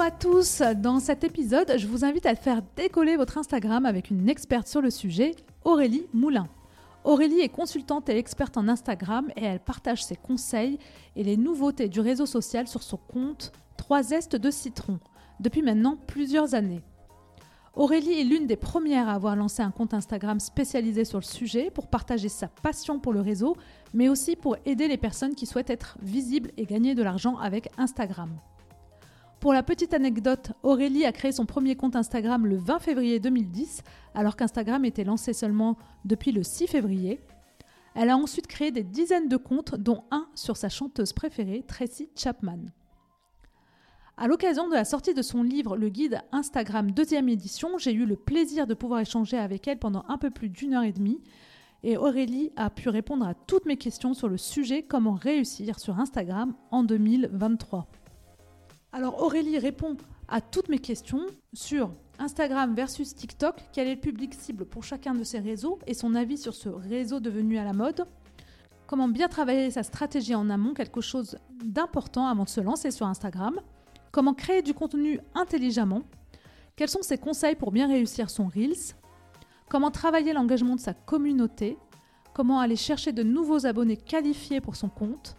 Hello à tous Dans cet épisode, je vous invite à faire décoller votre Instagram avec une experte sur le sujet, Aurélie Moulin. Aurélie est consultante et experte en Instagram et elle partage ses conseils et les nouveautés du réseau social sur son compte 3 Est de Citron depuis maintenant plusieurs années. Aurélie est l'une des premières à avoir lancé un compte Instagram spécialisé sur le sujet pour partager sa passion pour le réseau, mais aussi pour aider les personnes qui souhaitent être visibles et gagner de l'argent avec Instagram. Pour la petite anecdote, Aurélie a créé son premier compte Instagram le 20 février 2010, alors qu'Instagram était lancé seulement depuis le 6 février. Elle a ensuite créé des dizaines de comptes, dont un sur sa chanteuse préférée, Tracy Chapman. À l'occasion de la sortie de son livre Le guide Instagram deuxième édition, j'ai eu le plaisir de pouvoir échanger avec elle pendant un peu plus d'une heure et demie. Et Aurélie a pu répondre à toutes mes questions sur le sujet comment réussir sur Instagram en 2023. Alors Aurélie répond à toutes mes questions sur Instagram versus TikTok, quel est le public cible pour chacun de ces réseaux et son avis sur ce réseau devenu à la mode? Comment bien travailler sa stratégie en amont, quelque chose d'important avant de se lancer sur Instagram. Comment créer du contenu intelligemment. Quels sont ses conseils pour bien réussir son Reels? Comment travailler l'engagement de sa communauté? Comment aller chercher de nouveaux abonnés qualifiés pour son compte?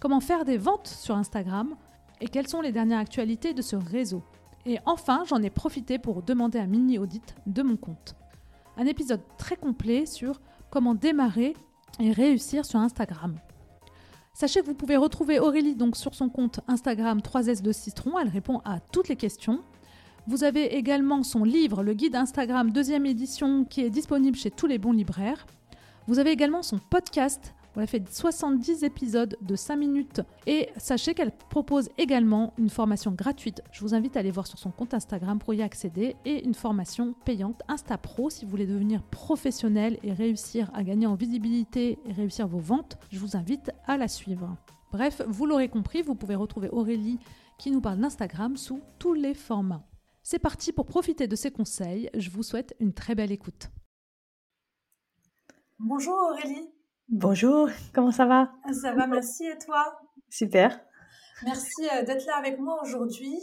Comment faire des ventes sur Instagram? Et quelles sont les dernières actualités de ce réseau? Et enfin, j'en ai profité pour demander un mini audit de mon compte. Un épisode très complet sur comment démarrer et réussir sur Instagram. Sachez que vous pouvez retrouver Aurélie donc sur son compte Instagram 3S de Citron, elle répond à toutes les questions. Vous avez également son livre, le guide Instagram deuxième édition, qui est disponible chez tous les bons libraires. Vous avez également son podcast on a fait 70 épisodes de 5 minutes et sachez qu'elle propose également une formation gratuite. Je vous invite à aller voir sur son compte Instagram pour y accéder et une formation payante Insta Pro si vous voulez devenir professionnel et réussir à gagner en visibilité et réussir vos ventes. Je vous invite à la suivre. Bref, vous l'aurez compris, vous pouvez retrouver Aurélie qui nous parle d'Instagram sous tous les formats. C'est parti pour profiter de ces conseils. Je vous souhaite une très belle écoute. Bonjour Aurélie. Bonjour, comment ça va? Ça va, merci et toi? Super. Merci euh, d'être là avec moi aujourd'hui.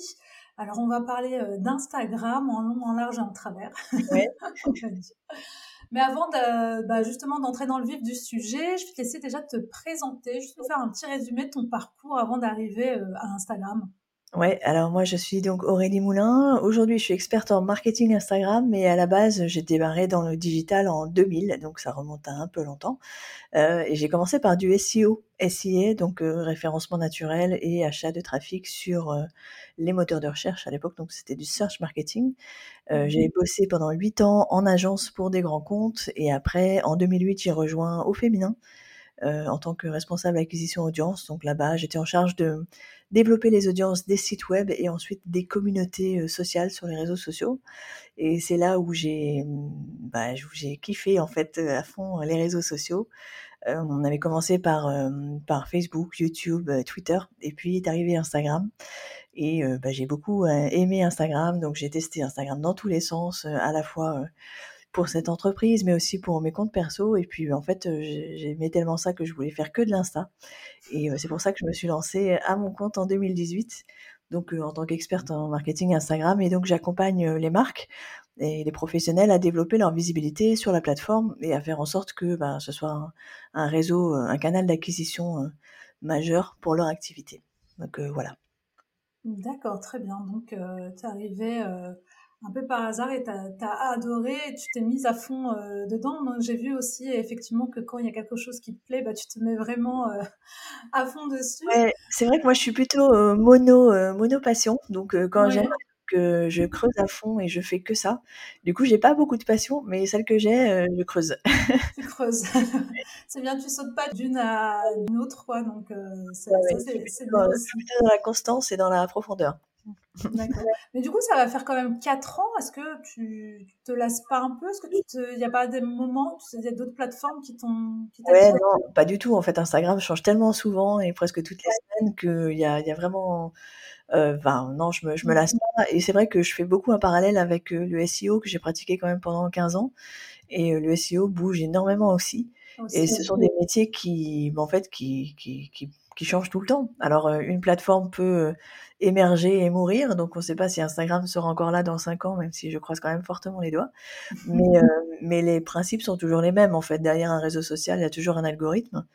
Alors on va parler euh, d'Instagram en long, en large et en travers. Ouais. Mais avant de, bah, justement d'entrer dans le vif du sujet, je vais te laisser déjà te présenter, juste nous faire un petit résumé de ton parcours avant d'arriver euh, à Instagram. Ouais, alors moi je suis donc Aurélie Moulin. Aujourd'hui je suis experte en marketing Instagram, mais à la base j'ai démarré dans le digital en 2000, donc ça remonte à un peu longtemps. Euh, et j'ai commencé par du SEO, SIA, donc euh, référencement naturel et achat de trafic sur euh, les moteurs de recherche à l'époque, donc c'était du search marketing. Euh, j'ai mmh bossé pendant 8 ans en agence pour des grands comptes et après en 2008 j'ai rejoint Au Féminin. En tant que responsable acquisition audience. Donc là-bas, j'étais en charge de développer les audiences des sites web et ensuite des communautés euh, sociales sur les réseaux sociaux. Et c'est là où j'ai bah, j'ai kiffé en fait euh, à fond les réseaux sociaux. Euh, on avait commencé par, par Facebook, YouTube, Twitter, et puis est arrivé Instagram. Et bah, j'ai beaucoup aimé Instagram, donc j'ai testé Instagram dans tous les sens, à la fois pour cette entreprise, mais aussi pour mes comptes perso. Et puis, en fait, j'aimais tellement ça que je voulais faire que de l'Insta. Et c'est pour ça que je me suis lancée à mon compte en 2018, donc en tant qu'experte en marketing Instagram. Et donc, j'accompagne les marques et les professionnels à développer leur visibilité sur la plateforme et à faire en sorte que ben, ce soit un, réseau, un canal d'acquisition majeur pour leur activité. Donc, voilà. D'accord, très bien. Donc, tu es arrivé un peu par hasard et tu as, adoré et tu t'es mise à fond euh, dedans. j'ai vu aussi effectivement que quand il y a quelque chose qui te plaît, bah, tu te mets vraiment euh, à fond dessus. c'est vrai que moi je suis plutôt euh, mono, mono passion. Donc quand j'aime que je creuse à fond et je fais que ça. Du coup, j'ai pas beaucoup de passion, mais celle que j'ai, je creuse. Tu creuses. c'est bien, tu sautes pas d'une à une autre, quoi. Donc, c'est plutôt dans la constance et dans la profondeur. D'accord. Mais du coup, ça va faire quand même 4 ans. Est-ce que tu, te lasses pas un peu? Est-ce qu'il n'y a pas des moments, il y a d'autres plateformes qui t'ont. Ouais, non, pas du tout. En fait, Instagram change tellement souvent et presque toutes les semaines qu'il y a, y a vraiment. Euh, enfin, non, je me, je me lasse pas. Et c'est vrai que je fais beaucoup un parallèle avec euh, le SEO que j'ai pratiqué quand même pendant 15 ans. Et euh, le SEO bouge énormément aussi. et ce sont des métiers qui, en fait, qui, qui, qui qui change tout le temps. Alors, euh, une plateforme peut émerger et mourir, donc on ne sait pas si Instagram sera encore là dans cinq ans, même si je croise quand même fortement les doigts. Mais, euh, mais les principes sont toujours les mêmes. En fait, derrière un réseau social, il y a toujours un algorithme.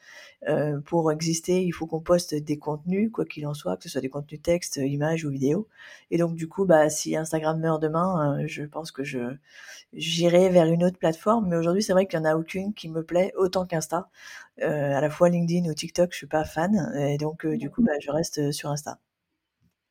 pour exister, il faut qu'on poste des contenus, quoi qu'il en soit, que ce soit des contenus texte, images ou vidéos. Et donc, du coup, bah, si Instagram meurt demain, je pense que je j'irai vers une autre plateforme. Mais aujourd'hui, c'est vrai qu'il n'y en a aucune qui me plaît autant qu'Insta. Euh, à la fois LinkedIn ou TikTok, je suis pas fan, et donc euh, du coup, bah, je reste euh, sur Insta.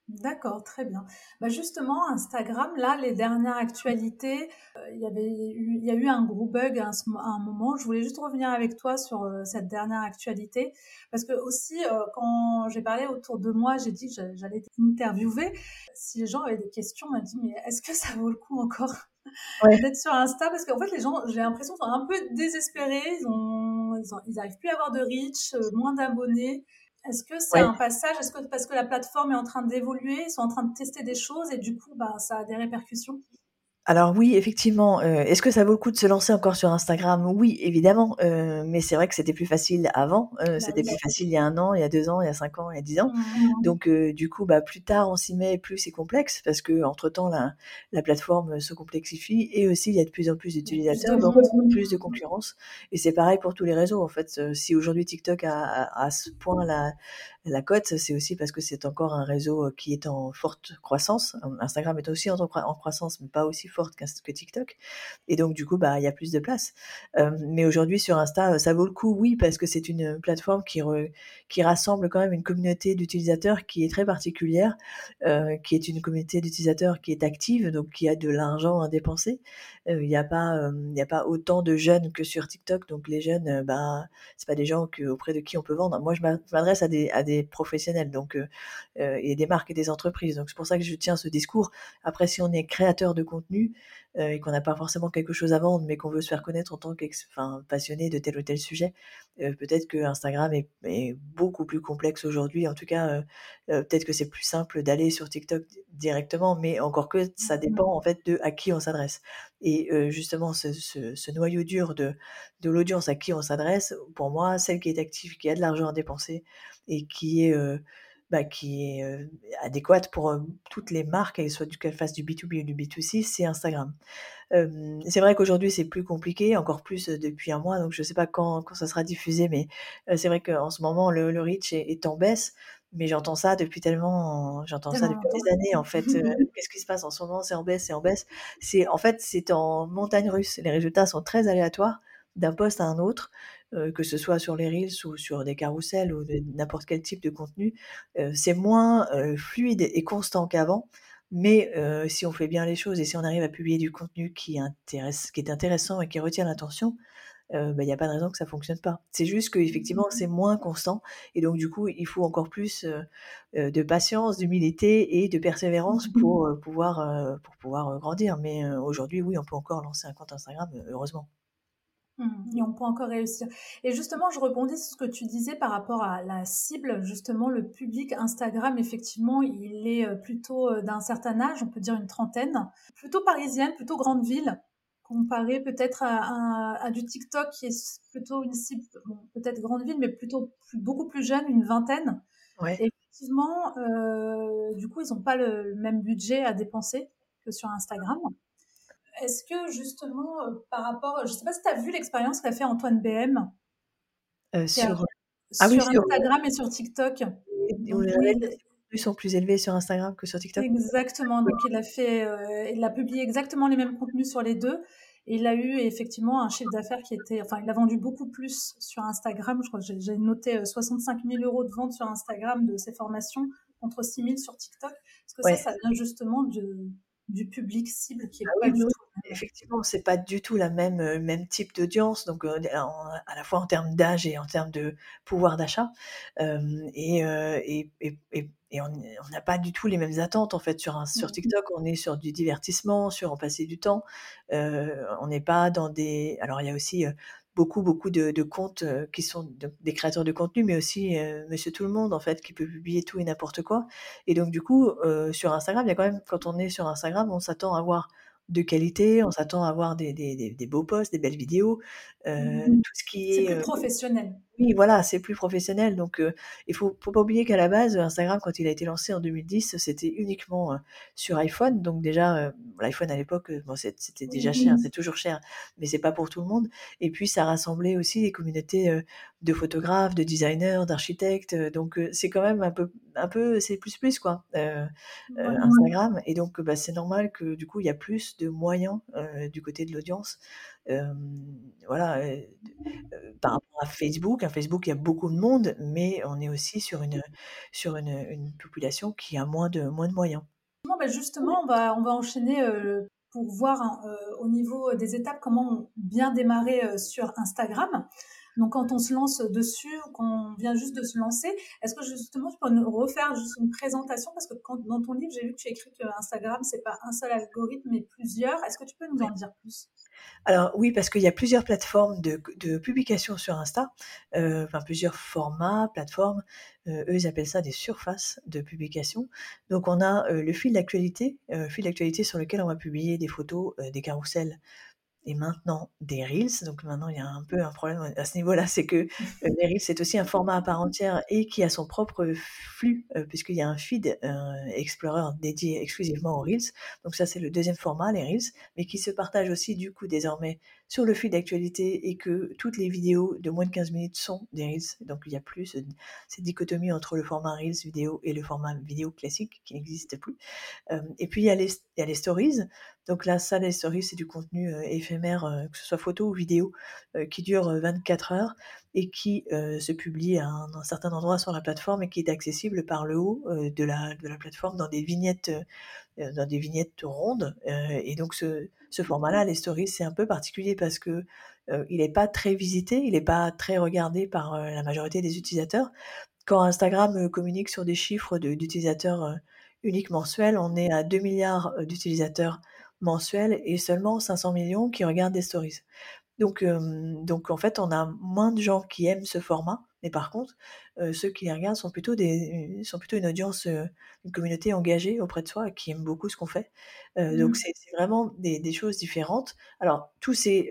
D'accord, très bien. Bah justement, Instagram, là, les dernières actualités, il y avait il y a eu un gros bug à un, moment. Je voulais juste revenir avec toi sur cette dernière actualité, parce que aussi, quand j'ai parlé autour de moi, j'ai dit que j'allais interviewer. Si les gens avaient des questions, on m'a dit, mais est-ce que ça vaut le coup encore d'être sur Insta? Parce qu'en fait les gens j'ai l'impression sont un peu désespérés ils ont ils, arrivent plus à avoir de reach euh, moins d'abonnés est-ce que c'est un passage est-ce que parce que la plateforme est en train d'évoluer ils sont en train de tester des choses et du coup bah ça a des répercussions? Alors oui, effectivement. Euh, est-ce que ça vaut le coup de se lancer encore sur Instagram? Oui, évidemment. Euh, mais c'est vrai que c'était plus facile avant. Euh, bah c'était plus facile il y a un an, il y a deux ans, il y a cinq ans, il y a dix ans. Mmh, mmh, mmh. Donc du coup, bah plus tard on s'y met, plus c'est complexe parce que entre temps la, la plateforme se complexifie et aussi il y a de plus en plus d'utilisateurs, donc plus de concurrence. Et c'est pareil pour tous les réseaux en fait. Si aujourd'hui TikTok a, a, à ce point la la cote, c'est aussi parce que c'est encore un réseau qui est en forte croissance. Instagram est aussi en, croissance, mais pas aussi forte que TikTok. Et donc, du coup, bah, il y a plus de place. mais aujourd'hui, sur Insta, ça vaut le coup, oui, parce que c'est une plateforme qui, qui rassemble quand même une communauté d'utilisateurs qui est très particulière, qui est une communauté d'utilisateurs qui est active, donc qui a de l'argent à dépenser. Il n'y a pas, il a pas autant de jeunes que sur TikTok. Donc, les jeunes, bah, c'est pas des gens que, auprès de qui on peut vendre. Moi, je m'adresse à des, à des professionnels, donc, et des marques et des entreprises. Donc, c'est pour ça que je tiens ce discours. Après, si on est créateur de contenu, euh, et qu'on n'a pas forcément quelque chose à vendre, mais qu'on veut se faire connaître en tant que passionné de tel ou tel sujet, euh, peut-être que Instagram est, beaucoup plus complexe aujourd'hui. En tout cas, euh, peut-être que c'est plus simple d'aller sur TikTok directement, mais encore que ça mmh dépend en fait de à qui on s'adresse. Et justement, ce, noyau dur de, de l'audience à qui on s'adresse, pour moi, celle qui est active, qui a de l'argent à dépenser et qui est bah, qui est adéquate pour toutes les marques, qu'elles fassent du B2B ou du B2C, c'est Instagram. c'est vrai qu'aujourd'hui c'est plus compliqué, encore plus depuis un mois, donc je ne sais pas quand, quand ça sera diffusé, mais c'est vrai qu'en ce moment le, le reach est, en baisse, mais j'entends ça depuis tellement, j'entends ça depuis des années en fait. Qu'est-ce qui se passe en ce moment C'est en baisse, c'est en baisse. C'est en fait c'est en montagne russe. Les résultats sont très aléatoires d'un poste à un autre. Euh, que ce soit sur les Reels ou sur des carousels ou n'importe quel type de contenu, euh, c'est moins euh, fluide et constant qu'avant. Mais si on fait bien les choses et si on arrive à publier du contenu qui, intéresse, qui est intéressant et qui retient l'attention, il n'y bah, a pas de raison que ça fonctionne pas. C'est juste qu'effectivement, c'est moins constant. Et donc, du coup, il faut encore plus de patience, d'humilité et de persévérance pour, pouvoir, pour pouvoir grandir. Mais aujourd'hui, oui, on peut encore lancer un compte Instagram, heureusement. Mmh, et on peut encore réussir. Et justement, je rebondis sur ce que tu disais par rapport à la cible. Justement, le public Instagram, effectivement, il est euh, plutôt euh, d'un certain âge, on peut dire une trentaine, plutôt parisienne, plutôt grande ville, comparé peut-être à, du TikTok qui est plutôt une cible, peut-être grande ville, mais plutôt beaucoup plus jeune, une vingtaine. Et effectivement, euh, du coup, ils n'ont pas le même budget à dépenser que sur Instagram. Est-ce que justement, euh, par rapport, je ne sais pas si tu as vu l'expérience qu'a fait Antoine BM euh, sur, ah Instagram et sur TikTok. Les sont plus élevés sur Instagram que sur TikTok. Exactement. Donc il a fait, euh, il a publié exactement les mêmes contenus sur les deux. Et il a eu effectivement un chiffre d'affaires qui était, enfin, il a vendu beaucoup plus sur Instagram. Je crois que j'ai noté 65 000 euros de vente sur Instagram de ses formations contre 6 000 sur TikTok. Est-ce que ça, ça vient justement de, du public cible qui est ah pas du tout effectivement c'est pas du tout la même même type d'audience donc à la fois en termes d'âge et en termes de pouvoir d'achat et, et, et, et, on n'a pas du tout les mêmes attentes en fait sur un, sur mmh TikTok on est sur du divertissement sur en passer du temps on n'est pas dans des alors il y a aussi beaucoup, beaucoup de, comptes qui sont des créateurs de contenu, mais aussi Monsieur Tout le Monde, en fait, qui peut publier tout et n'importe quoi. Et donc, du coup, sur Instagram, il y a quand même, quand on est sur Instagram, on s'attend à avoir de qualité, on s'attend à avoir des, des, beaux posts, des belles vidéos, mmh tout ce qui est... C'est plus professionnel. Oui, voilà, c'est plus professionnel. Donc, il faut, faut pas oublier qu'à la base, Instagram, quand il a été lancé en 2010, c'était uniquement sur iPhone. Donc déjà, l'iPhone à l'époque, bon, c'était déjà cher, c'est toujours cher, mais c'est pas pour tout le monde. Et puis, ça rassemblait aussi des communautés de photographes, de designers, d'architectes. Donc, c'est quand même un peu, un peu, c'est plus plus quoi, Instagram. Et donc, bah, c'est normal que du coup, il y a plus de moyens du côté de l'audience voilà, par rapport à Facebook, à Facebook, il y a beaucoup de monde, mais on est aussi sur une, sur une, une population qui a moins de, moins de moyens. Bah, justement, on va, on va enchaîner pour voir hein, au niveau des étapes comment bien démarrer sur Instagram. Donc quand on se lance dessus, qu'on vient juste de se lancer, est-ce que justement tu peux nous refaire juste une présentation? Parce que quand, dans ton livre j'ai vu que tu écris que Instagram c'est pas un seul algorithme mais plusieurs. Est-ce que tu peux nous en dire plus? Alors oui, parce qu'il y a plusieurs plateformes de, publication sur Insta, euh, enfin plusieurs formats, plateformes. Euh, eux, ils appellent ça des surfaces de publication. Donc on a euh, le fil d'actualité, fil d'actualité sur lequel on va publier des photos, des carousels et maintenant des Reels. Donc maintenant, il y a un peu un problème à ce niveau-là, c'est que euh, les Reels, c'est aussi un format à part entière et qui a son propre flux, euh, puisqu'il y a un feed euh, Explorer dédié exclusivement aux Reels. Donc ça, c'est le deuxième format, les Reels, mais qui se partage aussi du coup désormais sur le fil d'actualité et que toutes les vidéos de moins de 15 minutes sont des Reels. Donc il n'y a plus cette dichotomie entre le format Reels vidéo et le format vidéo classique qui n'existe plus. et puis il y, a les, il y a les stories. Donc là, ça, les stories, c'est du contenu éphémère, que ce soit photo ou vidéo, qui dure 24 heures et qui se publie à un, certain endroit sur la plateforme et qui est accessible par le haut de, la, de la plateforme dans des vignettes, dans des vignettes rondes. et donc ce, ce format-là, les stories, c'est un peu particulier parce que il n'est pas très visité, il n'est pas très regardé par la majorité des utilisateurs. Quand Instagram communique sur des chiffres d'utilisateurs uniques mensuels, on est à 2 milliards d'utilisateurs mensuels et seulement 500 millions qui regardent des stories. Donc en fait, on a moins de gens qui aiment ce format, mais par contre, ceux qui les regardent sont plutôt, des, sont plutôt une audience, une communauté engagée auprès de soi qui aime beaucoup ce qu'on fait. Donc mmh. c'est vraiment des, des, choses différentes. Alors, tous ces,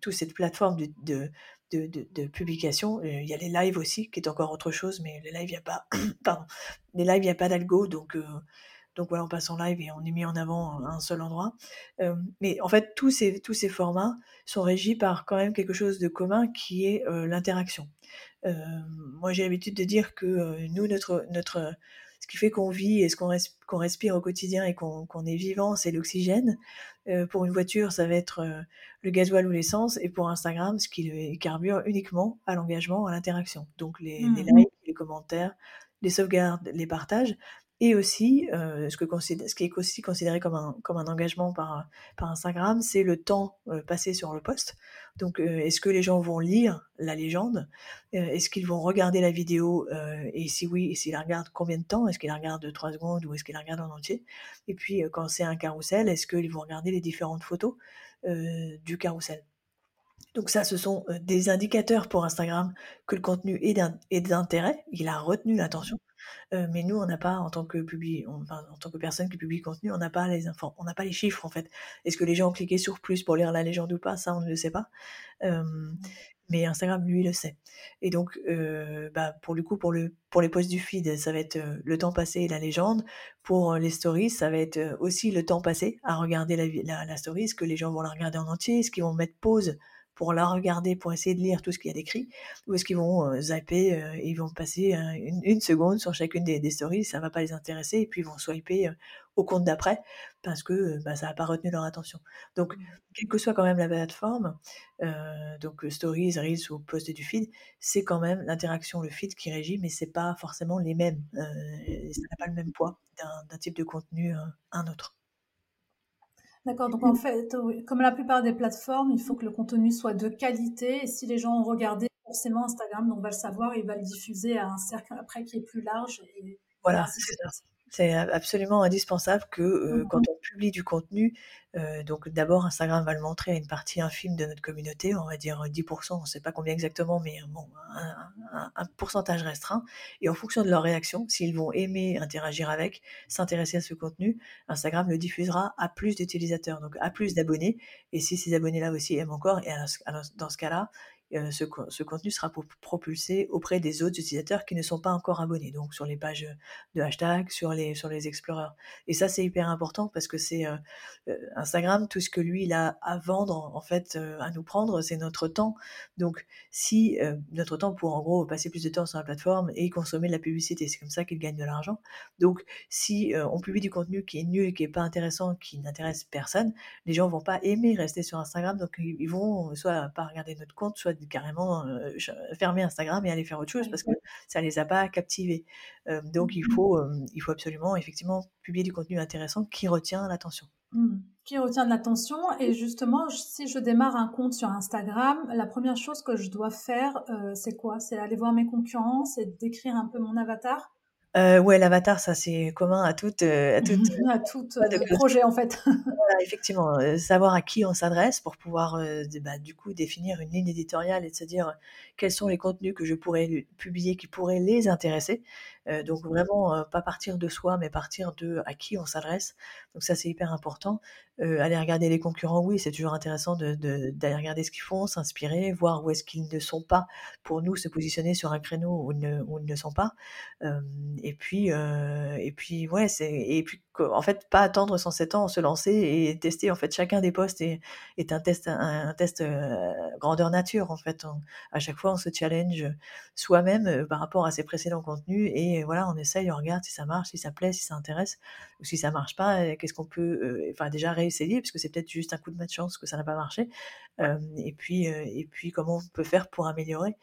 tous cette plateforme de, de de, de, publication. Il y a les lives aussi, qui est encore autre chose, mais les lives, il n'y a pas, pardon, les lives, il a pas d'algo, donc donc voilà, on passe en live et on est mis en avant à un seul endroit. mais en fait, tous ces, tous ces formats sont régis par quand même quelque chose de commun qui est l'interaction. Moi, j'ai l'habitude de dire que nous, notre, notre, ce qui fait qu'on vit et ce qu'on respire au quotidien et qu'on est vivant, c'est l'oxygène. pour une voiture, ça va être le gasoil ou l'essence. Et pour Instagram, ce qui carbure uniquement à l'engagement, à l'interaction. Donc les, les mmh likes, les commentaires, les sauvegardes, les partages et aussi, ce, que ce qui est aussi considéré comme un, engagement par, Instagram, c'est le temps passé sur le post. Donc, est-ce que les gens vont lire la légende? Est-ce qu'ils vont regarder la vidéo Et si oui, s'ils la regardent, combien de temps? Est-ce qu'ils la regardent 3 secondes ou est-ce qu'ils la regardent en entier? Et puis, quand c'est un carrousel, est-ce qu'ils vont regarder les différentes photos du carrousel? Donc ça, ce sont des indicateurs pour Instagram que le contenu est d'intérêt, il a retenu l'attention mais nous, on n'a pas, en tant que public, en tant que personne qui publie contenu, on n'a pas les infos, on n'a pas les chiffres en fait. Est-ce que les gens ont cliqué sur plus pour lire la légende ou pas? Ça, on ne le sait pas. Mais Instagram, lui, le sait. Et donc, bah, pour le coup, pour, le, pour les posts du feed, ça va être le temps passé et la légende. Pour les stories, ça va être aussi le temps passé à regarder la, la, la story. Est-ce que les gens vont la regarder en entier? Est-ce qu'ils vont mettre pause pour la regarder, pour essayer de lire tout ce qu'il y a d'écrit, ou est-ce qu'ils vont zapper et ils vont passer une, seconde sur chacune des, des stories, ça va pas les intéresser, et puis ils vont swiper au compte d'après parce que bah, ça n'a pas retenu leur attention. Donc, mmh. quelle que soit quand même la plateforme, euh, donc Stories, Reels ou Post du feed, c'est quand même l'interaction, le feed qui régit, mais c'est pas forcément les mêmes. Euh, ça n'a pas le même poids d'un type de contenu à un autre. D'accord, donc en fait, comme la plupart des plateformes, il faut que le contenu soit de qualité. Et si les gens ont regardé forcément Instagram, donc on va le savoir, et il va le diffuser à un cercle après qui est plus large. Et voilà, c'est ça. C'est absolument indispensable que euh, mmh quand on publie du contenu, euh, donc d'abord Instagram va le montrer à une partie infime de notre communauté, on va dire 10%, on ne sait pas combien exactement, mais bon, un, pourcentage restreint. Et en fonction de leur réaction, s'ils vont aimer interagir avec, s'intéresser à ce contenu, Instagram le diffusera à plus d'utilisateurs, donc à plus d'abonnés. Et si ces abonnés-là aussi aiment encore, et dans ce cas-là, euh, ce, contenu sera propulsé auprès des autres utilisateurs qui ne sont pas encore abonnés, donc sur les pages de hashtag, sur les, sur. Et ça, c'est hyper important parce que c'est euh, euh, Instagram, tout ce que lui, il a à vendre, en fait, à nous prendre, c'est notre temps. Donc, si notre temps pour, en gros, passer plus de temps sur la plateforme et consommer de la publicité, c'est comme ça qu'il gagne de l'argent. Donc, si on publie du contenu qui est nul, qui est pas intéressant, qui n'intéresse personne, les gens vont pas aimer rester sur Instagram, donc ils vont soit pas regarder notre compte, soit carrément fermer Instagram et aller faire autre chose parce que ça les a pas captivés. donc il mmh faut, il faut absolument effectivement publier du contenu intéressant qui retient l'attention. Mmh. Qui retient l'attention et justement si je démarre un compte sur Instagram, la première chose que je dois faire c'est quoi? C'est aller voir mes concurrents, c'est d'écrire un peu mon avatar? Euh, ouais, l'avatar, ça c'est commun à toutes, euh, à toutes, à toutes euh, les projets en fait. voilà, effectivement, savoir à qui on s'adresse pour pouvoir bah, du coup définir une ligne éditoriale et de se dire quels sont les contenus que je pourrais publier qui pourraient les intéresser. donc vraiment pas partir de soi, mais partir de à qui on s'adresse. Donc ça c'est hyper important. aller regarder les concurrents, oui, c'est toujours intéressant de, d'aller regarder ce qu'ils font, s'inspirer, voir où est-ce qu'ils ne sont pas pour nous se positionner sur un créneau où, ne, où ils ne sont pas et puis euh, et puis ouais c'est et puis en fait pas attendre 107 ans se lancer et tester en fait chacun des postes est, un test un, test euh, grandeur nature en fait. À chaque fois on se challenge soi-même euh, par rapport à ses précédents contenus et voilà on essaye on regarde si ça marche si ça plaît si ça intéresse ou si ça marche pas qu'est-ce qu'on peut enfin déjà réessayer puisque c'est peut-être juste un coup de malchance que ça n'a pas marché et puis et puis comment on peut faire pour améliorer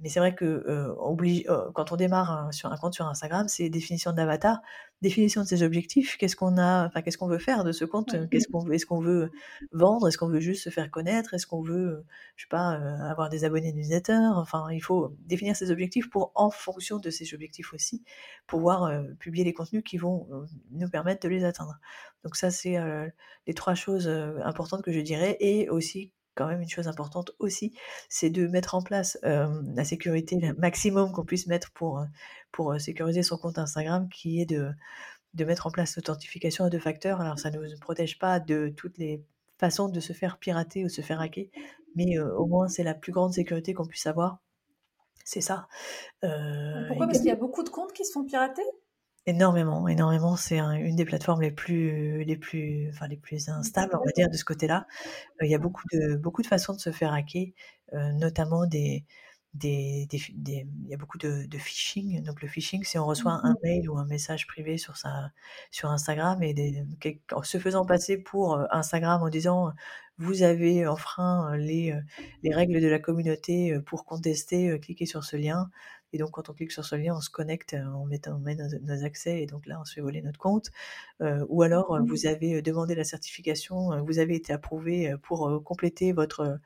mais c'est vrai que oblige, quand on démarre sur un compte sur Instagram, c'est définition d'avatar, définition de ses objectifs, qu'est-ce qu'on a, enfin qu'est-ce qu'on veut faire de ce compte, qu'est-ce qu'on est-ce qu'on veut vendre, est-ce qu'on veut juste se faire connaître, est-ce qu'on veut, je sais pas, avoir des abonnés newsletter, enfin il faut définir ses objectifs pour en fonction de ces objectifs aussi pouvoir publier les contenus qui vont nous permettre de les atteindre. Donc ça c'est les trois choses importantes que je dirais et aussi quand même une chose importante aussi, c'est de mettre en place la sécurité le maximum qu'on puisse mettre pour, pour sécuriser son compte Instagram, qui est de, de mettre en place l'authentification à deux facteurs. Alors ça ne nous protège pas de toutes les façons de se faire pirater ou se faire hacker, mais au moins c'est la plus grande sécurité qu'on puisse avoir. C'est ça. Pourquoi? Parce qu'il y a beaucoup de comptes qui se font pirater? Énormément, énormément. C'est une des plateformes les plus, les plus, enfin les plus instables, on va dire, de ce côté-là. Euh, il y a beaucoup de, beaucoup de façons de se faire hacker, euh, notamment des, des, des, il y a beaucoup de, de, phishing. Donc le phishing, c'est on reçoit un mmh mail ou un message privé sur sa, sur Instagram et des, en se faisant passer pour euh, Instagram en disant vous avez enfreint les, les règles de la communauté pour contester, cliquez sur ce lien. Et donc, quand on clique sur ce lien, on se connecte, euh, on met, on met nos, accès, et donc là, on se fait voler notre compte. Euh, ou alors, euh, vous avez demandé la certification, vous avez été approuvé pour compléter votre,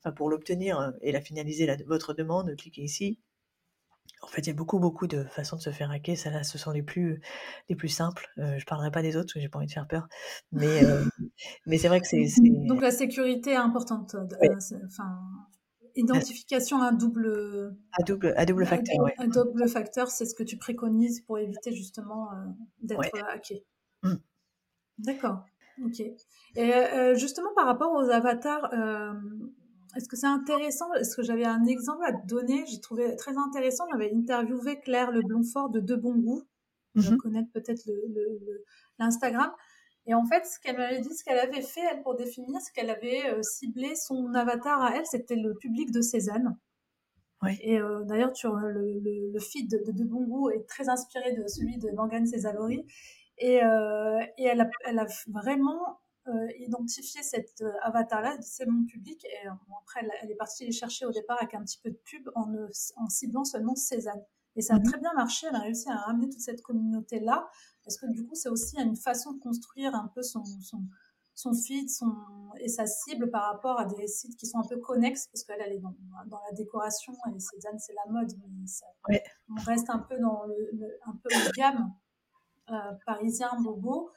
enfin, pour l'obtenir et la finaliser la, votre demande, cliquez ici. En fait, il y a beaucoup, beaucoup de façons de se faire hacker. Ça, là, ce sont les plus, les plus simples. je ne parlerai pas des autres parce que j'ai pas envie de faire peur. Mais, mais c'est vrai que c'est. Donc la sécurité est importante. Enfin, Identification à double... À double, à double facteur, oui. Un double facteur, c'est ce que tu préconises pour éviter justement euh, d'être hacké. Mmh. D'accord, ok. Et euh, justement, par rapport aux avatars, euh, est-ce que c'est intéressant? Est-ce que j'avais un exemple à te donner J'ai trouvé très intéressant. J'avais interviewé Claire Le Blonfort de De Bon Goût. Mmh. connaître peut-être l'Instagram. Le, Et en fait, ce qu'elle m'avait dit, ce qu'elle avait fait, elle, pour définir, ce qu'elle avait ciblé son avatar à elle, c'était le public de Cézanne. Et euh, d'ailleurs, le, le, le, feed de, de, Bongo est très inspiré de celui de Morgane Césalori. Et, euh, et elle, a, elle, a, vraiment euh, identifié cet euh, avatar-là, c'est mon public. Et euh, après, elle, elle, est partie les chercher au départ avec un petit peu de pub en, en ciblant seulement Cézanne. Et ça a mmh très bien marché. Elle a réussi à ramener toute cette communauté-là. Parce que du coup, c'est aussi une façon de construire un peu son, son son feed son, et sa cible par rapport à des sites qui sont un peu connexes, parce qu'elle, elle est dans, dans la décoration, et Cézanne, c'est la mode, mais on reste un peu dans le, un peu le gamme euh, parisien, bobo.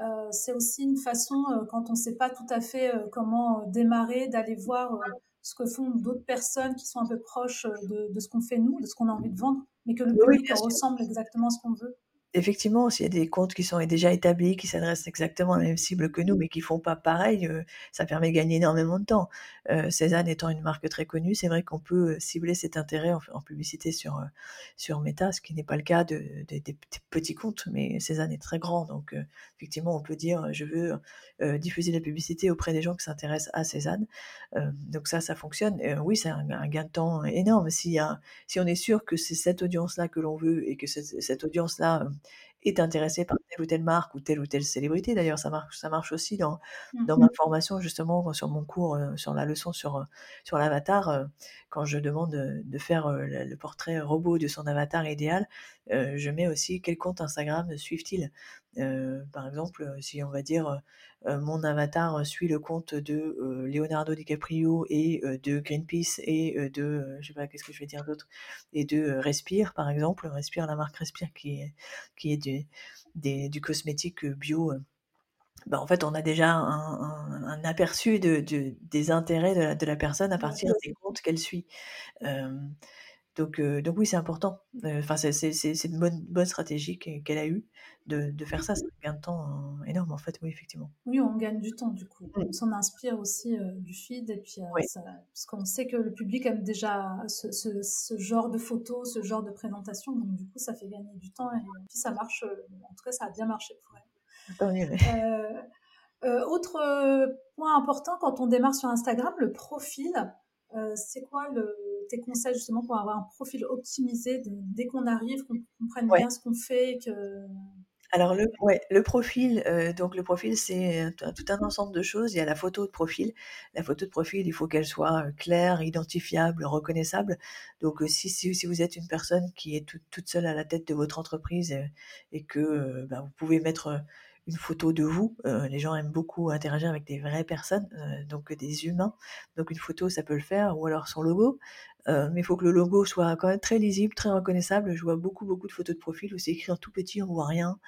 Euh, c'est aussi une façon, euh, quand on ne sait pas tout à fait comment démarrer, d'aller voir ce que font d'autres personnes qui sont un peu proches de, de ce qu'on fait nous, de ce qu'on a envie de vendre, mais que le public ressemble exactement à ce qu'on veut effectivement, s'il y a des comptes qui sont déjà établis, qui s'adressent exactement à la même cible que nous, mais qui font pas pareil, euh, ça permet de gagner énormément de temps. Euh, Cézanne étant une marque très connue, c'est vrai qu'on peut euh, cibler cet intérêt en, publicité sur, sur Meta, ce qui n'est pas le cas de, des petits comptes, mais Cézanne est très grand, donc effectivement, on peut dire, je veux diffuser la publicité auprès des gens qui s'intéressent à Cézanne. donc ça, ça fonctionne. oui, c'est un, gain de temps énorme. Si, si on est sûr que c'est cette audience-là que l'on veut et que cette, cette audience-là est intéressé par telle ou telle marque ou telle ou telle célébrité. D'ailleurs, ça marche, ça marche aussi dans, dans mmh ma formation, justement, sur mon cours, euh, sur la leçon sur, euh, sur l'avatar, euh, quand je demande de faire le portrait robot de son avatar idéal, je mets aussi quel compte Instagram suivent-ils? par exemple, si on va dire mon avatar suit le compte de Leonardo DiCaprio et de Greenpeace et de, je sais pas, qu'est-ce que je vais dire d'autre, et de Respire, par exemple, Respire, la marque Respire qui est, qui est du, des, du cosmétique bio. Bah, en fait, on a déjà un, aperçu de, des intérêts de la, de la, personne à partir des comptes qu'elle suit. Donc, euh, donc oui, c'est important. Euh, enfin, c'est une bonne, bonne stratégie qu'elle a eue de, de, faire ça. C'est un gain de temps euh, énorme, en fait, oui, effectivement. Oui, on gagne du temps, du coup. Mmh. On s'en inspire aussi du feed, et puis, parce qu'on sait que le public aime déjà ce, ce, ce, genre de photos, ce genre de présentation, donc du coup, ça fait gagner du temps, et puis ça marche, en tout cas, ça a bien marché pour elle. autre point important quand on démarre sur Instagram, le profil. Euh, c'est quoi le, tes conseils justement pour avoir un profil optimisé dès qu'on arrive, qu'on comprenne bien ce qu'on fait que... Alors le, ouais, le profil, euh, donc le profil c'est tout un ensemble de choses. Il y a la photo de profil. La photo de profil, il faut qu'elle soit euh, claire, identifiable, reconnaissable. Donc si, si, si, vous êtes une personne qui est toute seule à la tête de votre entreprise et, que bah, vous pouvez mettre une photo de vous. Euh, les gens aiment beaucoup interagir avec des vraies personnes, euh, donc des humains. Donc une photo, ça peut le faire, ou alors son logo. Euh, mais il faut que le logo soit quand même très lisible, très reconnaissable. Je vois beaucoup, beaucoup de photos de profil où c'est écrit en tout petit, on voit rien,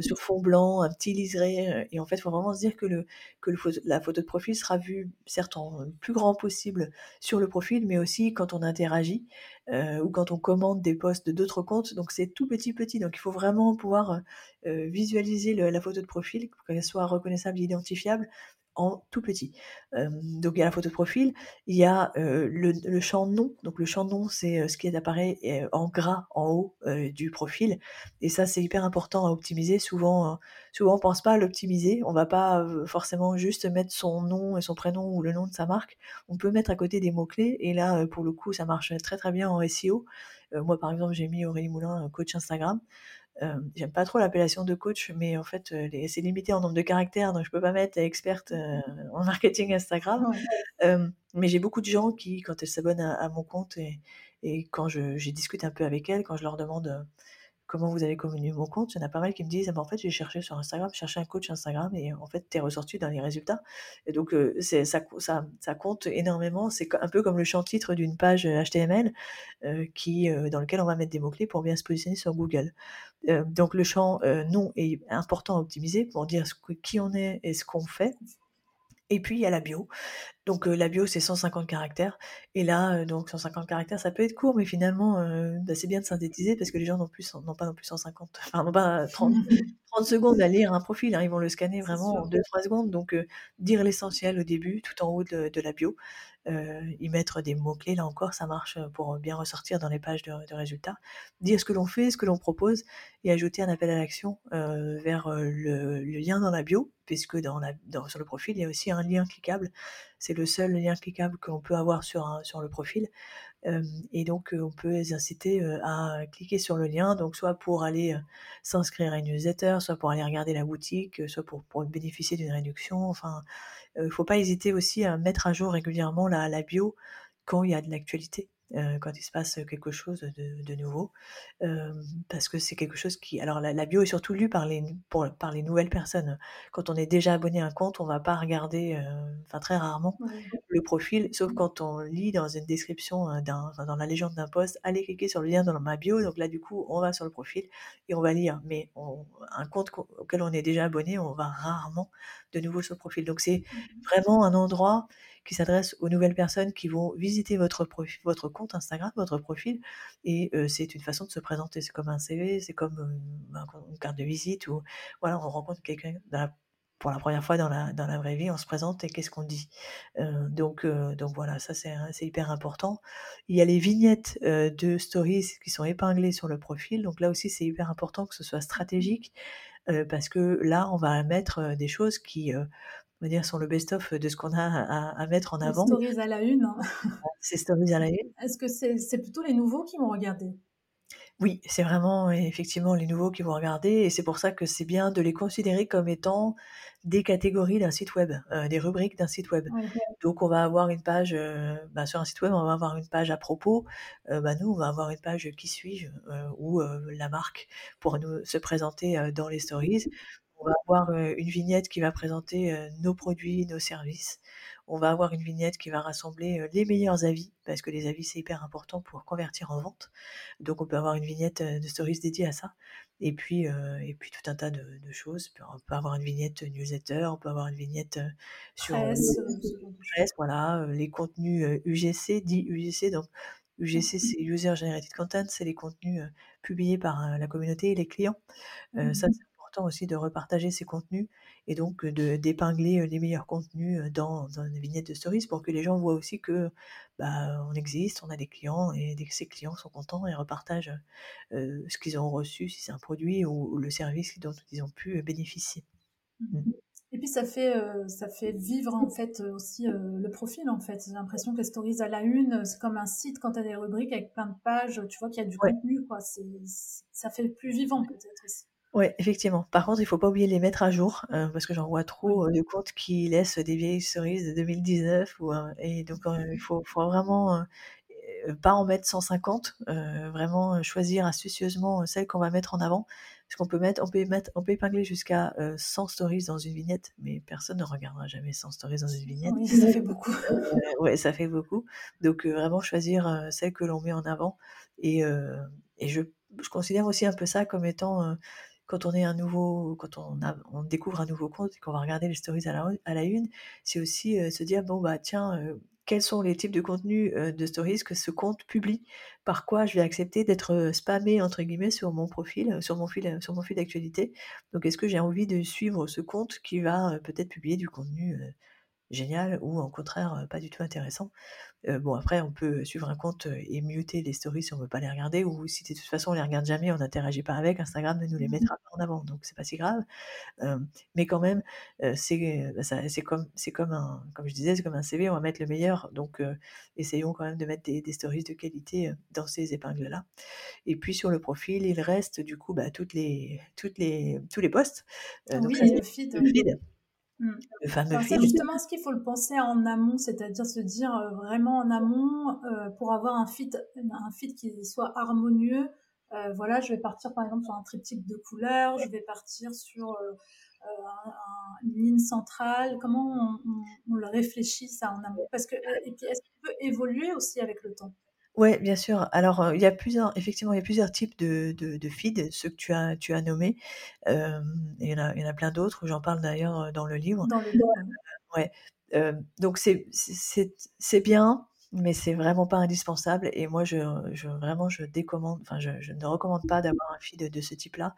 sur fond blanc, un petit liseré. Et en fait, il faut vraiment se dire que, le, que le, la photo de profil sera vue, certes, en plus grand possible sur le profil, mais aussi quand on interagit. Euh, ou quand on commande des posts de d'autres comptes. Donc c'est tout petit petit. Donc il faut vraiment pouvoir euh, visualiser la photo de profil, qu'elle soit reconnaissable, identifiable en tout petit. donc il y a la photo de profil, il y a le, champ nom. Donc le champ nom, c'est ce qui apparaît en gras en haut du profil. Et ça, c'est hyper important à optimiser. Souvent, souvent on pense pas à l'optimiser. On va pas forcément juste mettre son nom et son prénom ou le nom de sa marque. On peut mettre à côté des mots-clés. Et là, pour le coup, ça marche très très bien en SEO. moi, par exemple, j'ai mis Aurélie Moulin, coach Instagram. Euh, j'aime pas trop l'appellation de coach, mais en fait, euh, c'est limité en nombre de caractères, donc je peux pas mettre experte euh, en marketing Instagram. mais j'ai beaucoup de gens qui, quand elles s'abonnent à, mon compte et, et quand je, discute un peu avec elles, quand je leur demande comment vous avez communiqué mon compte, il y en a pas mal qui me disent, ah ben, en fait, j'ai cherché sur Instagram, cherché un coach Instagram, et en fait, tu es ressorti dans les résultats. Et donc, c'est, ça, compte énormément. C'est un peu comme le champ titre d'une page HTML qui, dans lequel on va mettre des mots-clés pour bien se positionner sur Google. donc, le champ nom est important à optimiser pour dire qui on est et ce qu'on fait. Et puis il y a la bio. Donc la bio, c'est 150 caractères. Et là, donc 150 caractères, ça peut être court, mais finalement, bah, c'est bien de synthétiser parce que les gens n'ont plus n'ont pas non plus 150 enfin n'ont pas 30 30 secondes à lire un profil, hein, ils vont le scanner vraiment en 2-3 secondes, donc dire l'essentiel au début, tout en haut de de la bio, y mettre des mots-clés, là encore, ça marche pour bien ressortir dans les pages de de résultats. Dire ce que l'on fait, ce que l'on propose et ajouter un appel à l'action, vers, le le lien dans la bio, puisque dans la dans sur le profil, il y a aussi un lien cliquable. C'est le seul lien cliquable que l'on peut avoir sur un sur le profil, et donc on peut les inciter, à cliquer sur le lien, donc soit pour aller, s'inscrire à une newsletter, soit pour aller regarder la boutique, soit pour bénéficier d'une réduction, enfin, il faut pas hésiter aussi à mettre à jour régulièrement la bio quand il y a de l'actualité, heu, quand il se passe quelque chose de de nouveau, hem, parce que c'est quelque chose qui alors la la bio est surtout lue par les pour par les nouvelles personnes. Quand on est déjà abonné à un compte, on va pas regarder, heu, enfin très rarement Ouais. le profil, sauf quand on lit dans une description, enfin dans la légende d'un post: «Allez cliquer sur le lien dans ma bio», donc là du coup, on va sur le profil et on va lire, mais on un compte auquel on est déjà abonné, on va rarement de nouveau sur le profil. Donc c'est Mmh vraiment un endroit qui s'adresse aux nouvelles personnes qui vont visiter votre votre compte Instagram, votre profil et heu, c'est une façon de se présenter. C'est comme un CV, c'est comme, ben, une carte de visite ou voilà, on rencontre quelqu'un pour la 1re fois dans la dans la vraie vie, on se présente et qu'est-ce qu'on dit? Heu, donc donc voilà, ça c'est hyper important. Il y a les vignettes, de stories qui sont épinglées sur le profil, donc là aussi, c'est hyper important que ce soit stratégique, parce que là, on va mettre, des choses qui, on va dire sont le best-of de ce qu'on a à à mettre en Les avant. stories à la une. Ces stories à la une. Est-ce que c'est c'est plutôt les nouveaux qui vont regarder? Oui, c'est vraiment effectivement les nouveaux qui vont regarder et c'est pour ça que c'est bien de les considérer comme étant des catégories d'un site web, heu, des rubriques d'un site web. Donc on va avoir une page, heu, bah, sur un site web, on va avoir une page à propos, heu, bah, nous, on va avoir une page qui suis-je, heu, la marque pour nous se présenter, dans les stories. On va avoir, une vignette qui va présenter, nos produits, nos services. On va avoir une vignette qui va rassembler, les meilleurs avis, parce que les avis, c'est hyper important pour convertir en vente. Donc on peut avoir une vignette, de stories dédiée à ça et puis, et puis tout un tas de de choses. On peut avoir une vignette newsletter, on peut avoir une vignette, sur, Presse, presse, voilà, les contenus, UGC, dits UGC, donc UGC, Mmh. c'est user generated content, c'est les contenus, publiés par, la communauté et les clients. Ça, Mmh c'est important aussi de repartager ces contenus et donc de d'épingler, les meilleurs contenus, dans dans les vignettes de stories pour que les gens voient aussi que, bah, on existe, on a des clients et dès que ces clients sont contents, ils repartagent, ce qu'ils ont reçu, si c'est un produit ou le service dont ils ont pu bénéficier. Mmh Mmh. et puis ça fait, ça fait vivre en fait, aussi, le profil en fait. J'ai l'impression que les stories à la une, c'est comme un site quand tu as des rubriques avec plein de pages, tu vois qu'il y a du Ouais. contenu quoi, c'est ça fait plus vivant peut-être aussi. Ouais, effectivement. Par contre, il faut pas oublier de les mettre à jour, heu, parce que j'en vois trop, de comptes qui laissent des vieilles stories de 2019 ou heu et donc il faut faut vraiment, heu, pas en mettre 150, heu, vraiment choisir astucieusement celles qu'on va mettre en avant. Parce qu'on peut mettre on peut mettre on peut épingler jusqu'à, heu, 100 stories dans une vignette, mais personne ne regardera jamais 100 stories dans une vignette. Oui, ça fait beaucoup. Heu, ouais, ça fait beaucoup. Donc heu, vraiment choisir, heu, celles que l'on met en avant et heu et je je considère aussi un peu ça comme étant, heu, quand on est un nouveau quand on découvre un nouveau compte et qu'on va regarder les stories à la une, c'est aussi, heu, se dire: «Bon, bah, tiens, heu, quels sont les types de contenus, heu, de stories que ce compte publie? Par quoi je vais accepter d'être "spammé" entre guillemets sur mon profil, sur mon fil sur mon fil d'actualité? Donc est-ce que j'ai envie de suivre ce compte qui va, peut-être publier du contenu, génial ou au contraire, pas du tout intéressant?» heu, bon après on peut suivre un compte et muter les stories si on veut pas les regarder ou si de toute façon on les regarde jamais, on n'interagit pas avec, Instagram ne nous les Mmh. mettra pas en avant, donc c'est pas si grave. Mais quand même, heu, c'est comme comme un comme je disais, c'est comme un CV, on va mettre le meilleur, donc essayons quand même de mettre des des stories de qualité, dans ces épingles-là et puis sur le profil, il reste du coup, bah, toutes les toutes les tous les posts, donc ça Oui, le feed. le feed Mmh. le fameux feed. justement, est-ce qu'il faut le penser en amont? C'est-à-dire se dire, vraiment en amont, heu, pour avoir un feed un feed qui soit harmonieux, heu, voilà, je vais partir par exemple sur un triptyque de couleurs, je vais partir sur, un un une ligne centrale. Comment on on on le réfléchit ça en amont? Parce que et puis est-ce qu'il peut évoluer aussi avec le temps? Ouais, bien sûr. Alors, heu, il y a plusieurs effectivement, il y a plusieurs types de de de feed, ceux que tu as tu as nommés. Hem, il y en a il y en a plein d'autres, j'en parle d'ailleurs, dans le livre. Dans le livre. Heu, ouais. donc c'est c'est bien, mais c'est vraiment pas indispensable. Et moi, je, je vraiment, je décommande, enfin, je, je ne recommande pas d'avoir un feed de, ce type-là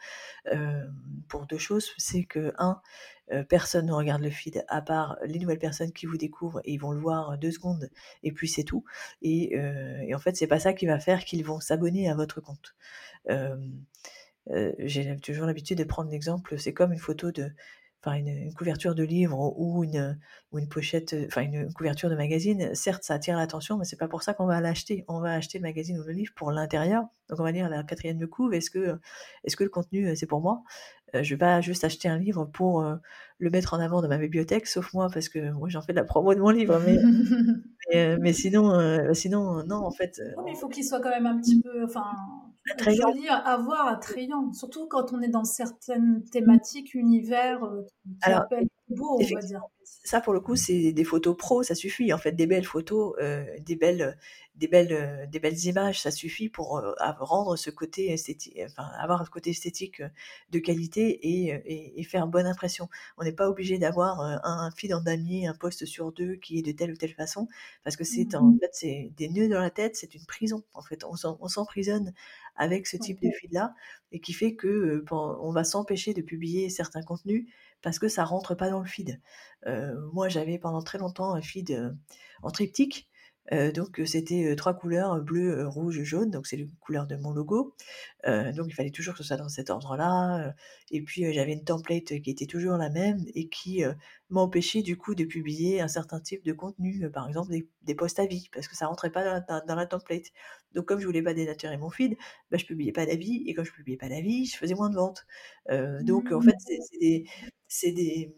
pour deux choses. C'est que un, personne ne regarde le feed à part les nouvelles personnes qui vous découvrent et ils vont le voir deux secondes et puis c'est tout. Et, et, en fait, c'est pas ça qui va faire qu'ils vont s'abonner à votre compte. J'ai toujours l'habitude de prendre l'exemple, c'est comme une photo de, enfin une, couverture de livre ou une, pochette, enfin une, couverture de magazine, certes ça attire l'attention, mais c'est pas pour ça qu'on va l'acheter. On va acheter le magazine ou le livre pour l'intérieur. Donc on va dire la quatrième de couve, est-ce que, le contenu c'est pour moi? euh, Je vais pas juste acheter un livre pour euh, le mettre en avant dans ma bibliothèque, sauf moi parce que moi j'en fais de la promo de mon livre, mais, mais, euh, sinon, sinon non en fait. mais il faut qu'il soit quand même un petit peu, enfin attrayant. Joli à voir, attrayant, surtout quand on est dans certaines thématiques, univers euh, qui Alors, beau, on va dire. Ça, pour le coup, c'est des photos pro, ça suffit. En fait, des belles photos, euh, des belles, des belles, euh, des belles images, ça suffit pour rendre ce côté esthétique, enfin, avoir un côté esthétique de qualité et, et, faire bonne impression. On n'est pas obligé d'avoir un fil en damier, un poste sur deux qui est de telle ou telle façon, parce que c'est en mmh fait c'est des nœuds dans la tête, c'est une prison. En fait, on s'emprisonne avec ce type de feed-là, et qui fait que on va s'empêcher de publier certains contenus parce que ça rentre pas dans le feed. Moi, j'avais pendant très longtemps un feed en triptyque, donc c'était trois couleurs, bleu, rouge, jaune, donc c'est les couleurs de mon logo. donc il fallait toujours que ce soit dans cet ordre-là. et puis j'avais une template qui était toujours la même et qui m'empêchait du coup de publier un certain type de contenu, par exemple des, des posts à vie, parce que ça rentrait pas dans, la template. Donc comme je voulais pas dénaturer mon feed, bah, je publiais pas d'avis, et quand je publiais pas d'avis, je faisais moins de ventes. donc en fait c'est des, c'est des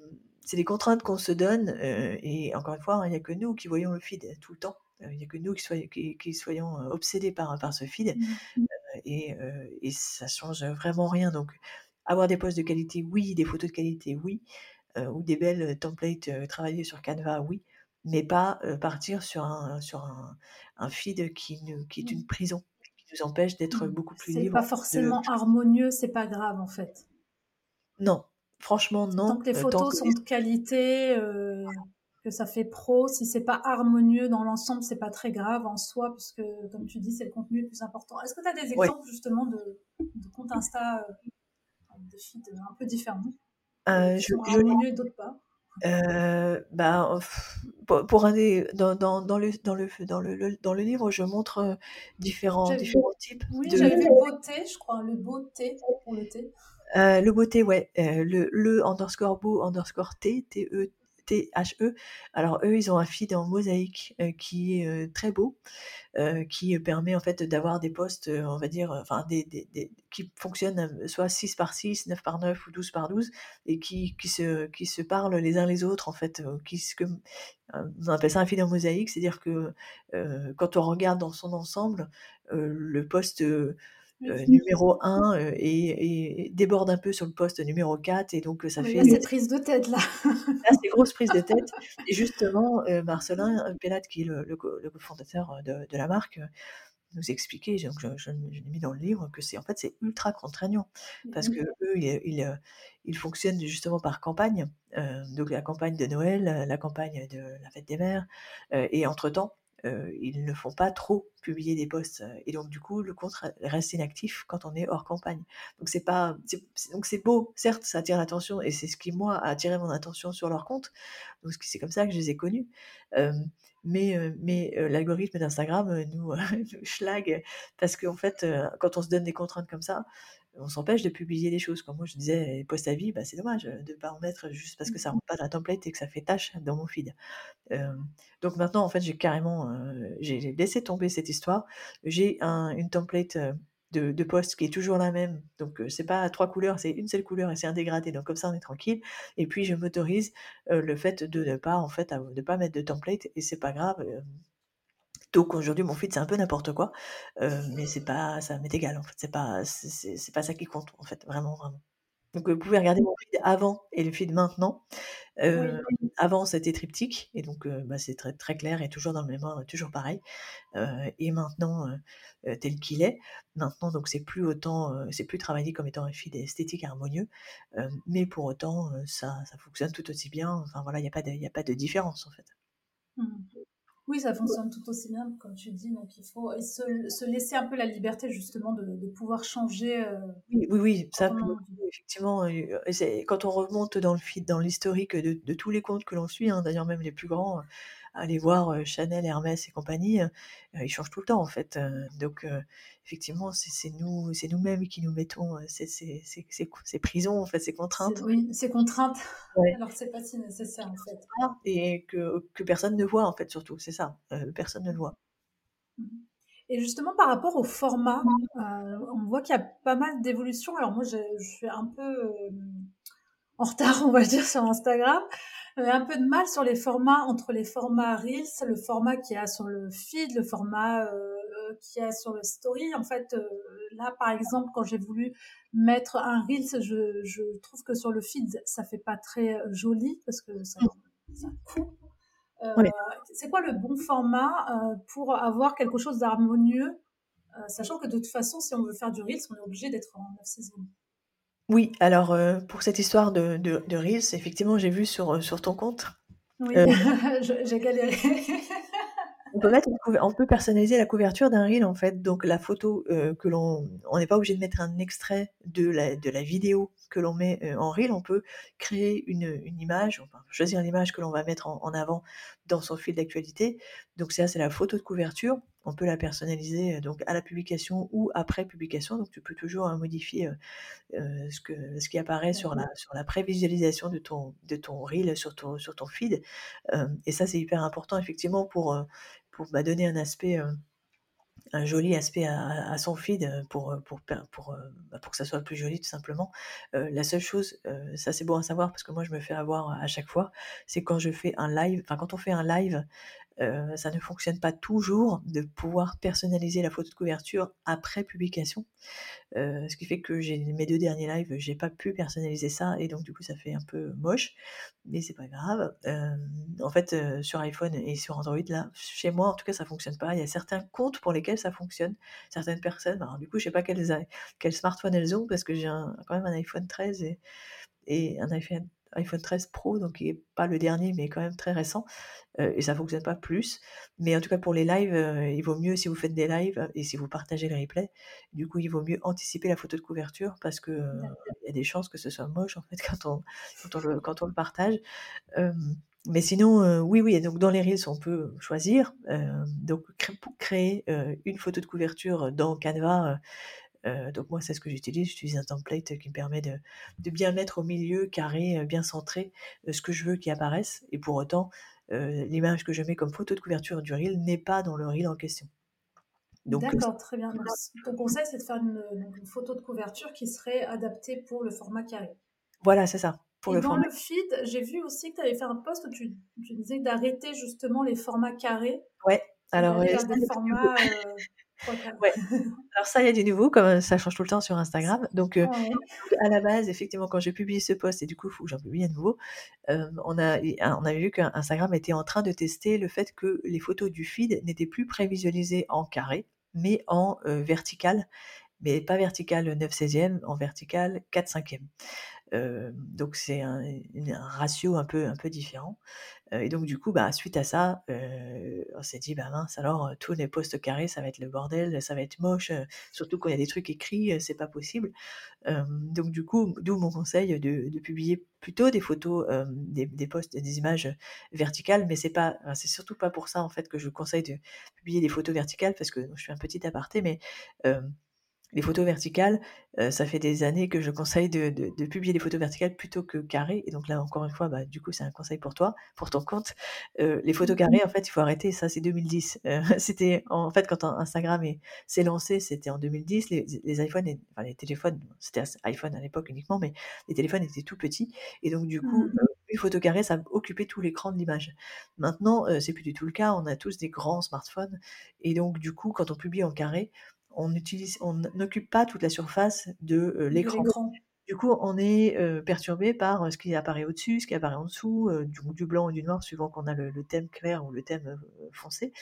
c'est des contraintes qu'on se donne, et encore une fois, hein, il n'y a que nous qui voyons le feed tout le temps. Il n'y a que nous qui, soyons, qui, soyons obsédés par, par ce feed, mmh et, et ça change vraiment rien. Donc, avoir des posts de qualité, oui, des photos de qualité, oui, ou des belles templates travaillées sur Canva, oui, mais pas partir sur un, sur un, un feed qui, qui est une mmh. prison, qui nous empêche d'être mmh. beaucoup plus libre. C'est pas forcément harmonieux, c'est pas grave en fait. Non, franchement, non. Tant que les photos sont de qualité, que ça fait pro, si c'est pas harmonieux dans l'ensemble, c'est pas très grave en soi, puisque comme tu dis, c'est le contenu le plus important. Est-ce que tu as des exemples justement de, de comptes Insta, euh, de feeds un peu différents euh, je, harmonieux et d'autres pas? Euh, bah, pour, un des, dans, dans, dans, le, dans, le, dans, le, dans le livre, je montre euh, différents, différents types. Oui, de... j'avais vu le beauté, je crois, le beauté pour le thé. Euh, le beauté, ouais, euh, le, le underscore beau underscore T, T-E, T-H-E. Alors eux, ils ont un feed en mosaïque euh, qui est euh, très beau, euh, qui permet en fait d'avoir des postes, on va dire, enfin des, des, des, qui fonctionnent soit 6 par 6, 9 par 9 ou 12 par 12 et qui, qui, se, qui se parlent les uns les autres en fait. Qui, on appelle ça un feed en mosaïque, c'est-à-dire que quand on regarde dans son ensemble, le poste euh, numéro 1 euh, et, déborde un peu sur le poste numéro 4 et donc ça fait... cette prise de tête là. là c'est grosse prise de tête. Et justement, euh, Marcelin Pellat, qui est le, le, fondateur de, de, la marque, nous expliquait, donc je, je, l'ai mis dans le livre, que c'est en fait c'est ultra contraignant parce que eux ils, ils, fonctionnent justement par campagne, donc la campagne de Noël, la campagne de la fête des mères, et entre temps ils ne font pas trop publier des posts et donc du coup le compte reste inactif quand on est hors campagne. Donc c'est pas donc c'est beau, certes ça attire l'attention et c'est ce qui moi a attiré mon attention sur leur compte. Donc c'est comme ça que je les ai connus. mais mais l'algorithme d'Instagram nous, schlag parce qu'en fait quand on se donne des contraintes comme ça, on s'empêche de publier des choses. Comme moi, je disais, post à vie, bah, c'est dommage de ne pas en mettre juste parce que ça ne mmh rentre pas dans la template et que ça fait tâche dans mon feed. donc maintenant, en fait, j'ai carrément j'ai laissé tomber cette histoire. J'ai un, une template de, de post qui est toujours la même. Donc, c'est pas trois couleurs, c'est une seule couleur et c'est un dégradé. Donc, comme ça, on est tranquille. Et puis, je m'autorise le fait de ne pas, en fait, de pas mettre de template et c'est pas grave. Donc aujourd'hui, mon feed, c'est un peu n'importe quoi, euh, mais c'est pas, ça m'est égal en fait. C'est pas, c'est pas ça qui compte en fait, vraiment, vraiment. Donc vous pouvez regarder mon feed avant et le feed maintenant. Oui. Heu, avant c'était triptyque et donc heu, bah, c'est très, très clair et toujours dans le même ordre, toujours pareil. Et maintenant, tel qu'il est. Maintenant donc c'est plus autant, c'est plus travaillé comme étant un feed esthétique harmonieux. Mais pour autant, ça ça fonctionne tout aussi bien. Enfin voilà, il y a pas de y a pas de différence en fait. Oui, ça fonctionne tout aussi bien, comme tu dis. Donc il faut se, se laisser un peu la liberté justement de, de pouvoir changer. euh, Oui, oui, oui, ça effectivement, c'est quand on remonte dans le feed, dans l'historique de de tous les comptes que l'on suit, hein, d'ailleurs même les plus grands, heu, allez voir, Chanel, Hermès et compagnie, ils changent tout le temps en fait, donc effectivement, c'est nous c'est nous-mêmes qui nous mettons, ces ces ces ces ces prisons, en fait, ces contraintes. oui, c'est contrainte, Ouais. alors c'est pas si nécessaire en fait. Et que que personne ne voit en fait surtout, c'est ça, personne ne le voit. Mhm. Et justement par rapport au format, euh, on voit qu'il y a pas mal d'évolutions. Alors moi, je, je suis un peu euh, en retard, on va dire, sur Instagram. Euh, un peu de mal sur les formats, entre les formats Reels, le format qu'il y a sur le feed, le format euh, qu'il y a sur le story. En fait, euh, là, par exemple, quand j'ai voulu mettre un Reels, je, je trouve que sur le feed, ça fait pas très joli parce que ça, ça coupe. Euh, c'est quoi le bon format euh, pour avoir quelque chose d'harmonieux, euh, sachant que de toute façon, si on veut faire du Reels, on est obligé d'être en 9 saisons? Oui, alors, heu, pour cette histoire de de de reels, effectivement, j'ai vu sur, heu, sur ton compte, Oui, heu je- j'ai galéré. On peut mettre une couver on peut personnaliser la couverture d'un reel, en fait, donc la photo, heu, que l'on on n'est pas obligé de mettre un extrait de la de la vidéo que l'on met, en reel. On peut créer une, image, enfin, choisir l'image que l'on va mettre en avant dans son fil d'actualité. Donc ça, c'est la photo de couverture. On peut la personnaliser, donc à la publication ou après publication, donc tu peux toujours, hein, modifier, ce que ce qui apparaît sur la sur la prévisualisation de ton de ton reel sur ton sur ton feed. Et ça, c'est hyper important effectivement pour, pour, bah, donner un aspect, un joli aspect à son feed, heu, pour, heu, pour pour, heu, bah, pour que ça soit plus joli tout simplement. La seule chose, heu, ça c'est bon à savoir parce que moi je me fais avoir à chaque fois, c'est quand je fais un live enfin quand on fait un live, heu, ça ne fonctionne pas toujours de pouvoir personnaliser la photo de couverture après publication. Heu, ce qui fait que mes 2 derniers lives, j'ai pas pu personnaliser ça et donc du coup ça fait un peu moche, mais c'est pas grave. Hem, en fait, sur iPhone et sur Android là, chez moi en tout cas ça fonctionne pas. Il y a certains comptes pour lesquels ça fonctionne, certaines personnes, alors du coup je sais pas quel smartphone elles ont parce que j'ai quand même un iPhone 13 et et un iPhone iPhone 13 Pro donc qui est pas le dernier mais quand même très récent heu et ça fonctionne pas plus. Mais en tout cas pour les lives, heu, il vaut mieux si vous faites des lives et si vous partagez le replay, du coup, il vaut mieux anticiper la photo de couverture parce que, heu, il y a des chances que ce soit moche en fait quand on quand on le quand on le partage. Mais sinon, oui, oui et donc dans les reels, on peut choisir, donc pour créer, une photo de couverture dans Canva, heu, donc moi c'est ce que j'utilise, j'utilise un template qui me permet de de bien mettre au milieu, carré, heu, bien centré, heu, ce que je veux qui apparaisse et pour autant, l'image que je mets comme photo de couverture du reel n'est pas dans le reel en question. D'accord, très bien. Donc, ton conseil, c'est de faire une, photo de couverture qui serait adaptée pour le format carré. voilà, c'est ça, pour Et le dans format le feed, j'ai vu aussi que tu avais fait un post où tu, tu disais d'arrêter justement les formats carrés ouais, alors, vers des formats euh, 3 quarts. Ouais, alors ça, il y a du nouveau comme, heu, ça change tout le temps sur Instagram. Donc Ouais, donc à la base, effectivement, quand j'ai publié ce post et du coup, il faut que j'en publie à nouveau, hem, on a on avait vu qu'Instagram était en train de tester le fait que les photos du feed n'étaient plus prévisualisées en carré, mais en, heu, vertical, mais pas vertical 9/16e, en vertical 4/5e. Donc c'est un ratio un peu un peu différent. Et donc du coup, bah, suite à ça, on s'est dit: «Bah mince alors, tous les posts carrés, ça va être le bordel, ça va être moche, surtout quand il y a des trucs écrits, c'est pas possible». Donc du coup, d'où mon conseil de publier plutôt des photos, des des posts des images, verticales, mais c'est pas c'est surtout pas pour ça en fait que je conseille de publier des photos verticales parce que je fais un petit aparté, mais, les photos verticales, heu, ça fait des années que je conseille de de de publier les photos verticales plutôt que carrées et donc là, encore une fois, bah, du coup, c'est un conseil pour toi, pour ton compte. Heu, les photos carrées, en fait, il faut arrêter, ça, c'est 2010. Heu, c'était en fait, quand Instagram est s'est lancé, c'était en 2010. Les les iPhones et enfin, les téléphones, c'était iPhone à l'époque uniquement, mais les téléphones étaient tout petits et donc du coup, Mhm. heu, une photo carrée, ça occupait tout l'écran de l'image. Maintenant, c'est plus du tout le cas. On a tous des grands smartphones et donc du coup, quand on publie en carré, on utilise on n'occupe pas toute la surface de, de l'écran. Du coup, on est, heu, perturbé par, ce qui apparaît au-dessus, ce qui apparaît en dessous, du du blanc ou du noir suivant qu'on a le le thème clair ou le thème, foncé.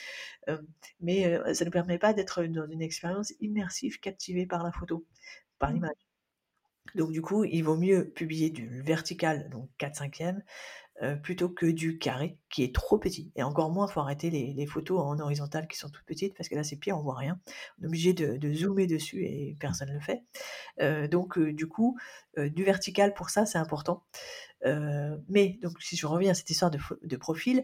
Mais, ça ne permet pas d'être dans une expérience immersive, captivée par la photo, par Mmh. l'image. Donc du coup, il vaut mieux publier du vertical, donc 4/5, heu, plutôt que du carré qui est trop petit et encore moins, faut arrêter les photos en horizontal qui sont toutes petites parce que là, c'est pire, on voit rien. On est obligé de zoomer dessus et personne le fait. Heu, donc heu, du coup, du vertical pour ça, c'est important. Mais donc si je reviens à cette histoire de profil,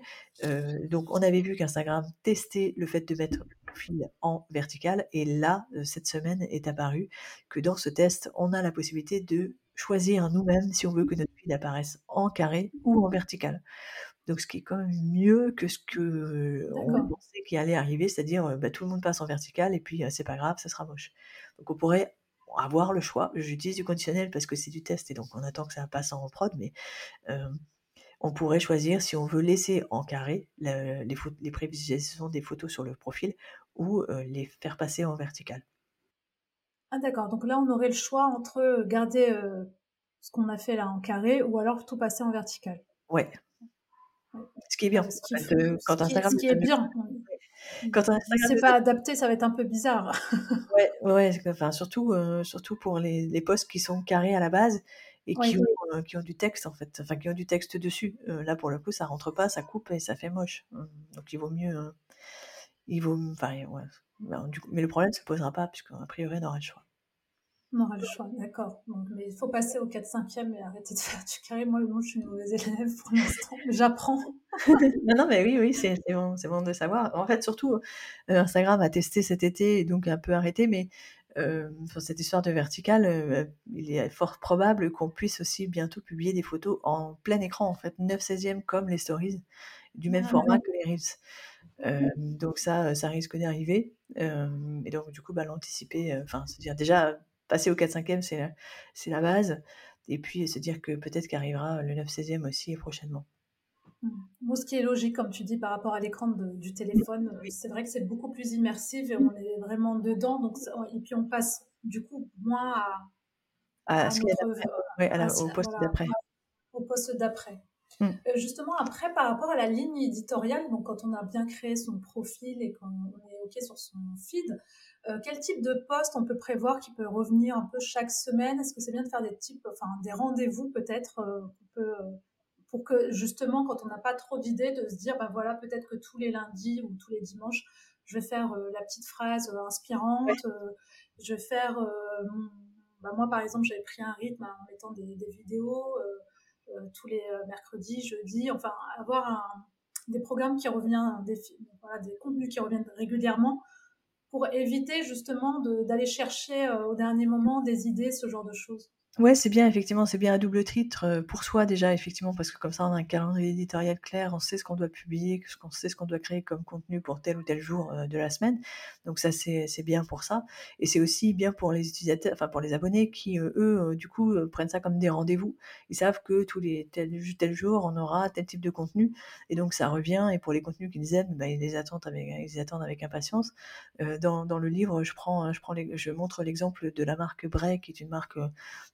donc on avait vu qu'Instagram testait le fait de mettre le profil en vertical et là, cette semaine est apparu que dans ce test, on a la possibilité de choisir nous-mêmes si on veut que notre fil apparaisse en carré ou en vertical. Donc ce qui est quand même mieux que ce qu'on D'accord. pensait qui allait arriver, c'est-à-dire, heu, bah, tout le monde passe en vertical et puis, c'est pas grave, ça sera moche. Donc on pourrait avoir le choix. J'utilise du conditionnel parce que c'est du test et donc on attend que ça passe en prod, mais, on pourrait choisir si on veut laisser en carré le les les prévisualisations des photos sur le profil ou, les faire passer en vertical. Ah d'accord, donc là, on aurait le choix entre, garder, heu, ce qu'on a fait là en carré ou alors tout passer en vertical? Ouais. Ouais. Ce qui est bien, ce fait, ce quand qui est Instagram ce qui est bien. Quand Instagram c'est pas adapté, ça va être un peu bizarre. Ouais, ouais, enfin surtout, heu, surtout pour les les posts qui sont carrés à la base et qui ont, qui ont du texte en fait, enfin qui ont du texte dessus. Là pour le coup, ça rentre pas, ça coupe et ça fait moche. Mmh, donc il vaut mieux, heu, il vaut enfin ouais, ben du coup mais le problème se posera pas puisqu'à priori on aura le choix. On aura le choix, d'accord. Mais il faut passer au 4/5 et arrêter de faire du carré. Moi, non, je suis une mauvaise élève pour l'instant, mais j'apprends. Non, non, mais oui, oui, c'est bon bon de savoir. En fait, surtout, heu, Instagram a testé cet été et donc un peu arrêté, mais, sur cette histoire de vertical, heu, il est fort probable qu'on puisse aussi bientôt publier des photos en plein écran, en fait, 9/16 comme les stories, du même Ah format que les reels. Hem, donc ça, ça risque d'arriver, hem, et donc du coup, bah, l'anticiper, enfin, se dire déjà passer au 4/5 c'est la c'est la base et puis se dire que peut-être qu'arrivera le 9/16 aussi prochainement. Mmh. Bon, ce qui est logique, comme tu dis, par rapport à l'écran de du téléphone, Oui. c'est vrai que c'est beaucoup plus immersif et Mmh. on est vraiment dedans, donc et puis on passe du coup moins à À à ce notre d'après, ouais, à la au post voilà, d'après. au post d'après. Mmh. Heu, justement après par rapport à la ligne éditoriale, donc quand on a bien créé son profil et qu'on est OK sur son feed, heu, quel type de post on peut prévoir qui peut revenir un peu chaque semaine? Est-ce que c'est bien de faire des types enfin des rendez-vous peut-être, heu, pour que justement quand on n'a pas trop d'idées, de se dire: «Bah voilà, peut-être que tous les lundis ou tous les dimanches, je vais faire, la petite phrase, Ouais. inspirante, je vais faire, heu, mon» bah, moi par exemple, j'avais pris un rythme en mettant des des vidéos, tous les, heu, mercredis, jeudis, enfin avoir des programmes qui revient des contenus qui reviennent régulièrement pour éviter justement d'aller chercher, heu, au dernier moment des idées, ce genre de choses. Ouais, c'est bien effectivement, c'est bien à double titre, heu, pour soi déjà effectivement parce que comme ça on a un calendrier éditorial clair, on sait ce qu'on doit publier, ce qu'on sait ce qu'on doit créer comme contenu pour tel ou tel jour, heu, de la semaine. Donc ça c'est bien pour ça et c'est aussi bien pour les utilisateurs enfin pour les abonnés qui, heu, eux, du coup, prennent ça comme des rendez-vous. Ils savent que tous les tel tel jour, on aura tel type de contenu et donc ça revient et pour les contenus qu'ils aiment, bah, ils les attendent avec ils attendent avec impatience. Dans le livre, je prends je prends l'ex je montre l'exemple de la marque Bray qui est une marque,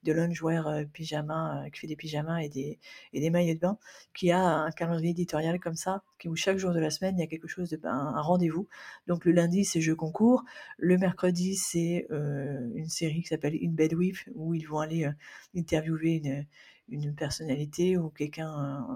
de loungewear, heu, pyjama, heu, qui fait des pyjamas et des et des maillots de bain, qui a un calendrier éditorial comme ça, qui où chaque jour de la semaine, il y a quelque chose de ben, un rendez-vous. Donc le lundi, c'est jeux concours, le mercredi, c'est, heu, une série qui s'appelle In Bed With où ils vont aller, interviewer une une personnalité ou quelqu'un,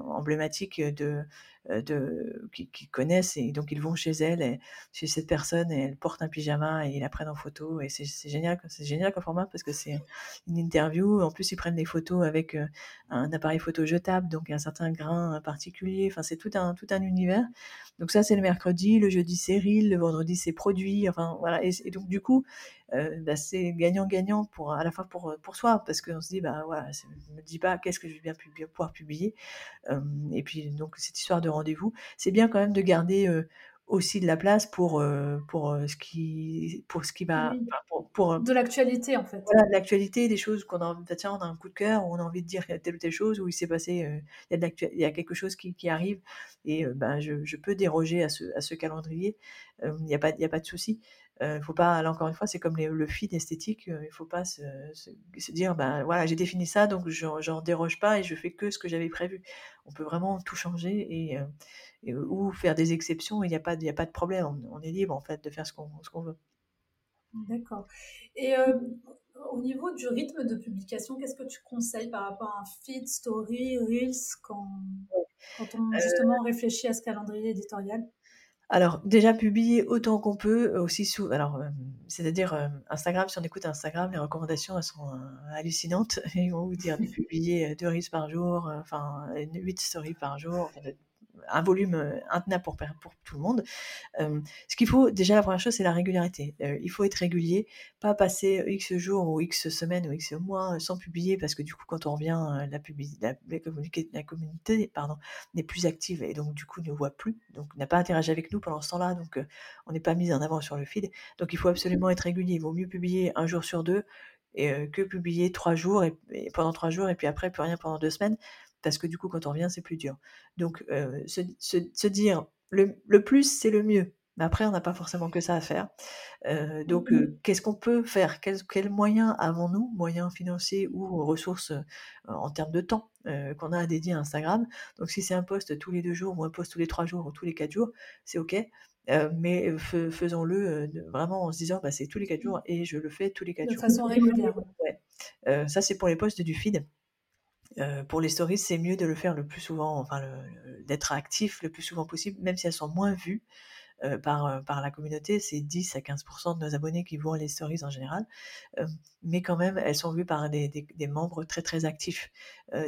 emblématique de, de qu'ils qu'ils connaissent et donc ils vont chez elle chez cette personne et elle porte un pyjama et ils la prennent en photo et c'est génial c'est génial comme format parce que c'est une interview. En plus, ils prennent des photos avec, heu, un appareil photo jetable, donc un certain grain particulier, enfin c'est tout un tout un univers. Donc ça, c'est le mercredi, le jeudi, c'est reel, le vendredi, c'est produit, enfin voilà et donc du coup, heu, bah, c'est gagnant-gagnant pour à la fois pour, pour soi parce qu'on se dit: «Bah voilà, me dis pas: "Qu'est-ce que je vais bien pouvoir publier?"» et puis donc cette histoire de rendez-vous, c'est bien quand même de garder, aussi de la place pour, pour, ce qui pour ce qui va Oui, pour de l'actualité en fait. voilà, de l'actualité, des choses qu'on a env bah, tiens, on a un coup de cœur, on a envie de dire telle ou telle chose, ou il s'est passé, il y a de l'actua il y a quelque chose qui qui arrive et ben, je je peux déroger à ce à ce calendrier. Il y a pas il y a pas de souci. Il faut pas, là encore une fois, c'est comme le feed esthétique, il faut pas se, se, dire, ben voilà, j'ai défini ça, donc j'en déroge pas et je fais que ce que j'avais prévu. On peut vraiment tout changer et, ou faire des exceptions, il n'y a, pas, a pas de problème, on, est libre en fait de faire ce qu'on veut. D'accord. Et au niveau du rythme de publication, qu'est-ce que tu conseilles par rapport à un feed, story, reels, quand, quand on justement réfléchit à ce calendrier éditorial? Alors, déjà publier autant qu'on peut, aussi sous. Alors, c'est-à-dire Instagram, si on écoute Instagram, les recommandations elles sont hallucinantes. Ils vont vous dire de publier deux reels par jour, enfin 8 stories par jour, un volume euh, intenable pour, tout le monde. Euh, ce qu'il faut, déjà, la première chose, c'est la régularité. Euh, il faut être régulier, pas passer X jours ou X semaines ou X mois sans publier, parce que du coup, quand on revient, la, la, communauté n'est plus active et donc, du coup, ne voit plus, donc n'a pas interagi avec nous pendant ce temps-là, donc on n'est pas mis en avant sur le feed. Donc, il faut absolument être régulier. Il vaut mieux publier un jour sur deux que publier trois jours et, pendant trois jours et puis après plus rien pendant deux semaines parce que du coup, quand on revient, c'est plus dur. Donc, euh, se, se, dire le, le plus, c'est le mieux. Mais après, on n'a pas forcément que ça à faire. Euh, donc, mmh euh, qu'est-ce qu'on peut faire? Quels quel moyens avons-nous, moyens financiers ou ressources en termes de temps qu'on a à dédier à Instagram? Donc, si c'est un post tous les deux jours ou un post tous les trois jours ou tous les quatre jours, c'est OK. mais faisons-le vraiment en se disant bah, c'est tous les quatre jours et je le fais tous les quatre jours. De façon régulière. Ouais. ça, c'est pour les posts du feed. Euh, pour les stories, c'est mieux de le faire le plus souvent, enfin, d'être actif le plus souvent possible, même si elles sont moins vues euh, par, euh, par la communauté. C'est 10 à 15% de nos abonnés qui voient les stories en général. mais quand même, elles sont vues par des, des, membres très très actifs,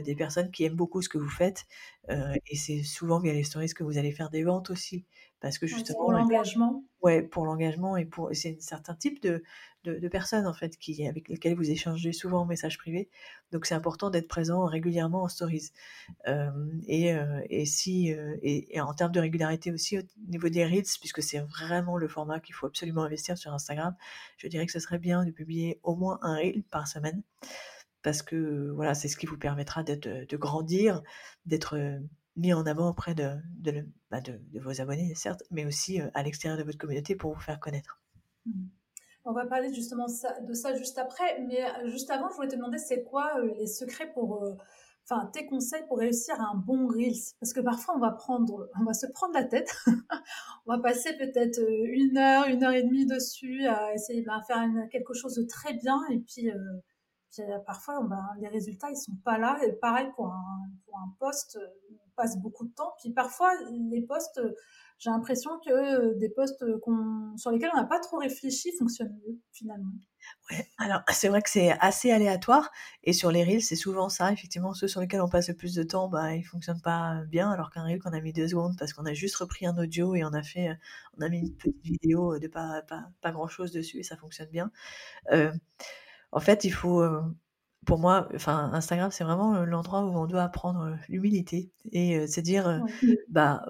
des personnes qui aiment beaucoup ce que vous faites. et c'est souvent via les stories que vous allez faire des ventes aussi. Parce que justement. pour l'engagement? Ouais, pour l'engagement et pour. C'est un certain type de, de, personnes en fait qui, avec lesquelles vous échangez souvent en message privé. Donc c'est important d'être présent régulièrement en stories. Euh, et, euh, et, si euh, et, en termes de régularité aussi au niveau des reels, puisque c'est vraiment le format qu'il faut absolument investir sur Instagram, je dirais que ce serait bien de publier au moins un reel par semaine. Parce que voilà, c'est ce qui vous permettra de, de grandir, d'être mis en avant auprès bah, de, vos abonnés, certes, mais aussi à l'extérieur de votre communauté pour vous faire connaître. Mmh. On va parler justement de ça juste après, mais euh, juste avant, je voulais te demander c'est quoi euh, les secrets pour, euh, enfin tes conseils pour réussir un bon reels, parce que parfois on va prendre, on va se prendre la tête, on va passer peut-être une heure, une heure et demie dessus à essayer de faire quelque chose de très bien, et puis, parfois les résultats ils sont pas là. Et pareil pour un, pour un poste, on passe beaucoup de temps, puis parfois les postes j'ai l'impression que des postes sur lesquels on n'a pas trop réfléchi fonctionnent mieux finalement. Ouais, alors c'est vrai que c'est assez aléatoire et sur les reels c'est souvent ça effectivement ceux sur lesquels on passe le plus de temps bah ils fonctionnent pas bien alors qu'un reel qu'on a mis deux secondes parce qu'on a juste repris un audio et on a fait on a mis une petite vidéo de pas pas, pas grand chose dessus et ça fonctionne bien. Euh, en fait il faut euh, pour moi, enfin, Instagram, c'est vraiment l'endroit où on doit apprendre l'humilité et se dire, bah,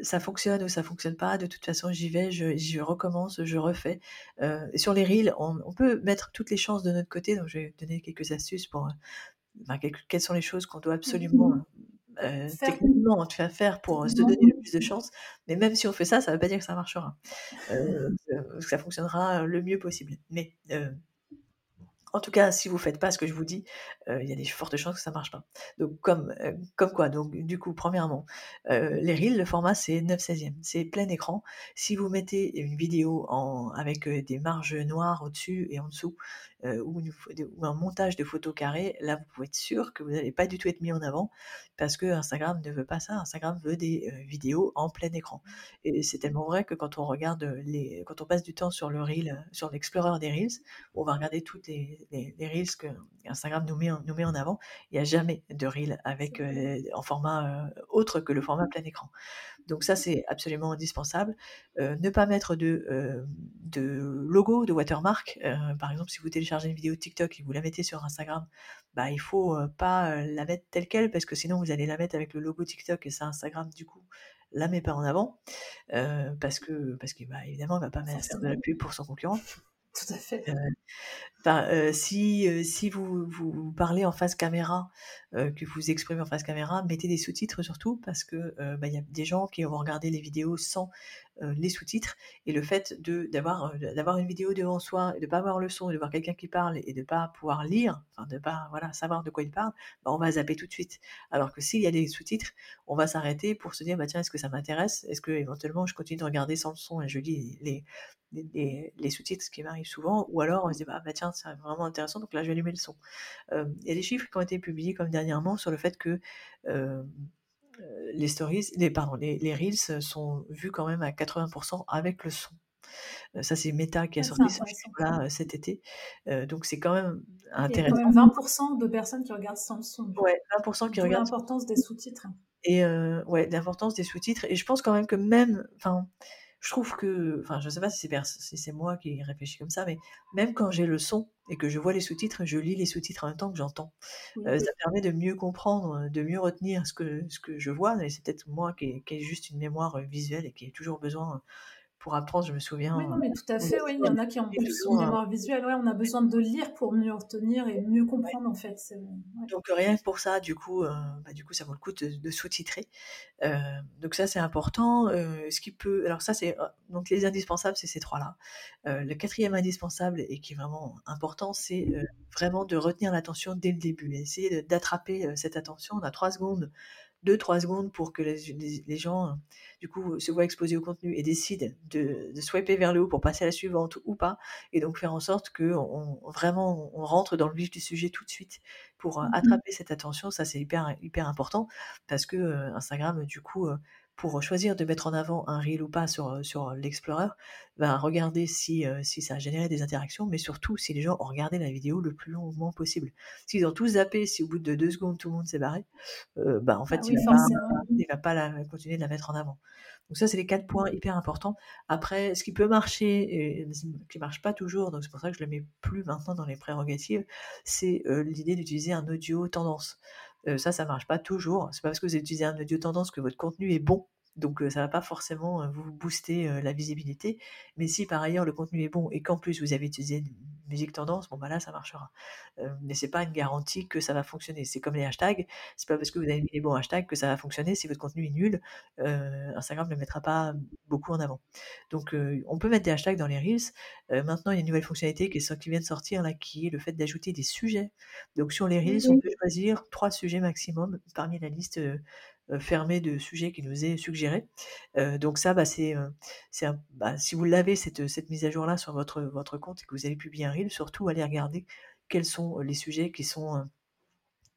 ça fonctionne ou ça fonctionne pas. De toute façon, j'y vais, je, recommence, je refais. sur les reels, on, peut mettre toutes les chances de notre côté. Donc, je vais donner quelques astuces pour, quelles sont les choses qu'on doit absolument euh, techniquement faire pour se donner le plus de chances. Mais même si on fait ça, ça ne veut pas dire que ça marchera. Euh, que ça fonctionnera le mieux possible. Mais en tout cas, si vous faites pas ce que je vous dis, il y a des fortes chances que ça marche pas. Donc comme comme quoi Donc du coup, premièrement, les reels, le format c'est 9 16e, c'est plein écran. Si vous mettez une vidéo en avec des marges noires au-dessus et en dessous, ou, un montage de photos carrées, là vous pouvez être sûr que vous n'allez pas du tout être mis en avant parce que Instagram ne veut pas ça. Instagram veut des vidéos en plein écran. Et c'est tellement vrai que quand on regarde les, quand on passe du temps sur le reel, sur l'explorer des reels, on va regarder toutes les, les, reels que Instagram nous met, en, nous met en avant. Il n'y a jamais de reel avec en format autre que le format plein écran. Donc ça c'est absolument indispensable. ne pas mettre de, de logo, de watermark. par exemple, si vous téléchargez une vidéo TikTok et vous la mettez sur Instagram, bah, il faut pas la mettre telle quelle parce que sinon vous allez la mettre avec le logo TikTok et ça Instagram du coup la met pas en avant parce que parce que bah, évidemment va pas mettre de la pub pour son concurrent. Tout à fait. Euh, si, si vous, vous parlez en face caméra que vous exprimez en face caméra, mettez des sous-titres surtout parce que bah, il y a des gens qui vont regarder les vidéos sans les sous-titres et le fait d'avoir une vidéo devant soi et de pas voir le son de voir quelqu'un qui parle et de pas pouvoir lire, enfin de pas voilà savoir de quoi il parle, bah, on va zapper tout de suite. Alors que s'il y a des sous-titres, on va s'arrêter pour se dire bah tiens est-ce que ça m'intéresse? Est-ce que éventuellement je continue de regarder sans le son et je lis les les, les, sous-titres, ce qui m'arrive souvent, ou alors on se dit bah, bah tiens c'est vraiment intéressant donc là je vais allumer le son. Il y a des chiffres qui ont été publiés comme dernièrement sur le fait que les stories, les, pardon, les, les, reels sont vus quand même à 80% avec le son. ça, c'est Meta qui a sorti ce chiffre-là cet été. donc, c'est quand même intéressant. Il y a quand même 20% de personnes qui regardent sans le son. Ouais, 20% qui regardent. L'importance des sous-titres. Et ouais, l'importance des sous-titres. Et je pense quand même que même, enfin, je trouve que, enfin, je sais pas si c'est si c'est moi qui réfléchis comme ça, mais même quand j'ai le son et que je vois les sous-titres, je lis les sous-titres en même temps que j'entends. Euh, ça permet de mieux comprendre, de mieux retenir ce que ce que je vois. Mais c'est peut-être moi qui ai, juste une mémoire visuelle et qui ai toujours besoin pour apprendre, je me souviens. Oui, non, mais tout à fait, oui. Il y en a qui ont plus une mémoire visuelle. Ouais, on a besoin de lire pour mieux retenir et mieux comprendre, en fait. Donc, rien que pour ça, du coup, euh, bah, du coup ça vaut le coup de, sous-titrer. Euh, donc, ça, c'est important. Euh, ce qui peut. Alors, ça, c'est. Donc, les indispensables, c'est ces trois-là. le quatrième indispensable, et qui est vraiment important, c'est vraiment de retenir l'attention dès le début. Essayer d'attraper cette attention. On a trois secondes 2-3 secondes pour que les, gens, du coup, se voient exposés au contenu et décident de, de, swiper vers le haut pour passer à la suivante ou pas, et donc faire en sorte que on, vraiment on rentre dans le vif du sujet tout de suite pour euh, mmh attraper cette attention. Ça, c'est hyper, hyper important parce que euh, Instagram, du coup, euh, pour choisir de mettre en avant un reel ou pas sur, sur l'Explorer, ben regarder si, si ça a généré des interactions, mais surtout si les gens ont regardé la vidéo le plus longuement possible. S'ils ont tous zappé, si au bout de deux secondes tout le monde s'est barré, ben en fait, ah il ne va, pas la, continuer de la mettre en avant. Donc ça, c'est les quatre points hyper importants. Après, ce qui peut marcher, et qui ne marche pas toujours, donc c'est pour ça que je ne le mets plus maintenant dans les prérogatives, c'est l'idée d'utiliser un audio tendance ça, ça marche pas toujours. C'est pas parce que vous utilisez un audio tendance que votre contenu est bon. Donc ça va pas forcément vous booster la visibilité. Mais si par ailleurs le contenu est bon et qu'en plus vous avez utilisé une musique tendance, bon bah là ça marchera. mais c'est pas une garantie que ça va fonctionner. C'est comme les hashtags. C'est pas parce que vous avez mis les bons hashtags que ça va fonctionner. Si votre contenu est nul, Instagram ne le mettra pas beaucoup en avant. Donc on peut mettre des hashtags dans les reels. maintenant il y a une nouvelle fonctionnalité qui, est, qui vient de sortir là, qui est le fait d'ajouter des sujets. Donc sur les reels, on peut choisir trois sujets maximum parmi la liste euh, fermé de sujets qui nous est suggéré. Euh, donc ça, bah, c'est, euh, bah, si vous l'avez cette, cette mise à jour là sur votre, votre compte et que vous allez publier un reel, surtout allez regarder quels sont les sujets qui sont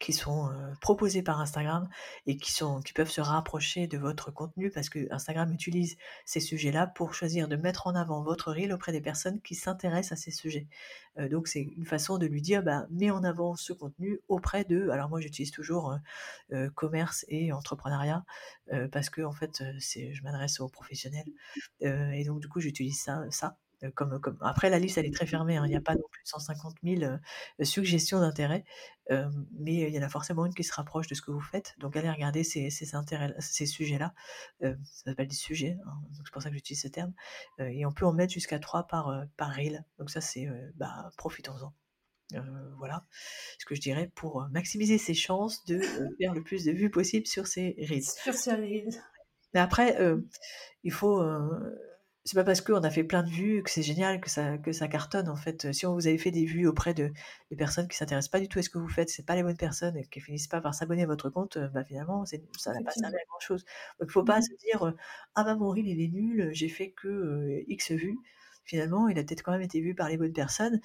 qui sont proposés par Instagram et qui, sont, qui peuvent se rapprocher de votre contenu parce que Instagram utilise ces sujets-là pour choisir de mettre en avant votre reel auprès des personnes qui s'intéressent à ces sujets. donc c'est une façon de lui dire, bah, mets en avant ce contenu auprès de, alors moi j'utilise toujours commerce et entrepreneuriat parce que en fait je m'adresse aux professionnels et donc du coup j'utilise ça, ça comme, comme... Après, la liste, elle est très fermée. Hein. Il n'y a pas non plus 150 000 euh, suggestions d'intérêt, euh, mais il y en a forcément une qui se rapproche de ce que vous faites. Donc, allez regarder ces, ces, intérêts, ces sujets-là. ça s'appelle des sujets, hein, c'est pour ça que j'utilise ce terme. et on peut en mettre jusqu'à 3 par, par reel. Donc, ça, c'est bah, profitons-en. voilà ce que je dirais pour maximiser ses chances de faire le plus de vues possible sur ces reels. Sur ces reels. Mais après, il faut c'est pas parce qu'on a fait plein de vues que c'est génial, que ça, que ça cartonne en fait. Si on vous avez fait des vues auprès de, personnes qui s'intéressent pas du tout à ce que vous faites, c'est pas les bonnes personnes et qui finissent pas par s'abonner à votre compte, euh, bah finalement ça n'a pas servi à grand chose. Donc faut pas mmh se dire euh, ah bah mon reel il est nul, j'ai fait que euh, X vues finalement, il a peut-être quand même été vu par les bonnes personnes,